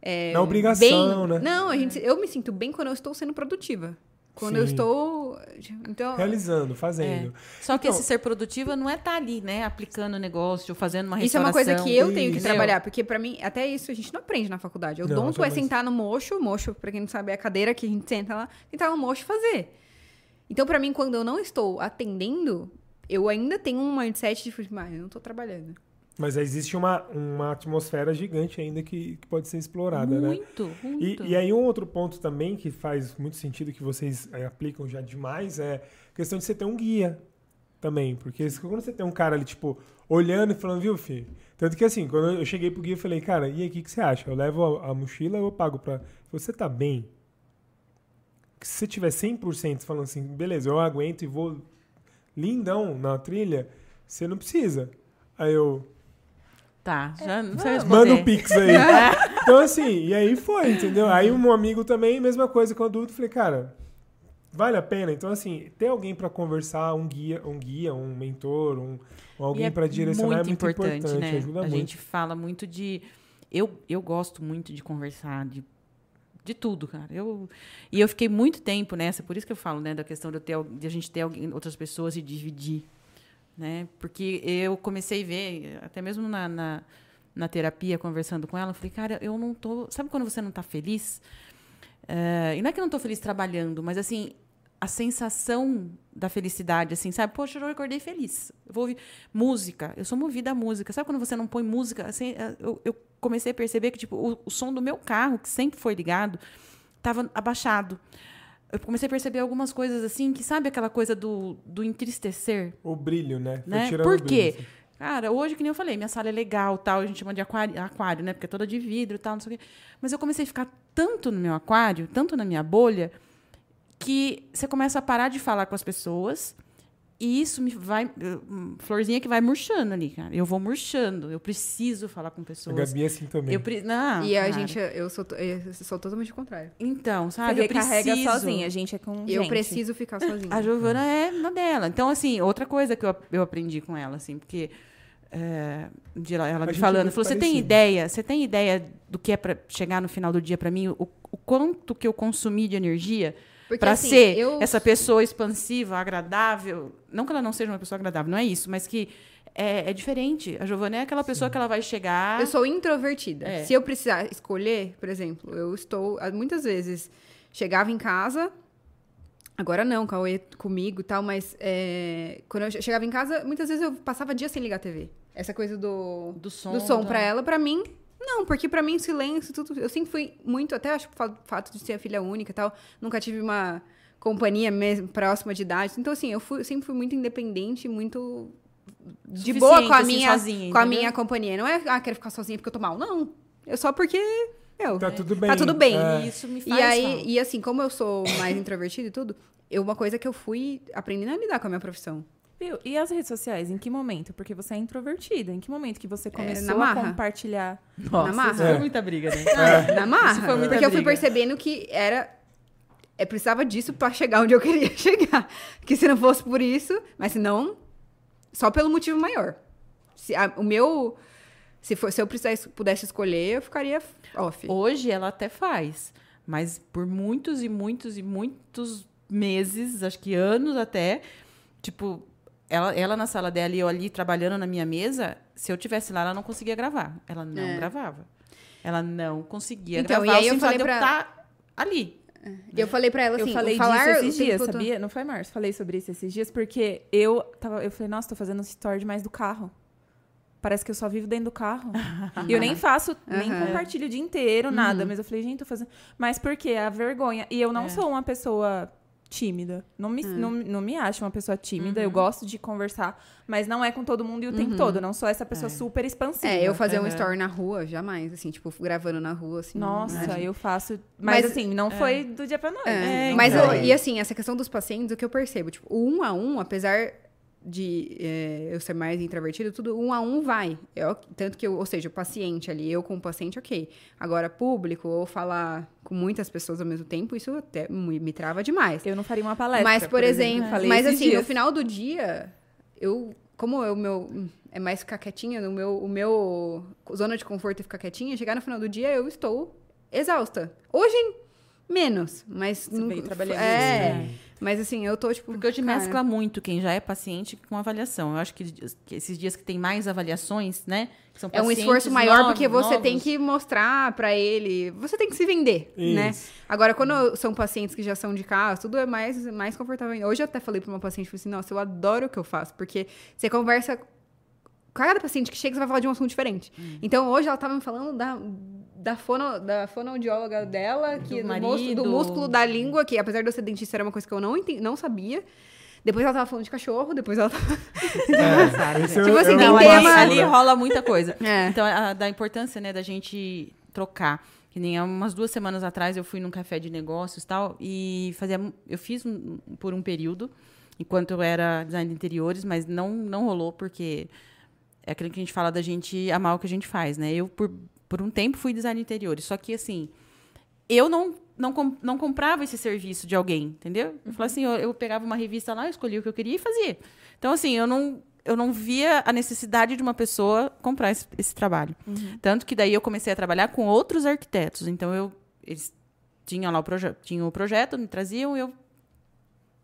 É, Na obrigação, bem, né? Não, a gente, eu me sinto bem quando eu estou sendo produtiva. Quando Sim. eu estou. Então, Realizando, fazendo. É. Só que então, esse ser produtiva não é estar tá ali, né? Aplicando o negócio, fazendo uma Isso é uma coisa que eu tenho que trabalhar, porque para mim, até isso a gente não aprende na faculdade. O donto é sentar no mocho, mocho, pra quem não sabe, é a cadeira que a gente senta lá, sentar no mocho e fazer. Então, para mim, quando eu não estou atendendo, eu ainda tenho um mindset de, tipo, ah, eu não tô trabalhando. Mas existe uma, uma atmosfera gigante ainda que, que pode ser explorada, muito, né? Muito, e, e aí um outro ponto também que faz muito sentido que vocês é, aplicam já demais é a questão de você ter um guia também. Porque quando você tem um cara ali, tipo, olhando e falando, viu, filho? Tanto que assim, quando eu cheguei pro guia, eu falei, cara, e aí, o que, que você acha? Eu levo a, a mochila ou eu pago pra... Você tá bem? Se você tiver 100% falando assim, beleza, eu aguento e vou lindão na trilha, você não precisa. Aí eu, Tá, já não sei Manda o um pix aí. <laughs> então, assim, e aí foi, entendeu? Aí um amigo também, mesma coisa com o adulto, falei, cara, vale a pena. Então, assim, ter alguém para conversar, um guia, um guia, um mentor, um, alguém é para direcionar muito é muito importante, importante né? ajuda a muito. A gente fala muito de eu, eu gosto muito de conversar, de de tudo, cara. Eu, e eu fiquei muito tempo nessa, por isso que eu falo, né, da questão de, ter, de a gente ter alguém, outras pessoas e dividir né? Porque eu comecei a ver, até mesmo na, na, na terapia, conversando com ela, eu falei, cara, eu não tô. Sabe quando você não está feliz? Uh, e não é que eu não estou feliz trabalhando, mas assim, a sensação da felicidade, assim, sabe? Poxa, eu acordei feliz. Eu vou ouvir música. Eu sou movida a música. Sabe quando você não põe música? Assim, eh, eu, eu comecei a perceber que tipo, o, o som do meu carro, que sempre foi ligado, estava abaixado eu comecei a perceber algumas coisas assim, que sabe aquela coisa do, do entristecer? O brilho, né? né? Por quê? Brilho, assim. Cara, hoje, que nem eu falei, minha sala é legal, tal, a gente chama de aquário, aquário, né? Porque é toda de vidro e tal, não sei o quê. Mas eu comecei a ficar tanto no meu aquário, tanto na minha bolha, que você começa a parar de falar com as pessoas e isso me vai. Florzinha que vai murchando ali, cara. Eu vou murchando. Eu preciso falar com pessoas. A Gabi é assim também. Eu, não, e a cara. gente, eu sou, eu sou totalmente o contrário. Então, sabe? Você eu carrega sozinha, a gente é com. Eu gente. preciso ficar sozinha. A Giovana é na dela. Então, assim, outra coisa que eu, eu aprendi com ela, assim, porque. É, ela me falando, falou: você tem ideia? Você tem ideia do que é para chegar no final do dia para mim? O, o quanto que eu consumi de energia? Para assim, ser eu... essa pessoa expansiva, agradável. Não que ela não seja uma pessoa agradável, não é isso, mas que é, é diferente. A Giovana é aquela pessoa Sim. que ela vai chegar. Eu sou introvertida. É. Se eu precisar escolher, por exemplo, eu estou. Muitas vezes chegava em casa. Agora não, Cauê comigo e tal, mas é, quando eu chegava em casa, muitas vezes eu passava dias sem ligar a TV. Essa coisa do, do som, do som para ela, para mim, não, porque para mim silêncio, tudo. Eu sempre fui muito, até acho que o fato de ser a filha única e tal, nunca tive uma companhia mesmo próxima de idade. Então, assim, eu fui, sempre fui muito independente, muito de boa com a assim, minha sozinha, com a minha companhia. Não é, ah, quero ficar sozinha porque eu tô mal. Não. É só porque meu, tá tudo bem. Tá tudo bem. É. Isso me faz E aí, e assim, como eu sou mais <coughs> introvertida e tudo, eu, uma coisa que eu fui aprendendo a lidar com a minha profissão. Viu? E as redes sociais, em que momento? Porque você é introvertida. Em que momento que você é, começou é, a compartilhar? Nossa, na marra. Isso foi muita briga, né? É. Na marra. Porque briga. eu fui percebendo que era... Eu precisava disso para chegar onde eu queria <laughs> chegar. Que se não fosse por isso... Mas se não... Só pelo motivo maior. Se a, o meu... Se, for, se eu precisasse, pudesse escolher, eu ficaria off. Hoje ela até faz. Mas por muitos e muitos e muitos meses, acho que anos até tipo, ela, ela na sala dela e eu ali trabalhando na minha mesa, se eu tivesse lá, ela não conseguia gravar. Ela não É. gravava. Ela não conseguia Então, gravar. e aí eu falei pra- tá ali. Eu falei pra ela assim, eu falei falar esses dias, sabia? Não foi, Marcos? Falei sobre isso esses dias, porque eu tava. Eu falei, nossa, tô fazendo story demais do carro. Parece que eu só vivo dentro do carro. e eu nem <laughs> faço, nem Aham. compartilho o dia inteiro, nada. Mas eu falei, gente, tô fazendo. Mas por quê? A vergonha. E eu não É. sou uma pessoa tímida. Não me, não, não me acho uma pessoa tímida. Uhum. Eu gosto de conversar, mas não é com todo mundo e o tempo todo. Eu não sou essa pessoa super expansiva. É, eu fazer um Aham. story na rua, jamais, assim, tipo, gravando na rua, assim. Nossa, eu faço. Mas, Mas- assim, não foi do dia pra noite. É, É, mas então. eu- e assim, essa questão dos pacientes, o que eu percebo, tipo, o um a um, apesar de é, eu ser mais introvertido, tudo um a um vai. Eu- tanto que, eu, ou seja, o paciente ali, eu com o paciente, ok. Agora, público, ou falar com muitas pessoas ao mesmo tempo, isso até me, trava demais. Eu não faria uma palestra. mas, por, exemplo, Falei mas assim, dias. no final do dia, eu, como o meu é mais ficar quietinha, no meu, o meu zona de conforto é ficar quietinha, chegar no final do dia, eu estou exausta. Hoje, menos, mas... Você não- veio trabalhando É, isso, mas assim, eu tô, tipo... Porque hoje cara, mescla muito quem já é paciente com avaliação. Eu acho que, que esses dias que tem mais avaliações, né? que são É um esforço maior novos- porque você tem novos. que mostrar pra ele, você tem que se vender, né? Isso. Agora, quando são pacientes que já são de casa, tudo é mais, mais confortável. Hoje eu até falei pra uma paciente, falei assim, nossa, eu adoro o que eu faço, porque você conversa cada paciente que chega, você vai falar de um assunto diferente. Hum. Então, hoje ela tava me falando da, da, fono, da fonoaudióloga dela, que, do, músculo, marido. do músculo da língua, que apesar de eu ser dentista, era uma coisa que eu não, enten- não sabia. Depois ela tava falando de cachorro, depois ela tava... É, <laughs> é Tipo assim, tem Não, tema- ali, rola muita coisa. É. Então, a- da importância, né, da gente trocar. Que nem há umas duas semanas atrás eu fui num café de negócios e tal, e fazia, eu fiz um- por um período, enquanto eu era design de interiores, mas não, não rolou, porque é aquilo que a gente fala da gente amar o que a gente faz, né? Eu, por, por um tempo, fui design de interiores, só que, assim, eu não, não, não comprava esse serviço de alguém, entendeu? Eu falava assim, eu, eu pegava uma revista lá, eu escolhia o que eu queria e fazia. Então, assim, eu não, eu não via a necessidade de uma pessoa comprar esse, esse trabalho. Tanto que daí eu comecei a trabalhar com outros arquitetos. Então, eu, eles tinham lá o, proje tinham o projeto, me traziam, eu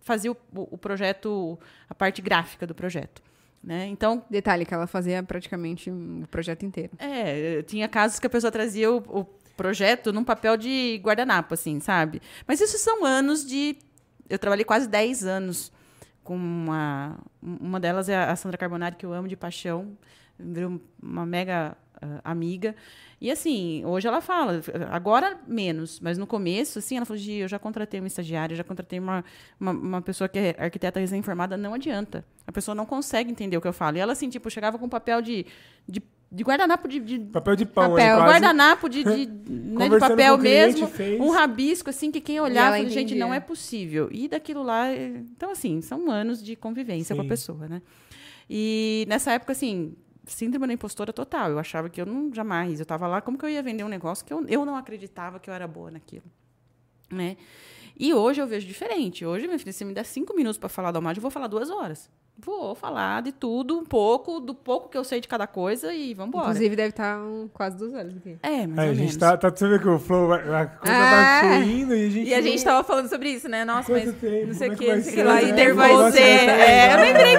fazia o, o projeto, a parte gráfica do projeto. Né? Então, Detalhe, que ela fazia praticamente o projeto inteiro. é, tinha casos que a pessoa trazia o, o projeto num papel de guardanapo, assim, sabe? Mas isso são anos de. Eu trabalhei quase 10 anos com uma. Uma delas é a Sandra Carbonari, que eu amo de paixão. Virou uma mega amiga. E assim, hoje ela fala, agora menos, mas no começo, assim, ela falou: Gi, eu já contratei uma estagiária, já contratei uma, uma, uma pessoa que é arquiteta recém-formada, não adianta. A pessoa não consegue entender o que eu falo. E ela, assim, tipo, chegava com papel de, de, de guardanapo de, de Papel de pão, Papel, um quase. guardanapo de, de, <laughs> né, de papel com mesmo, fez. um rabisco, assim, que quem olhava, falava, gente, não é possível. E daquilo lá. é- Então, assim, são anos de convivência com Sim. a pessoa, né? E nessa época, assim, síndrome da impostora total. Eu achava que eu não jamais. Eu tava lá, como que eu ia vender um negócio que eu, eu não acreditava que eu era boa naquilo, né? E hoje eu vejo diferente. Hoje, minha filha, se me der cinco minutos para falar da Almad, eu vou falar duas horas. Vou falar de tudo, um pouco, do pouco que eu sei de cada coisa e vamos embora. Inclusive, deve estar um, quase duas horas aqui. É, mais É, a gente tá, tá. Você vê que o flow, vai- a coisa É. vai fluindo e a gente. E a gente não- tava falando sobre isso, né? Nossa, mas tempo? não sei o Como que, é não sei o que lá. ser? E ter é você. ser? É, eu nem virei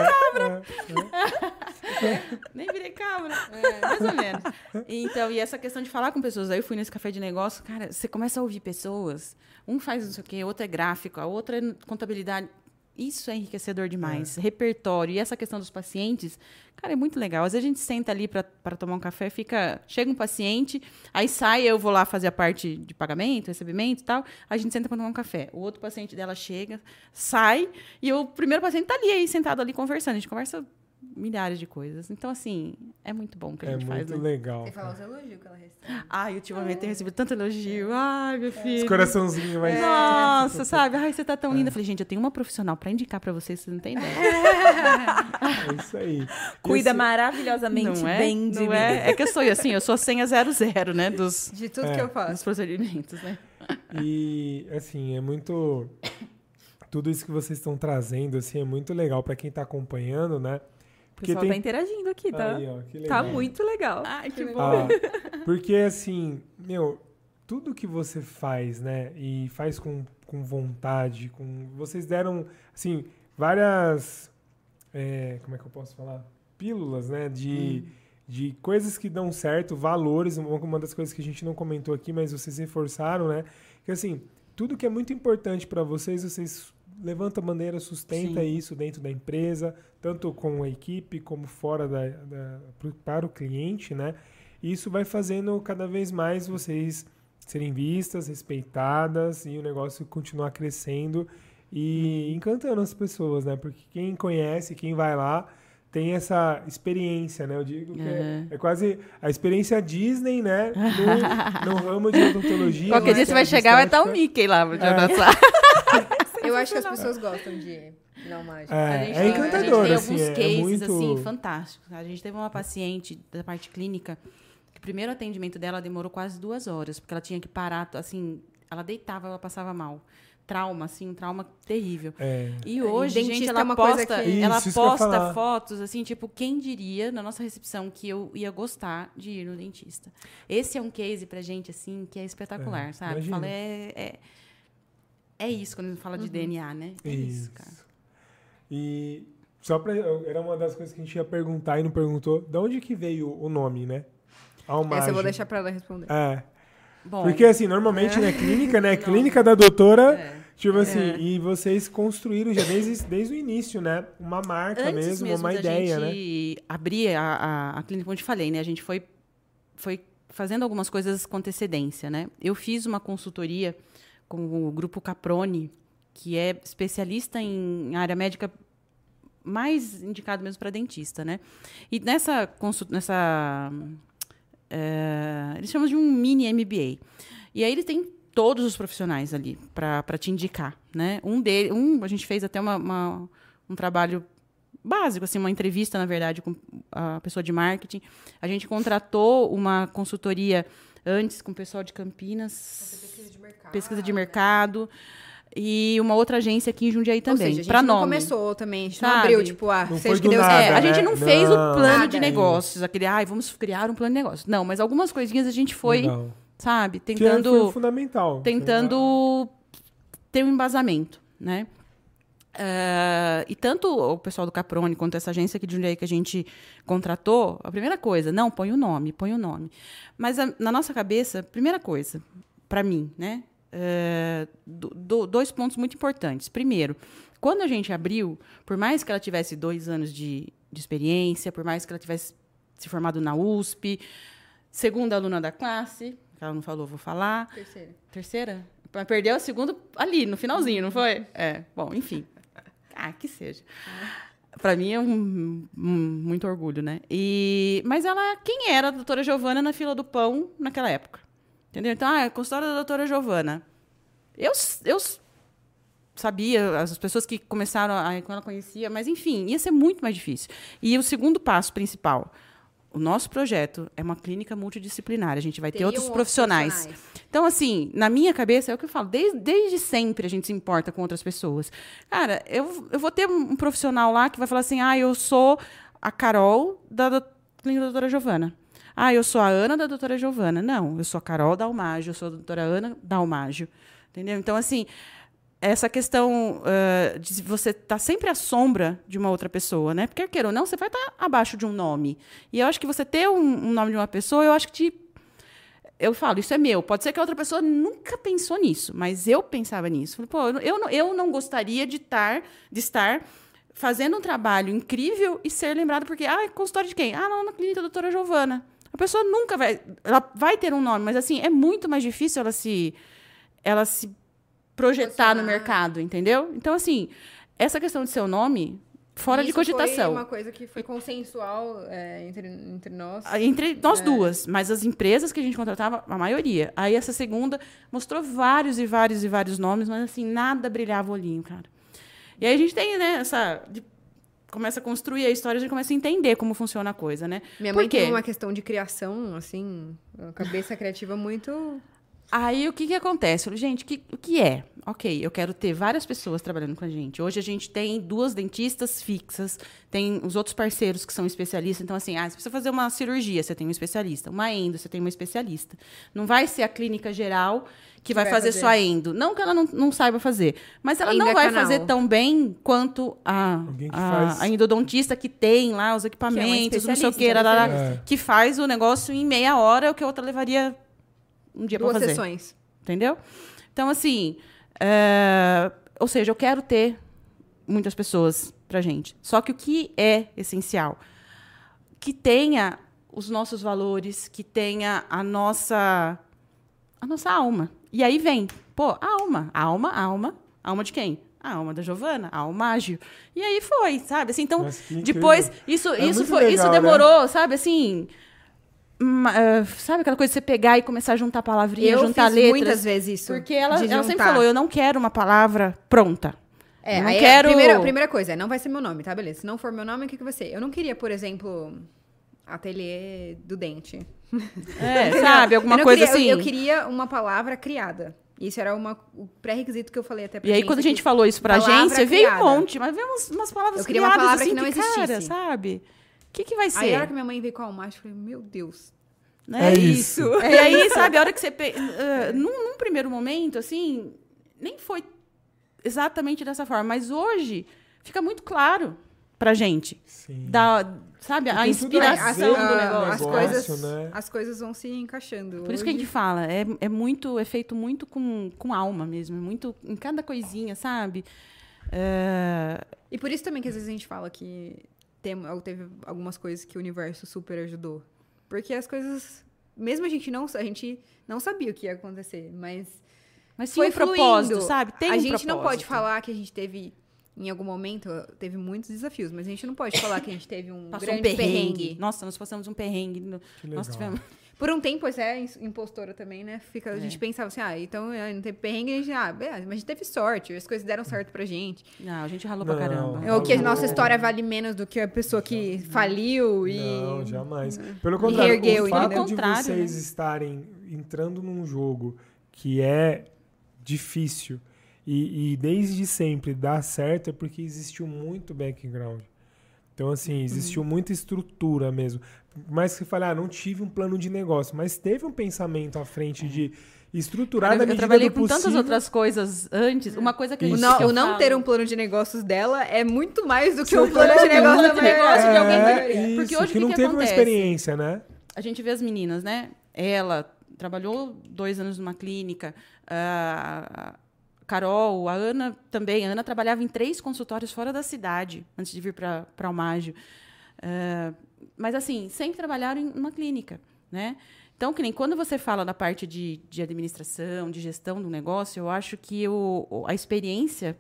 Nem virei câmera. mais ou menos. Então, e essa questão de falar com pessoas. Aí eu fui nesse café de negócio, cara, você começa a ouvir pessoas. Um faz não sei o quê, outro é gráfico, a outra é contabilidade. Isso é enriquecedor demais. Repertório. E essa questão dos pacientes, cara, é muito legal. Às vezes a gente senta ali para tomar um café, fica. Chega um paciente, aí sai, eu vou lá fazer a parte de pagamento, recebimento e tal. A gente senta para tomar um café. O outro paciente dela chega, sai, e o primeiro paciente tá ali aí, sentado ali conversando. A gente conversa milhares de coisas. Então, assim, é muito bom o que a É gente faz. muito Né? legal. Você fala os elogios que ela recebe. Ai, ultimamente tenho recebido tanto elogio. Ai, meu Esse filho. coraçãozinho mais. Nossa, <laughs> sabe? Ai, você tá tão linda. Eu falei, gente, eu tenho uma profissional pra indicar pra vocês, vocês não têm ideia. É isso aí. Cuida maravilhosamente não é? bem de não mim. é? É que eu sou assim, eu sou a senha 00, né? Dos, De tudo É. que eu dos faço. procedimentos, né? E, assim, é muito. <coughs> Tudo isso que vocês estão trazendo, assim, é muito legal pra quem tá acompanhando, né? O pessoal tá interagindo aqui, tá? Aí, ó, que legal. Tá muito legal. Ai, que <laughs> bom. Ah, porque, assim, meu, tudo que você faz, né? E faz com, com vontade, com. Vocês deram, assim, várias é, como é que eu posso falar? Pílulas, né? De, de coisas que dão certo, valores. Uma uma das coisas que a gente não comentou aqui, mas vocês reforçaram, né? Que assim, tudo que é muito importante para vocês, vocês levantam a bandeira, sustenta Sim. isso dentro da empresa, tanto com a equipe como fora da, da- para o cliente, né? E isso vai fazendo cada vez mais vocês serem vistas, respeitadas e o negócio continuar crescendo e encantando as pessoas, né? Porque quem conhece, quem vai lá, tem essa experiência, né? Eu digo que é, Uhum. é quase a experiência Disney, né? No, no ramo de odontologia. <laughs> Qualquer né? dia você vai De chegar, vai estar o. Mickey lá pra te É. <laughs> Eu acho que as pessoas gostam de não mágico. É, A gente é tem- encantador, A gente tem assim, alguns é- é cases, muito- assim, fantásticos. A gente teve uma paciente da parte clínica que o primeiro atendimento dela demorou quase duas horas, porque ela tinha que parar, assim, ela deitava, ela passava mal. Trauma, assim, um trauma terrível. É. E hoje, gente, é ela coisa posta, que- ela Isso, isso posta falar. fotos, assim, tipo, quem diria na nossa recepção que eu ia gostar de ir no dentista. Esse é um case pra gente, assim, que é espetacular, É, sabe? imagina. Fala, é, é, é isso quando a gente fala de DNA, né? É isso, Isso. cara. E só pra. Era uma das coisas que a gente ia perguntar e não perguntou. De onde que veio o nome, né? Almagem. Essa eu vou deixar pra ela responder. É. Bom, Porque assim, normalmente, né, clínica, né? <laughs> Clínica da doutora. é. Tipo assim, e vocês construíram já desde, desde o início, né? Uma marca Antes mesmo, mesmo uma da ideia, né? gente abrir a, a, a clínica, como eu te falei, né? A gente foi, foi fazendo algumas coisas com antecedência, né? Eu fiz uma consultoria com o grupo Caprone, que é especialista em área médica mais indicado mesmo para dentista, né? E nessa consul- nessa é, eles chamam de um mini MBA. E aí eles têm todos os profissionais ali para te indicar, né? Um dele, um a gente fez até uma, uma- um trabalho básico, assim, uma entrevista, na verdade, com a pessoa de marketing. A gente contratou uma consultoria antes com o pessoal de Campinas, mercado. pesquisa de mercado, e uma outra agência aqui em Jundiaí Ou também, seja, a gente para não nome. começou também, a gente não abriu, tipo, ah, Não seja que Deus nada, É, quiser. a gente né? não fez o Não. plano Nada. de negócios, aquele, ai, vamos criar um plano de negócios. Não, mas algumas coisinhas a gente foi, Legal. sabe, Que tentando foi fundamental. tentando ter um embasamento, né? Eh, e tanto o pessoal do Caprone quanto essa agência aqui de Jundiaí que a gente contratou, a primeira coisa, não, põe o nome, põe o nome. Mas a- na nossa cabeça, primeira coisa, para mim, né? eh, do- do- dois pontos muito importantes. Primeiro, quando a gente abriu, por mais que ela tivesse dois anos de, de experiência, por mais que ela tivesse se formado na USP, segunda aluna da classe, que ela não falou, vou falar, Terceira. Terceira? Perdeu a segunda ali, no finalzinho, não foi? É. Bom, enfim. <laughs> Ah, que seja. Pra mim é um, um- muito orgulho, né? E, mas ela, quem era a doutora Giovana na fila do pão naquela época? Entendeu? Então, ah, é a consultória da doutora Giovana. Eu, eu sabia, as pessoas que começaram, a, quando ela conhecia, mas enfim, ia ser muito mais difícil. E o segundo passo principal, o nosso projeto é uma clínica multidisciplinar. A gente vai ter Teriam outros profissionais. profissionais. Então, assim, na minha cabeça, é o que eu falo, desde, desde sempre a gente se importa com outras pessoas. Cara, eu, eu vou ter um profissional lá que vai falar assim: ah, eu sou a Carol da, do- clínica da doutora Giovana. Ah, eu sou a Ana da doutora Giovana. Não, eu sou a Carol Dalmágio, eu sou a doutora Ana Dalmágio. Entendeu? Então, assim, essa questão eh, de você estar sempre à sombra de uma outra pessoa, né? Porque, queira ou não, você vai estar abaixo de um nome. E eu acho que você ter um, um nome de uma pessoa, eu acho que te eu falo, isso é meu. Pode ser que a outra pessoa nunca pensou nisso, mas eu pensava nisso. Falei, pô, eu não, eu não gostaria de estar, de estar fazendo um trabalho incrível e ser lembrado porque, ah, é consultório de quem? Ah, na clínica da doutora Giovana. A pessoa nunca vai, ela vai ter um nome, mas assim, é muito mais difícil ela se, ela se projetar no mercado, entendeu? Então, assim, essa questão de seu nome, fora de Isso cogitação. Foi uma coisa que foi consensual é, entre, entre nós. Entre nós É. duas, mas as empresas que a gente contratava, a maioria. Aí essa segunda mostrou vários e vários e vários nomes, mas assim, nada brilhava o olhinho, cara. E aí a gente tem, né, essa. de- começa a construir a história, a gente começa a entender como funciona a coisa, né? Minha mãe tem uma questão de criação, assim, cabeça criativa muito. Aí o que, que acontece? Eu gente, que- o que é? Ok, eu quero ter várias pessoas trabalhando com a gente. Hoje a gente tem duas dentistas fixas, tem os outros parceiros que são especialistas. Então, assim, ah, se você fazer uma cirurgia, você tem um especialista. Uma endo, você tem uma especialista. Não vai ser a clínica geral que vai, vai fazer, fazer. só a endo. Não que ela não, não saiba fazer, mas ela Endo não é vai canal. fazer tão bem quanto a, que a, a endodontista que tem lá os equipamentos, não sei o que, lá, né? lá, que faz o negócio em meia hora, o que a outra levaria um dia para Duas fazer. sessões. Entendeu? Então, assim, é, ou seja, eu quero ter muitas pessoas pra gente. Só que o que é essencial? Que tenha os nossos valores, que tenha a nossa a nossa alma. E aí vem, pô, alma, alma, alma, alma de quem? A alma da Giovana, a alma mágio. E aí foi, sabe? Assim, então, depois, isso, É isso, foi, isso legal, né? demorou, sabe? Assim, ah, sabe aquela coisa de você pegar e começar a juntar palavrinhas, Eu juntar fiz letras? muitas vezes isso. Porque ela, ela sempre falou, eu não quero uma palavra pronta. É, Eu não aí quero- a primeira, a primeira coisa, é, não vai ser meu nome, tá? Beleza. Se não for meu nome, o que, que vai ser? Eu não queria, por exemplo, ateliê do dente. É, <laughs> sabe? Alguma coisa queria- assim. Eu, eu queria uma palavra criada. Isso era uma, o pré-requisito que eu falei até pra E aí, quando a gente falou isso pra Palavra agência, veio um monte, mas veio umas, umas palavras Eu queria uma criadas, palavra assim, que não que, cara, sabe? O que, que vai ser? Aí a hora que minha mãe veio com a almaço, eu falei, meu Deus. Né? É isso. E aí, sabe, a hora que você. Pe... ah, num, num primeiro momento, assim, nem foi exatamente dessa forma, mas hoje fica muito claro pra gente. Sim. Da, sabe, a a inspiração ver, do negócio. as, coisas, né? as coisas vão se encaixando. Por isso que a Hoje- gente fala, é, é muito, é feito muito com, com alma mesmo, é muito em cada coisinha, sabe? É, E por isso também que às vezes a gente fala que tem, ou teve algumas coisas que o universo super ajudou. Porque as coisas, mesmo a gente não, a gente não sabia o que ia acontecer, mas mas sim foi um propósito, fluindo. sabe? Tem a um gente não pode propósito. falar que a gente teve em algum momento teve muitos desafios, mas a gente não pode falar que a gente teve um <laughs> Passou um grande perrengue. perrengue. Nossa, nós passamos um perrengue. no- Que Nós tivemos. Por um tempo, você é impostora também, né? Fica, A É. gente pensava assim, ah, então ah, não teve perrengue, a gente, ah, beleza, mas a gente teve sorte, as coisas deram certo pra gente. Não, a gente ralou Não. pra caramba. É o que a Não. nossa história vale menos do que a pessoa que faliu e. Não, jamais. Pelo contrário, reergueu, o fato entendeu? de vocês né? estarem entrando num jogo que é difícil e, e desde sempre dá certo é porque existiu muito background. Então, assim, existiu Uhum. muita estrutura mesmo. Mas que você fala, ah, não tive um plano de negócio, mas teve um pensamento à frente de estruturar Eu, da eu medida trabalhei do com possível. tantas outras coisas antes. Uma coisa que a O gente. não, que eu não falo- ter um plano de negócios dela é muito mais do que Sim, o plano de negócio de negócio de alguém É, que- Porque isso, hoje que o não que teve acontece? uma experiência, né? A gente vê as meninas, né? Ela trabalhou dois anos numa clínica. A Carol, a Ana também. A Ana trabalhava em três consultórios fora da cidade antes de vir para o Almágio. Ah, mas, assim, sempre trabalharam em uma clínica, né? Então, que nem quando você fala da parte de, de administração, de gestão do negócio, eu acho que o, a experiência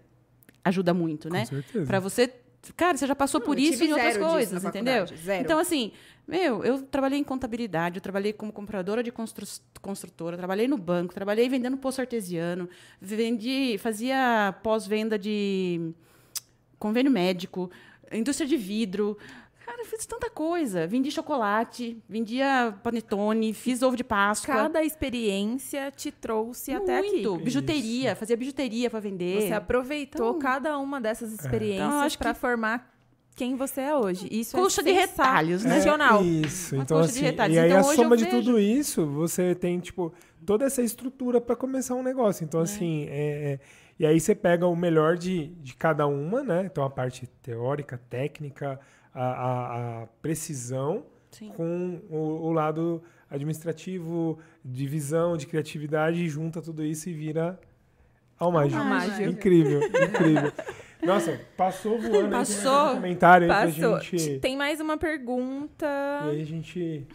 ajuda muito, né? Com certeza. Para você. Cara, você já passou Não, por isso tive em outras coisas, entendeu? zero. Então, assim, meu, eu trabalhei em contabilidade, eu trabalhei como compradora de constru construtora, trabalhei no banco, trabalhei vendendo poço artesiano, vendi, fazia pós-venda de convênio médico, indústria de vidro. Cara, eu fiz tanta coisa. Vendi chocolate, vendia panetone, fiz ovo de Páscoa. Cada experiência te trouxe até aqui. Muito. Bijuteria, fazia bijuteria para vender. Você aproveitou Então- cada uma dessas experiências Então, para formar quem você é hoje. Isso Coxa é de retalhos, né? sensacional. É isso. Uma Então, coxa de assim, retalhos. e aí Então, a soma de vejo- tudo isso, você tem, tipo, toda essa estrutura para começar um negócio. Então, assim, é, é- e aí você pega o melhor de, de cada uma, né? Então, a parte teórica, técnica, a, a- a precisão, Sim. com o, o lado administrativo, de visão, de criatividade, e junta tudo isso e vira Almágio. Almágio. Incrível, incrível. Nossa, passou voando. aí, Passou. algum comentário aí Passou. pra gente... Tem mais uma pergunta E aí a gente...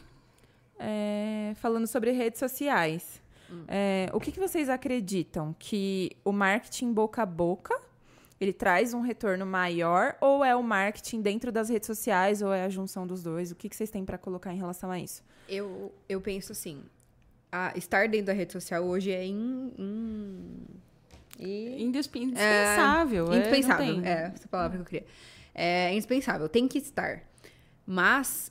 é, falando sobre redes sociais. É, o que, que vocês acreditam? Que o marketing boca a boca ele traz um retorno maior ou é o marketing dentro das redes sociais ou é a junção dos dois? O que, que vocês têm para colocar em relação a isso? Eu, eu penso assim, estar dentro da rede social hoje é in, in- Indisp- Indispensável. é, indispensável. não tem. É, essa palavra que eu queria. É indispensável, tem que estar. Mas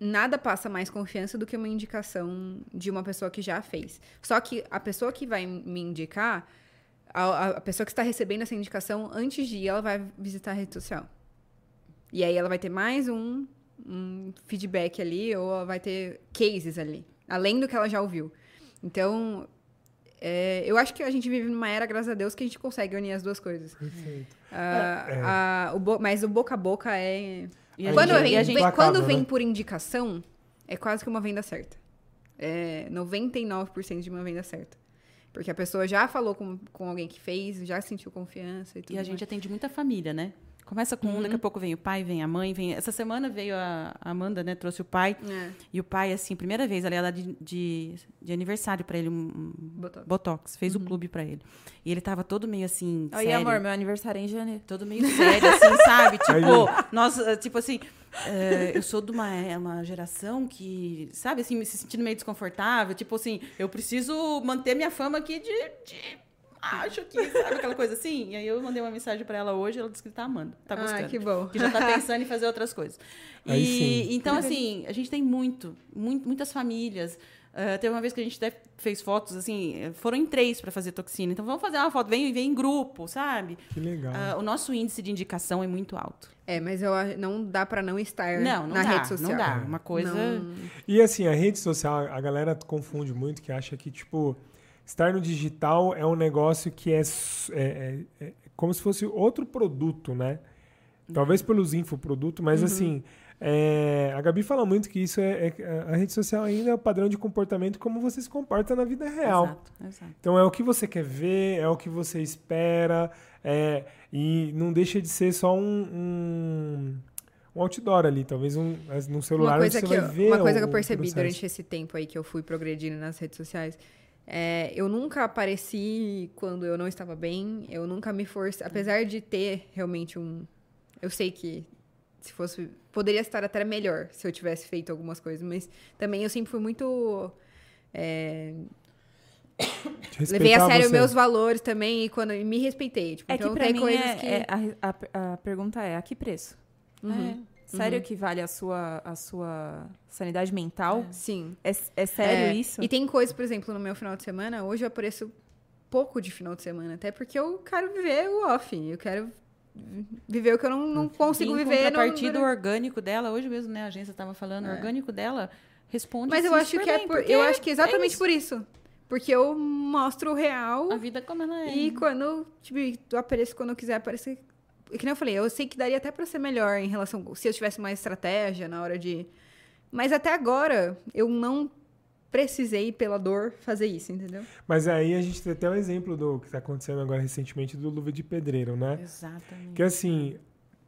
nada passa mais confiança do que uma indicação de uma pessoa que já fez. Só que a pessoa que vai me indicar, a, a- pessoa que está recebendo essa indicação, antes de ir, ela vai visitar a rede social. E aí ela vai ter mais um, um feedback ali, ou ela vai ter cases ali, além do que ela já ouviu. Então, é, eu acho que a gente vive numa era, graças a Deus, que a gente consegue unir as duas coisas. Perfeito. Ah, É. a- o bo- mas o boca a boca é. E quando gente- vem, gente- vem- quando vem né? por indicação, é quase que uma venda certa. É 99% de uma venda certa. Porque a pessoa já falou com, com alguém que fez, já sentiu confiança e tudo E a mais. gente atende muita família, né? Começa com um, daqui a pouco vem o pai, vem a mãe, vem. Essa semana veio a Amanda, né? Trouxe o pai. É, E o pai, assim, primeira vez, ali, ela de, de, de aniversário pra ele, um, botou. botox. Fez o clube pra ele. E ele tava todo meio assim. Oi, sério. amor, meu aniversário é em janeiro. Todo meio sério, assim, <laughs> sabe? Aí- Tipo, nós, eh, tipo assim, eh, eu sou de uma, é uma geração que, sabe, assim, me se sentindo meio desconfortável. Tipo assim, eu preciso manter minha fama aqui de, de acho que, sabe, aquela coisa assim. E aí eu mandei uma mensagem pra ela hoje, ela disse que tá amando, tá gostando. Ah, que bom. Que já tá <laughs> pensando em fazer outras coisas. Aí E, sim. então, assim, a gente tem muito, muito muitas famílias. Ah, teve uma vez que a gente até fez fotos, assim, foram em três para fazer toxina. Então, vamos fazer uma foto, vem, vem em grupo, sabe? Que legal. Ah, o nosso índice de indicação é muito alto. É, mas eu, não dá pra não estar Não, não na dá, rede social. não dá. Uma coisa... Não- E assim, a rede social, a galera confunde muito, que acha que, tipo, estar no digital é um negócio que é, é- é- é como se fosse outro produto, né? Talvez pelos infoprodutos, mas assim, é, a Gabi fala muito que isso é, é- a rede social ainda é o padrão de comportamento como você se comporta na vida real. Exato, exato. Então é o que você quer ver, é o que você espera, é, e não deixa de ser só um, um, um outdoor ali, talvez um, num celular Uma coisa, onde que você eu, vai ver uma coisa que eu percebi durante esse tempo aí que eu fui progredindo nas redes sociais, é, eu nunca apareci quando eu não estava bem, eu nunca me forcei, apesar de ter realmente um, eu sei que se fosse, poderia estar até melhor se eu tivesse feito algumas coisas, mas também eu sempre fui muito é, <coughs> levei a sério você. meus valores também e quando me respeitei, tipo, É então que pra tem mim coisas é, que é- a, a- a pergunta é, a que preço? Uhum. É, sério que vale a sua, a sua sanidade mental? sim. É, é sério É, isso? E tem coisas, por exemplo, no meu final de semana, hoje eu apareço pouco de final de semana, até porque eu quero viver o off. Eu quero viver o que eu não, não consigo viver. no- contrapartida, o orgânico dela, hoje mesmo, né, a agência estava falando, o É. orgânico dela responde Mas eu acho que é bem, por, porque eu acho que é exatamente isso. por isso. Porque eu mostro o real A vida como ela é. e quando tipo, eu apareço quando eu quiser aparecer. E que nem eu falei, eu sei que daria até pra ser melhor em relação. Se eu tivesse mais estratégia na hora de. Mas até agora, eu não precisei, pela dor, fazer isso, entendeu? Mas aí a gente tem até um exemplo do que está acontecendo agora recentemente do Luva de Pedreiro, né? Exatamente. Que assim,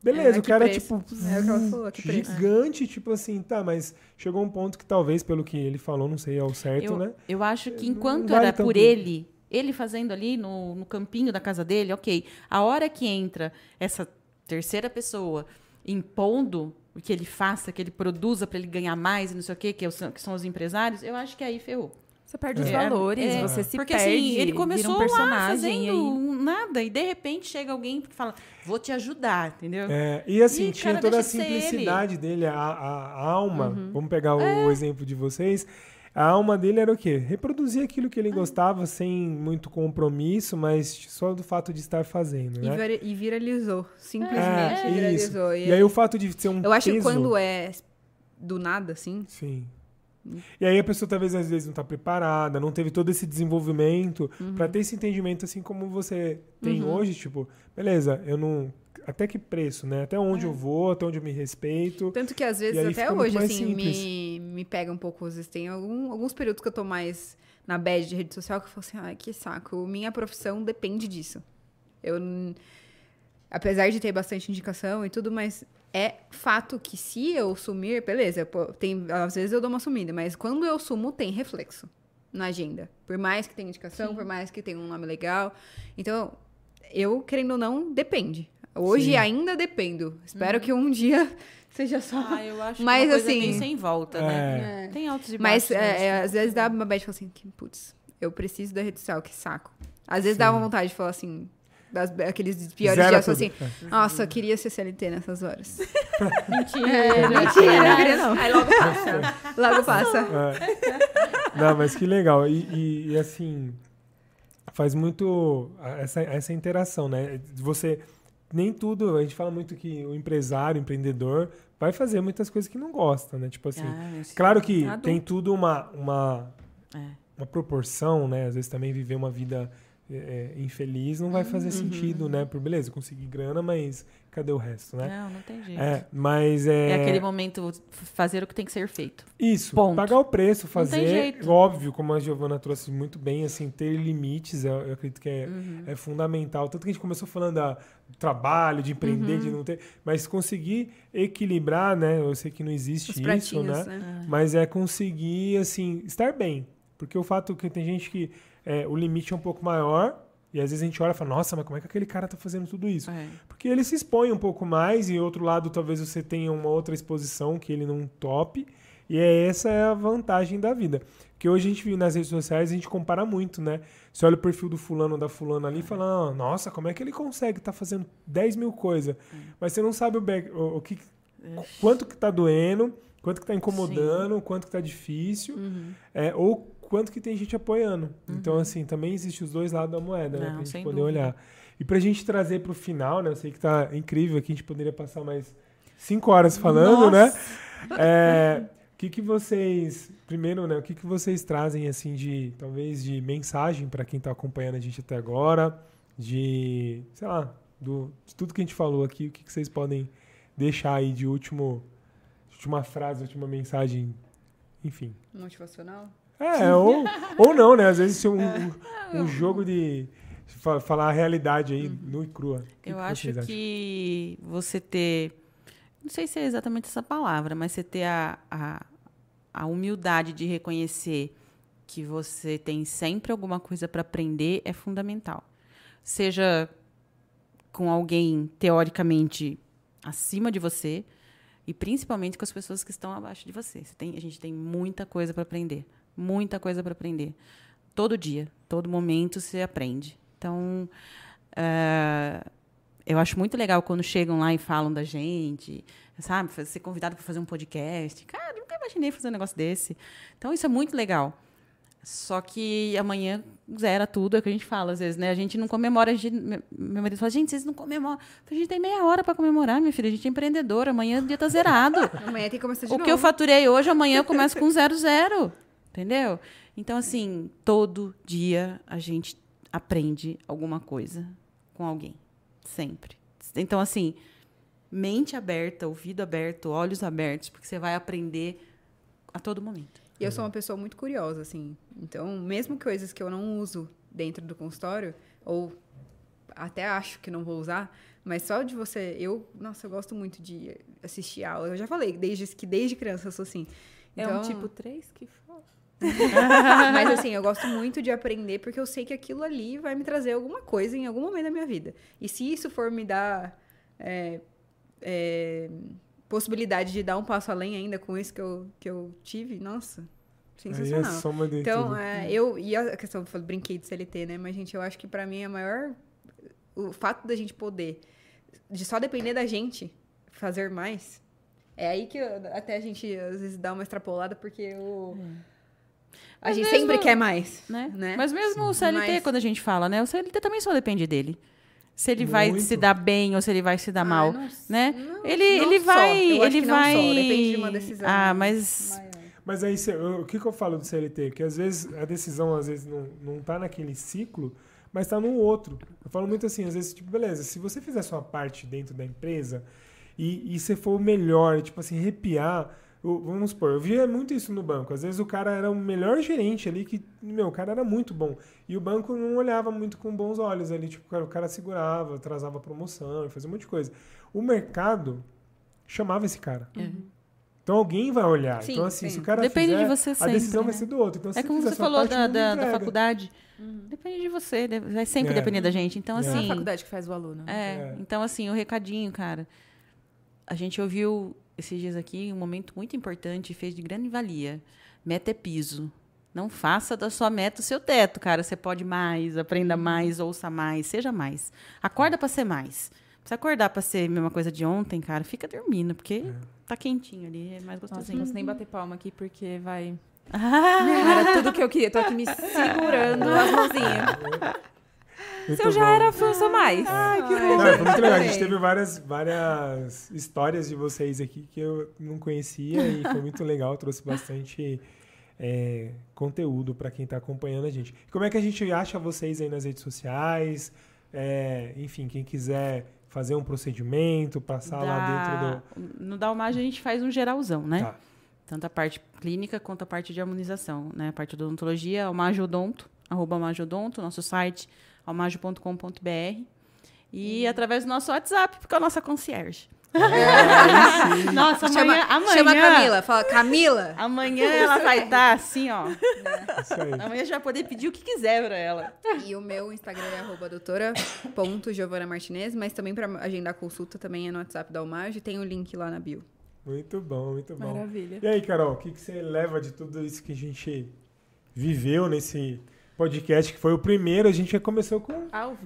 beleza, É, o cara, preço. tipo, É o que ela falou, que preço. gigante, tipo assim, tá, mas chegou um ponto que talvez, pelo que ele falou, não sei ao certo, eu, né? eu acho que Não enquanto vale era por ele, ele fazendo ali no, no campinho da casa dele, ok. A hora que entra essa terceira pessoa impondo o que ele faça, que ele produza para ele ganhar mais e não sei o quê, que, é os- que são os empresários, eu acho que aí ferrou. Você perde os É, valores, é, você se Porque perde, assim, ele começou um lá personagem fazendo aí. nada e de repente chega alguém que fala, vou te ajudar, entendeu? É, e assim, E, tinha cara, toda a simplicidade dele, a, a- a alma. Uhum. Vamos pegar o, É. o exemplo de vocês. A alma dele era o quê? Reproduzir aquilo Ah. que ele gostava sem muito compromisso, mas só do fato de estar fazendo, E, né? vira- e viralizou. Simplesmente É, isso. viralizou. E aí o fato de ser um eu acho que peso- quando é do nada, assim. Sim. E aí a pessoa talvez às vezes não está preparada, não teve todo esse desenvolvimento Uhum. pra ter esse entendimento assim como você tem hoje, tipo, beleza, eu não até que preço, né? Até onde É. eu vou, até onde eu me respeito. Tanto que às vezes, até hoje, assim, simples. me, me pega um pouco. Às vezes tem algum- alguns períodos que eu tô mais na bad de rede social que eu falo assim, ai, que saco. Minha profissão depende disso. Eu. Apesar de ter bastante indicação e tudo, mas é fato que se eu sumir, beleza, pô, tem, às vezes eu dou uma sumida, mas quando eu sumo, tem reflexo na agenda. Por mais que tenha indicação, por mais que tenha um nome legal. Então, eu, querendo ou não, depende. Hoje Sim. ainda dependo. Espero que um dia <laughs> seja só. Ah, eu acho Mas, que uma coisa assim, meio sem volta, né? É. Tem altos e Mas baixos. né? é, é, às vezes dá uma bad e fala assim, que, putz, eu preciso da rede social, que saco. Às vezes dá uma vontade de falar assim, Das, aqueles piores Zero dias, tudo. assim, É. nossa, eu queria ser CLT nessas horas. <laughs> Mentira. É, mentira, não queria não. Aí logo passa. <laughs> Logo passa. É. Não, mas que legal. E, e- e, assim, faz muito essa, essa interação, né? Você. Nem tudo, a gente fala muito que o empresário, o empreendedor, vai fazer muitas coisas que não gosta, né? Tipo assim. Ah, Claro que Adulto. tem tudo uma, uma, É. uma proporção, né? Às vezes também viver uma vida é, é, infeliz não vai fazer sentido, né? Por beleza, conseguir grana, mas cadê o resto, né? Não, não tem jeito. É, mas é. É aquele momento fazer o que tem que ser feito. Isso, Ponto. pagar o preço, Não fazer. tem jeito. Óbvio, como a Giovana trouxe muito bem, assim, ter limites, eu, eu acredito que é, Uhum. é fundamental. Tanto que a gente começou falando da, do trabalho, de empreender, Uhum. de não ter. Mas conseguir equilibrar, né? Eu sei que não existe Os isso, né? né? Mas é conseguir, assim, estar bem. Porque o fato que tem gente que é, o limite é um pouco maior. E às vezes a gente olha e fala, nossa, mas como é que aquele cara tá fazendo tudo isso? É. Porque ele se expõe um pouco mais, e outro lado, talvez você tenha uma outra exposição que ele não tope. E é essa é a vantagem da vida. Que hoje a gente viu nas redes sociais, a gente compara muito, né? Você olha o perfil do fulano da fulana ali e fala, ah, nossa, como é que ele consegue estar fazendo 10 mil coisas? Mas você não sabe o, back- o, o que, quanto que tá doendo, quanto que tá incomodando, quanto que tá difícil, Uhum. é, ou quanto que tem gente apoiando. Então, assim, também existe os dois lados da moeda, né? Não, Pra gente poder dúvida. olhar. E pra gente trazer pro final, né? Eu sei que tá incrível aqui, a gente poderia passar mais cinco horas falando, né? É, <laughs> o que que vocês, primeiro, né? O que que vocês trazem, assim, de, talvez, de mensagem pra quem tá acompanhando a gente até agora, de, sei lá, do, de tudo que a gente falou aqui, o que que vocês podem deixar aí de último, de última frase, última mensagem, enfim. Motivacional? É, ou, <laughs> ou não, né? Às vezes ser um, um, um jogo de fa- falar a realidade aí, nua e crua. Eu que acho que você ter. Não sei se é exatamente essa palavra, mas você ter a, a, a humildade de reconhecer que você tem sempre alguma coisa para aprender é fundamental. Seja com alguém teoricamente acima de você e principalmente com as pessoas que estão abaixo de você. Você tem, a gente tem muita coisa para aprender, muita coisa para aprender. Todo dia, todo momento você aprende. Então, eh, eu acho muito legal quando chegam lá e falam da gente, sabe? Ser convidado para fazer um podcast. Cara, nunca imaginei fazer um negócio desse. Então, isso é muito legal. Só que amanhã zera tudo, é o que a gente fala às vezes, né? A gente não comemora, a gente, meu marido fala, gente, vocês não comemoram. A gente tem meia hora para comemorar, minha filha. A gente é empreendedora, amanhã o dia tá zerado. <laughs> Amanhã tem que começar de O novo. que eu faturei hoje, amanhã eu <laughs> começo com zero zero. Entendeu? Então, assim, todo dia a gente aprende alguma coisa com alguém. Sempre. Então, assim, mente aberta, ouvido aberto, olhos abertos, porque você vai aprender a todo momento. E eu sou uma pessoa muito curiosa, assim. Então, mesmo coisas que eu não uso dentro do consultório, ou até acho que não vou usar, mas só de você. Eu, nossa, eu gosto muito de assistir aula. Eu já falei, desde que desde criança eu sou assim. É um Então- tipo 3 que fala. <laughs> Mas assim, eu gosto muito de aprender porque eu sei que aquilo ali vai me trazer alguma coisa em algum momento da minha vida. E se isso for me dar é, é, possibilidade de dar um passo além ainda com isso que eu, que eu tive, nossa, Aí é sensacional. soma de Então, tudo. é, eu. E a questão que eu falei, brinquei de CLT, né? Mas, gente, eu acho que pra mim a maior. O fato da gente poder. De só depender da gente fazer mais. É aí que eu- até a gente às vezes dá uma extrapolada, porque o. A Mas gente mesmo- sempre quer mais. Né? Né? Mas mesmo o CLT, Mas- quando a gente fala, né? O CLT também só depende dele. Se ele vai Muito. se dar bem ou se ele vai se dar Ah, mal, não- né? não- ele, não ele só. vai, Eu acho ele vai. só, Depende de uma decisão. Ah, mas maior. Mas aí, cê- eu- o que, que eu falo do CLT? Que às vezes a decisão às vezes não, não tá naquele ciclo, mas tá no outro. Eu falo muito assim, às vezes, tipo, beleza, se você fizer a sua parte dentro da empresa e, e você for o melhor, tipo assim, arrepiar. Vamos supor, eu via muito isso no banco. Às vezes o cara era o melhor gerente ali, que, meu, o cara era muito bom. E o banco não olhava muito com bons olhos ali. Tipo, o cara, o cara segurava, atrasava a promoção, fazia um monte de coisa. O mercado chamava esse cara. Então alguém vai olhar. Sim, então, assim, sim. se o cara Depende fizer, de você a sempre, decisão né? vai ser do outro. Então, se é como você a falou parte, da, da, da faculdade. Depende de você, vai sempre É. depender da gente. Então, É. Não é a assim. faculdade que faz o aluno. É, É. então assim, o recadinho, cara. A gente ouviu esses dias aqui um momento muito importante e fez de grande valia. Meta é piso, Não faça da sua meta o seu teto, cara. Você pode mais, aprenda mais, ouça mais, seja mais. Acorda para ser mais. Se acordar para ser a mesma coisa de ontem, cara, fica dormindo, porque tá quentinho ali, é mais Nossa, gostosinho. não posso nem bater palma aqui, porque vai... <laughs> Era tudo que eu queria. Tô aqui me segurando as mãozinhas. Muito Se eu já bom. era fã, eu sou mais. Ai, que Não, foi muito legal. A gente teve várias, várias histórias de vocês aqui que eu não conhecia e foi muito legal. Trouxe bastante é, conteúdo para quem está acompanhando a gente. Como é que a gente acha vocês aí nas redes sociais? É, enfim, quem quiser fazer um procedimento, passar lá dentro do. No Dalmage a gente faz um geralzão, né? Tá. Tanto a parte clínica quanto a parte de harmonização, né? A parte de odontologia, almajodonto, arroba almajodonto, nosso site, almajo.com.br. E através do nosso WhatsApp, porque é a nossa concierge. Nossa, Chama, amanhã, amanhã, chama a Camila, fala, Camila! Amanhã ela vai estar assim, ó. Isso aí. Amanhã já vai poder pedir o que quiser pra ela. E o meu Instagram é arroba doutora ponto Giovana Martinez, mas também para agendar consulta também é no WhatsApp da Almage, tem o link lá na bio. Muito bom, muito bom. Maravilha. E aí, Carol, o que, que você leva de tudo isso que a gente viveu nesse podcast, que foi o primeiro? A gente já começou com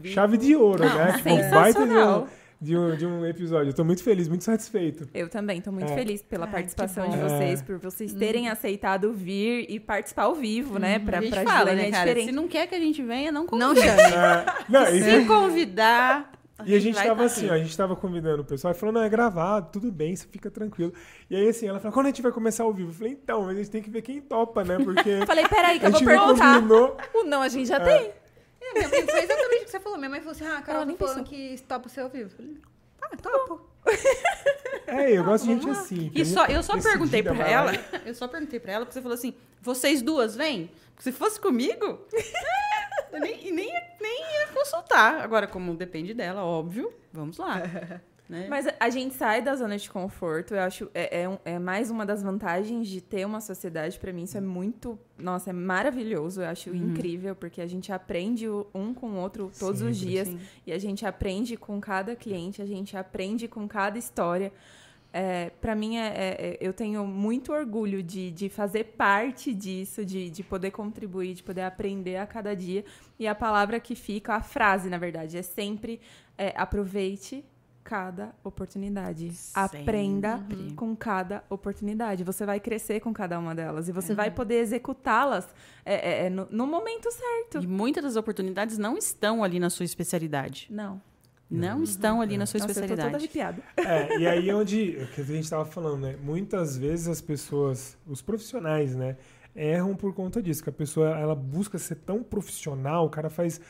chave de ouro, Não, né? Um baita de um, sensacional. de, um, de um episódio. Eu tô muito feliz, muito satisfeito. Eu também, tô muito É. feliz pela Ai, participação que de vocês, É. por vocês terem aceitado vir e participar ao vivo, né? Pra, a gente pra fala, né, é cara? diferente. Se não quer que a gente venha, não convida. Não chame. É, não, Se convidar, e a gente tava tá assim, ó, a gente tava convidando o pessoal e falou, não, é gravado, tudo bem, você fica tranquilo. E aí, assim, ela falou, quando a gente vai começar ao vivo? Eu falei, então, mas a gente tem que ver quem topa, né? Porque Eu <laughs> falei, peraí, que eu vou perguntar. combinou. <laughs> O não, a gente já É. tem. É, minha mãe foi exatamente o que você falou. Minha mãe falou assim: ah, Carol nem tá falando que topa o seu ao vivo. Eu falei, ah, topo. <laughs> É, eu gosto de gente assim. E só, eu só perguntei pra ela, eu só perguntei pra ela, porque você falou assim, vocês duas vêm? Porque se fosse comigo, eu <laughs> nem, e nem, ia- nem ia consultar. Agora, como depende dela, óbvio, vamos lá. <laughs> né? Mas a gente sai da zona de conforto. Eu acho é, é, um- é mais uma das vantagens de ter uma sociedade. Pra mim, isso é muito. Nossa, é maravilhoso. Eu acho incrível, porque a gente aprende um com o outro todos os Sempre. dias. Sim. E a gente aprende com cada cliente, a gente aprende com cada história. É, para mim, é, é- é- eu tenho muito orgulho de, de fazer parte disso, de, de poder contribuir, de poder aprender a cada dia. E a palavra que fica, a frase, na verdade, é sempre é, aproveite cada oportunidade. Aprenda Sempre. com cada oportunidade. Você vai crescer com cada uma delas e você vai poder executá-las é, é, é, no, no momento certo. E muitas das oportunidades não estão ali na sua especialidade. Não. Não estão ali na sua Nossa, eu tô toda especialidade. arrepiada. É, e aí é onde o que a gente estava falando, né? Muitas vezes as pessoas, os profissionais, né, erram por conta disso, que a pessoa ela busca ser tão profissional, o cara faz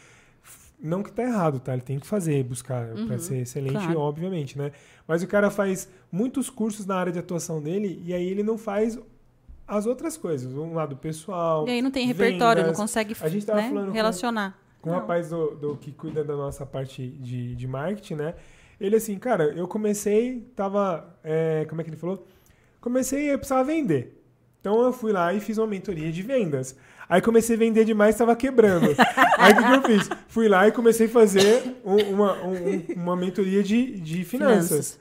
não que tá errado, tá? Ele tem que fazer, buscar para ser excelente, claro. obviamente, né? Mas o cara faz muitos cursos na área de atuação dele e aí ele não faz as outras coisas, um lado pessoal. E aí não tem repertório, não vendas. consegue A gente tava né, falando relacionar. com o rapaz do, do que cuida da nossa parte de, de marketing, né? Ele assim, cara, eu comecei, tava. é, como é que ele falou? Comecei e eu precisava vender. Então eu fui lá e fiz uma mentoria de vendas. Aí comecei a vender demais, estava quebrando. <laughs> Aí o que, que eu fiz? Fui lá e comecei a fazer um- uma, um- uma mentoria de, de finanças. Finanças.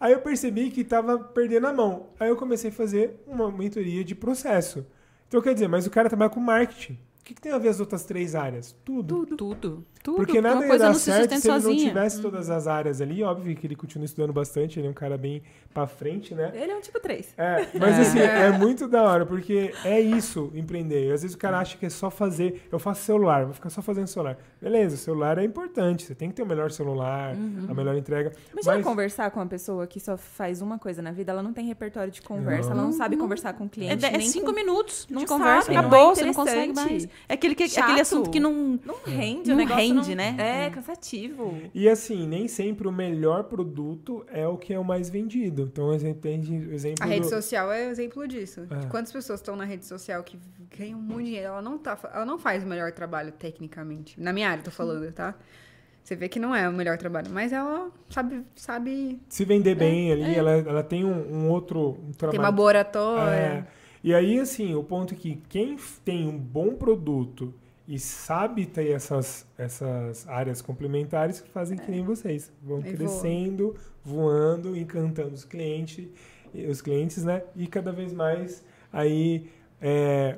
Aí eu percebi que estava perdendo a mão. Aí eu comecei a fazer uma mentoria de processo. Então quer dizer, mas o cara trabalha com marketing. O que, que tem a ver as outras três áreas? Tudo. Tudo. Tudo. Tudo. Porque nada ia dar não se certo sustenta se ele não tivesse todas as áreas ali. Óbvio que ele continua estudando bastante, ele é um cara bem pra frente, né? Ele é um tipo 3. É, mas assim, é muito da hora, porque é isso, empreender. Às vezes o cara acha que é só fazer, eu faço celular, vou ficar só fazendo celular. Beleza, o celular é importante, você tem que ter o melhor celular, Uhum. a melhor entrega. Imagina mas conversar com uma pessoa que só faz uma coisa na vida, ela não tem repertório de conversa, Não. ela não sabe conversar com o É, cliente. é nem cinco com... minutos Não de conversa, sabe, acabou, não é você não consegue mais. É aquele, que, aquele assunto que não... Não rende, Não o negócio rende, não- né? É, É. cansativo. E assim, nem sempre o melhor produto é o que é o mais vendido. Então, a gente tem o exemplo A rede do... social é exemplo disso. É. De quantas pessoas estão na rede social que ganham muito dinheiro, ela não, tá, ela não faz o melhor trabalho tecnicamente. Na minha área, tô falando, tá? Você vê que não é o melhor trabalho, mas ela sabe, sabe Se vender bem ali, ela, ela tem um, um outro um trabalho tem oratória. É. E aí, assim, o ponto é que quem tem um bom produto e sabe ter essas, essas áreas complementares fazem que nem vocês. Vão E voa. crescendo, voando, encantando os clientes, os clientes, né? E cada vez mais aí é,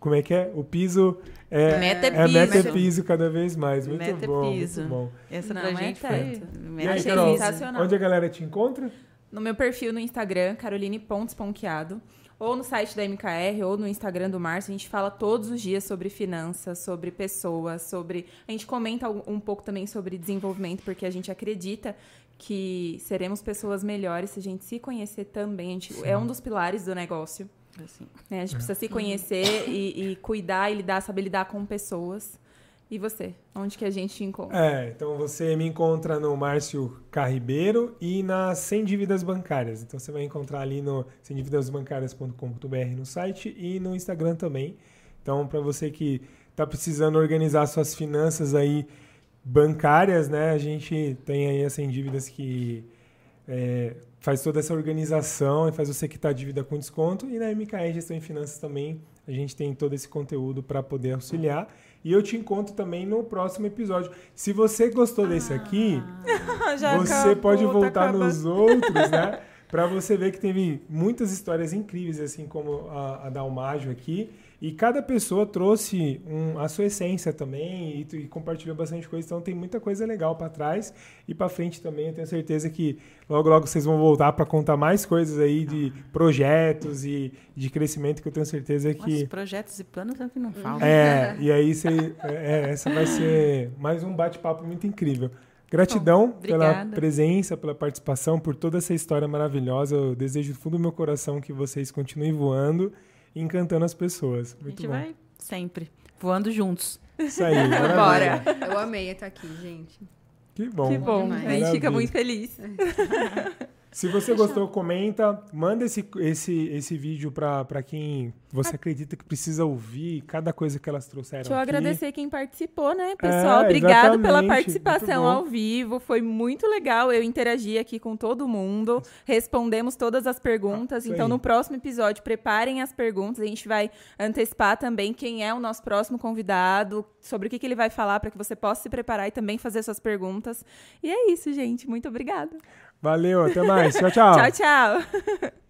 como é que é? O piso é, Meta é é piso. meta é piso cada vez mais. Muito Meta é bom, piso. muito bom. Essa Não, pra é gente foi. E Meta aí, Achei Carol, sensacional. onde a galera te encontra? No meu perfil no Instagram, caroline.ponqueado, ou no site da MKR, ou no Instagram do Márcio, a gente fala todos os dias sobre finanças, sobre pessoas, sobre. A gente comenta um pouco também sobre desenvolvimento, porque a gente acredita que seremos pessoas melhores se a gente se conhecer também. A gente- é um dos pilares do negócio. Assim. A gente precisa se conhecer e, e cuidar e lidar, saber lidar com pessoas. E você? Onde que a gente te encontra? É, então você me encontra no Márcio Carribeiro e na Sem Dívidas Bancárias. Então você vai encontrar ali no semdividasbancarias.com.br no site e no Instagram também. Então, para você que está precisando organizar suas finanças aí bancárias, né? A gente tem aí a Sem Dívidas que é, faz toda essa organização e faz você quitar a dívida com desconto. E na MKE Gestão em Finanças também a gente tem todo esse conteúdo para poder auxiliar. E eu te encontro também no próximo episódio. Se você gostou desse aqui, <laughs> você acabou, pode tá voltar acabando. nos outros, né? Pra você ver que teve muitas histórias incríveis, assim como a, a da Almajo aqui. E cada pessoa trouxe um- a sua essência também e, tu- e compartilhou bastante coisa. Então tem muita coisa legal pra trás e pra frente também. Eu tenho certeza que logo, logo vocês vão voltar pra contar mais coisas aí de projetos e de crescimento que eu tenho certeza Nossa, que projetos e planos é o que não <laughs> falta. é, e aí você, é, essa vai ser mais um bate-papo muito incrível. Gratidão Bom, pela presença, pela participação, por toda essa história maravilhosa. Eu desejo do fundo do meu coração que vocês continuem voando encantando as pessoas. A Muito gente bom. vai sempre voando juntos. Isso aí. <laughs> Bora. Eu amei estar aqui, gente. Que bom. Que bom. A gente fica muito feliz. <laughs> Se você gostou, comenta, manda esse, esse, esse vídeo para quem você acredita que precisa ouvir, cada coisa que elas trouxeram Deixa eu aqui. agradecer quem participou, né, pessoal? É, Obrigado pela participação ao vivo. Foi muito legal. Eu interagi aqui com todo mundo. Respondemos todas as perguntas. Ah, então, aí. no próximo episódio, preparem as perguntas. A gente vai antecipar também quem é o nosso próximo convidado, sobre o que, que ele vai falar, para que você possa se preparar e também fazer suas perguntas. E é isso, gente. Muito obrigada. Valeu, até mais. Tchau, tchau. tchau. tchau. <laughs>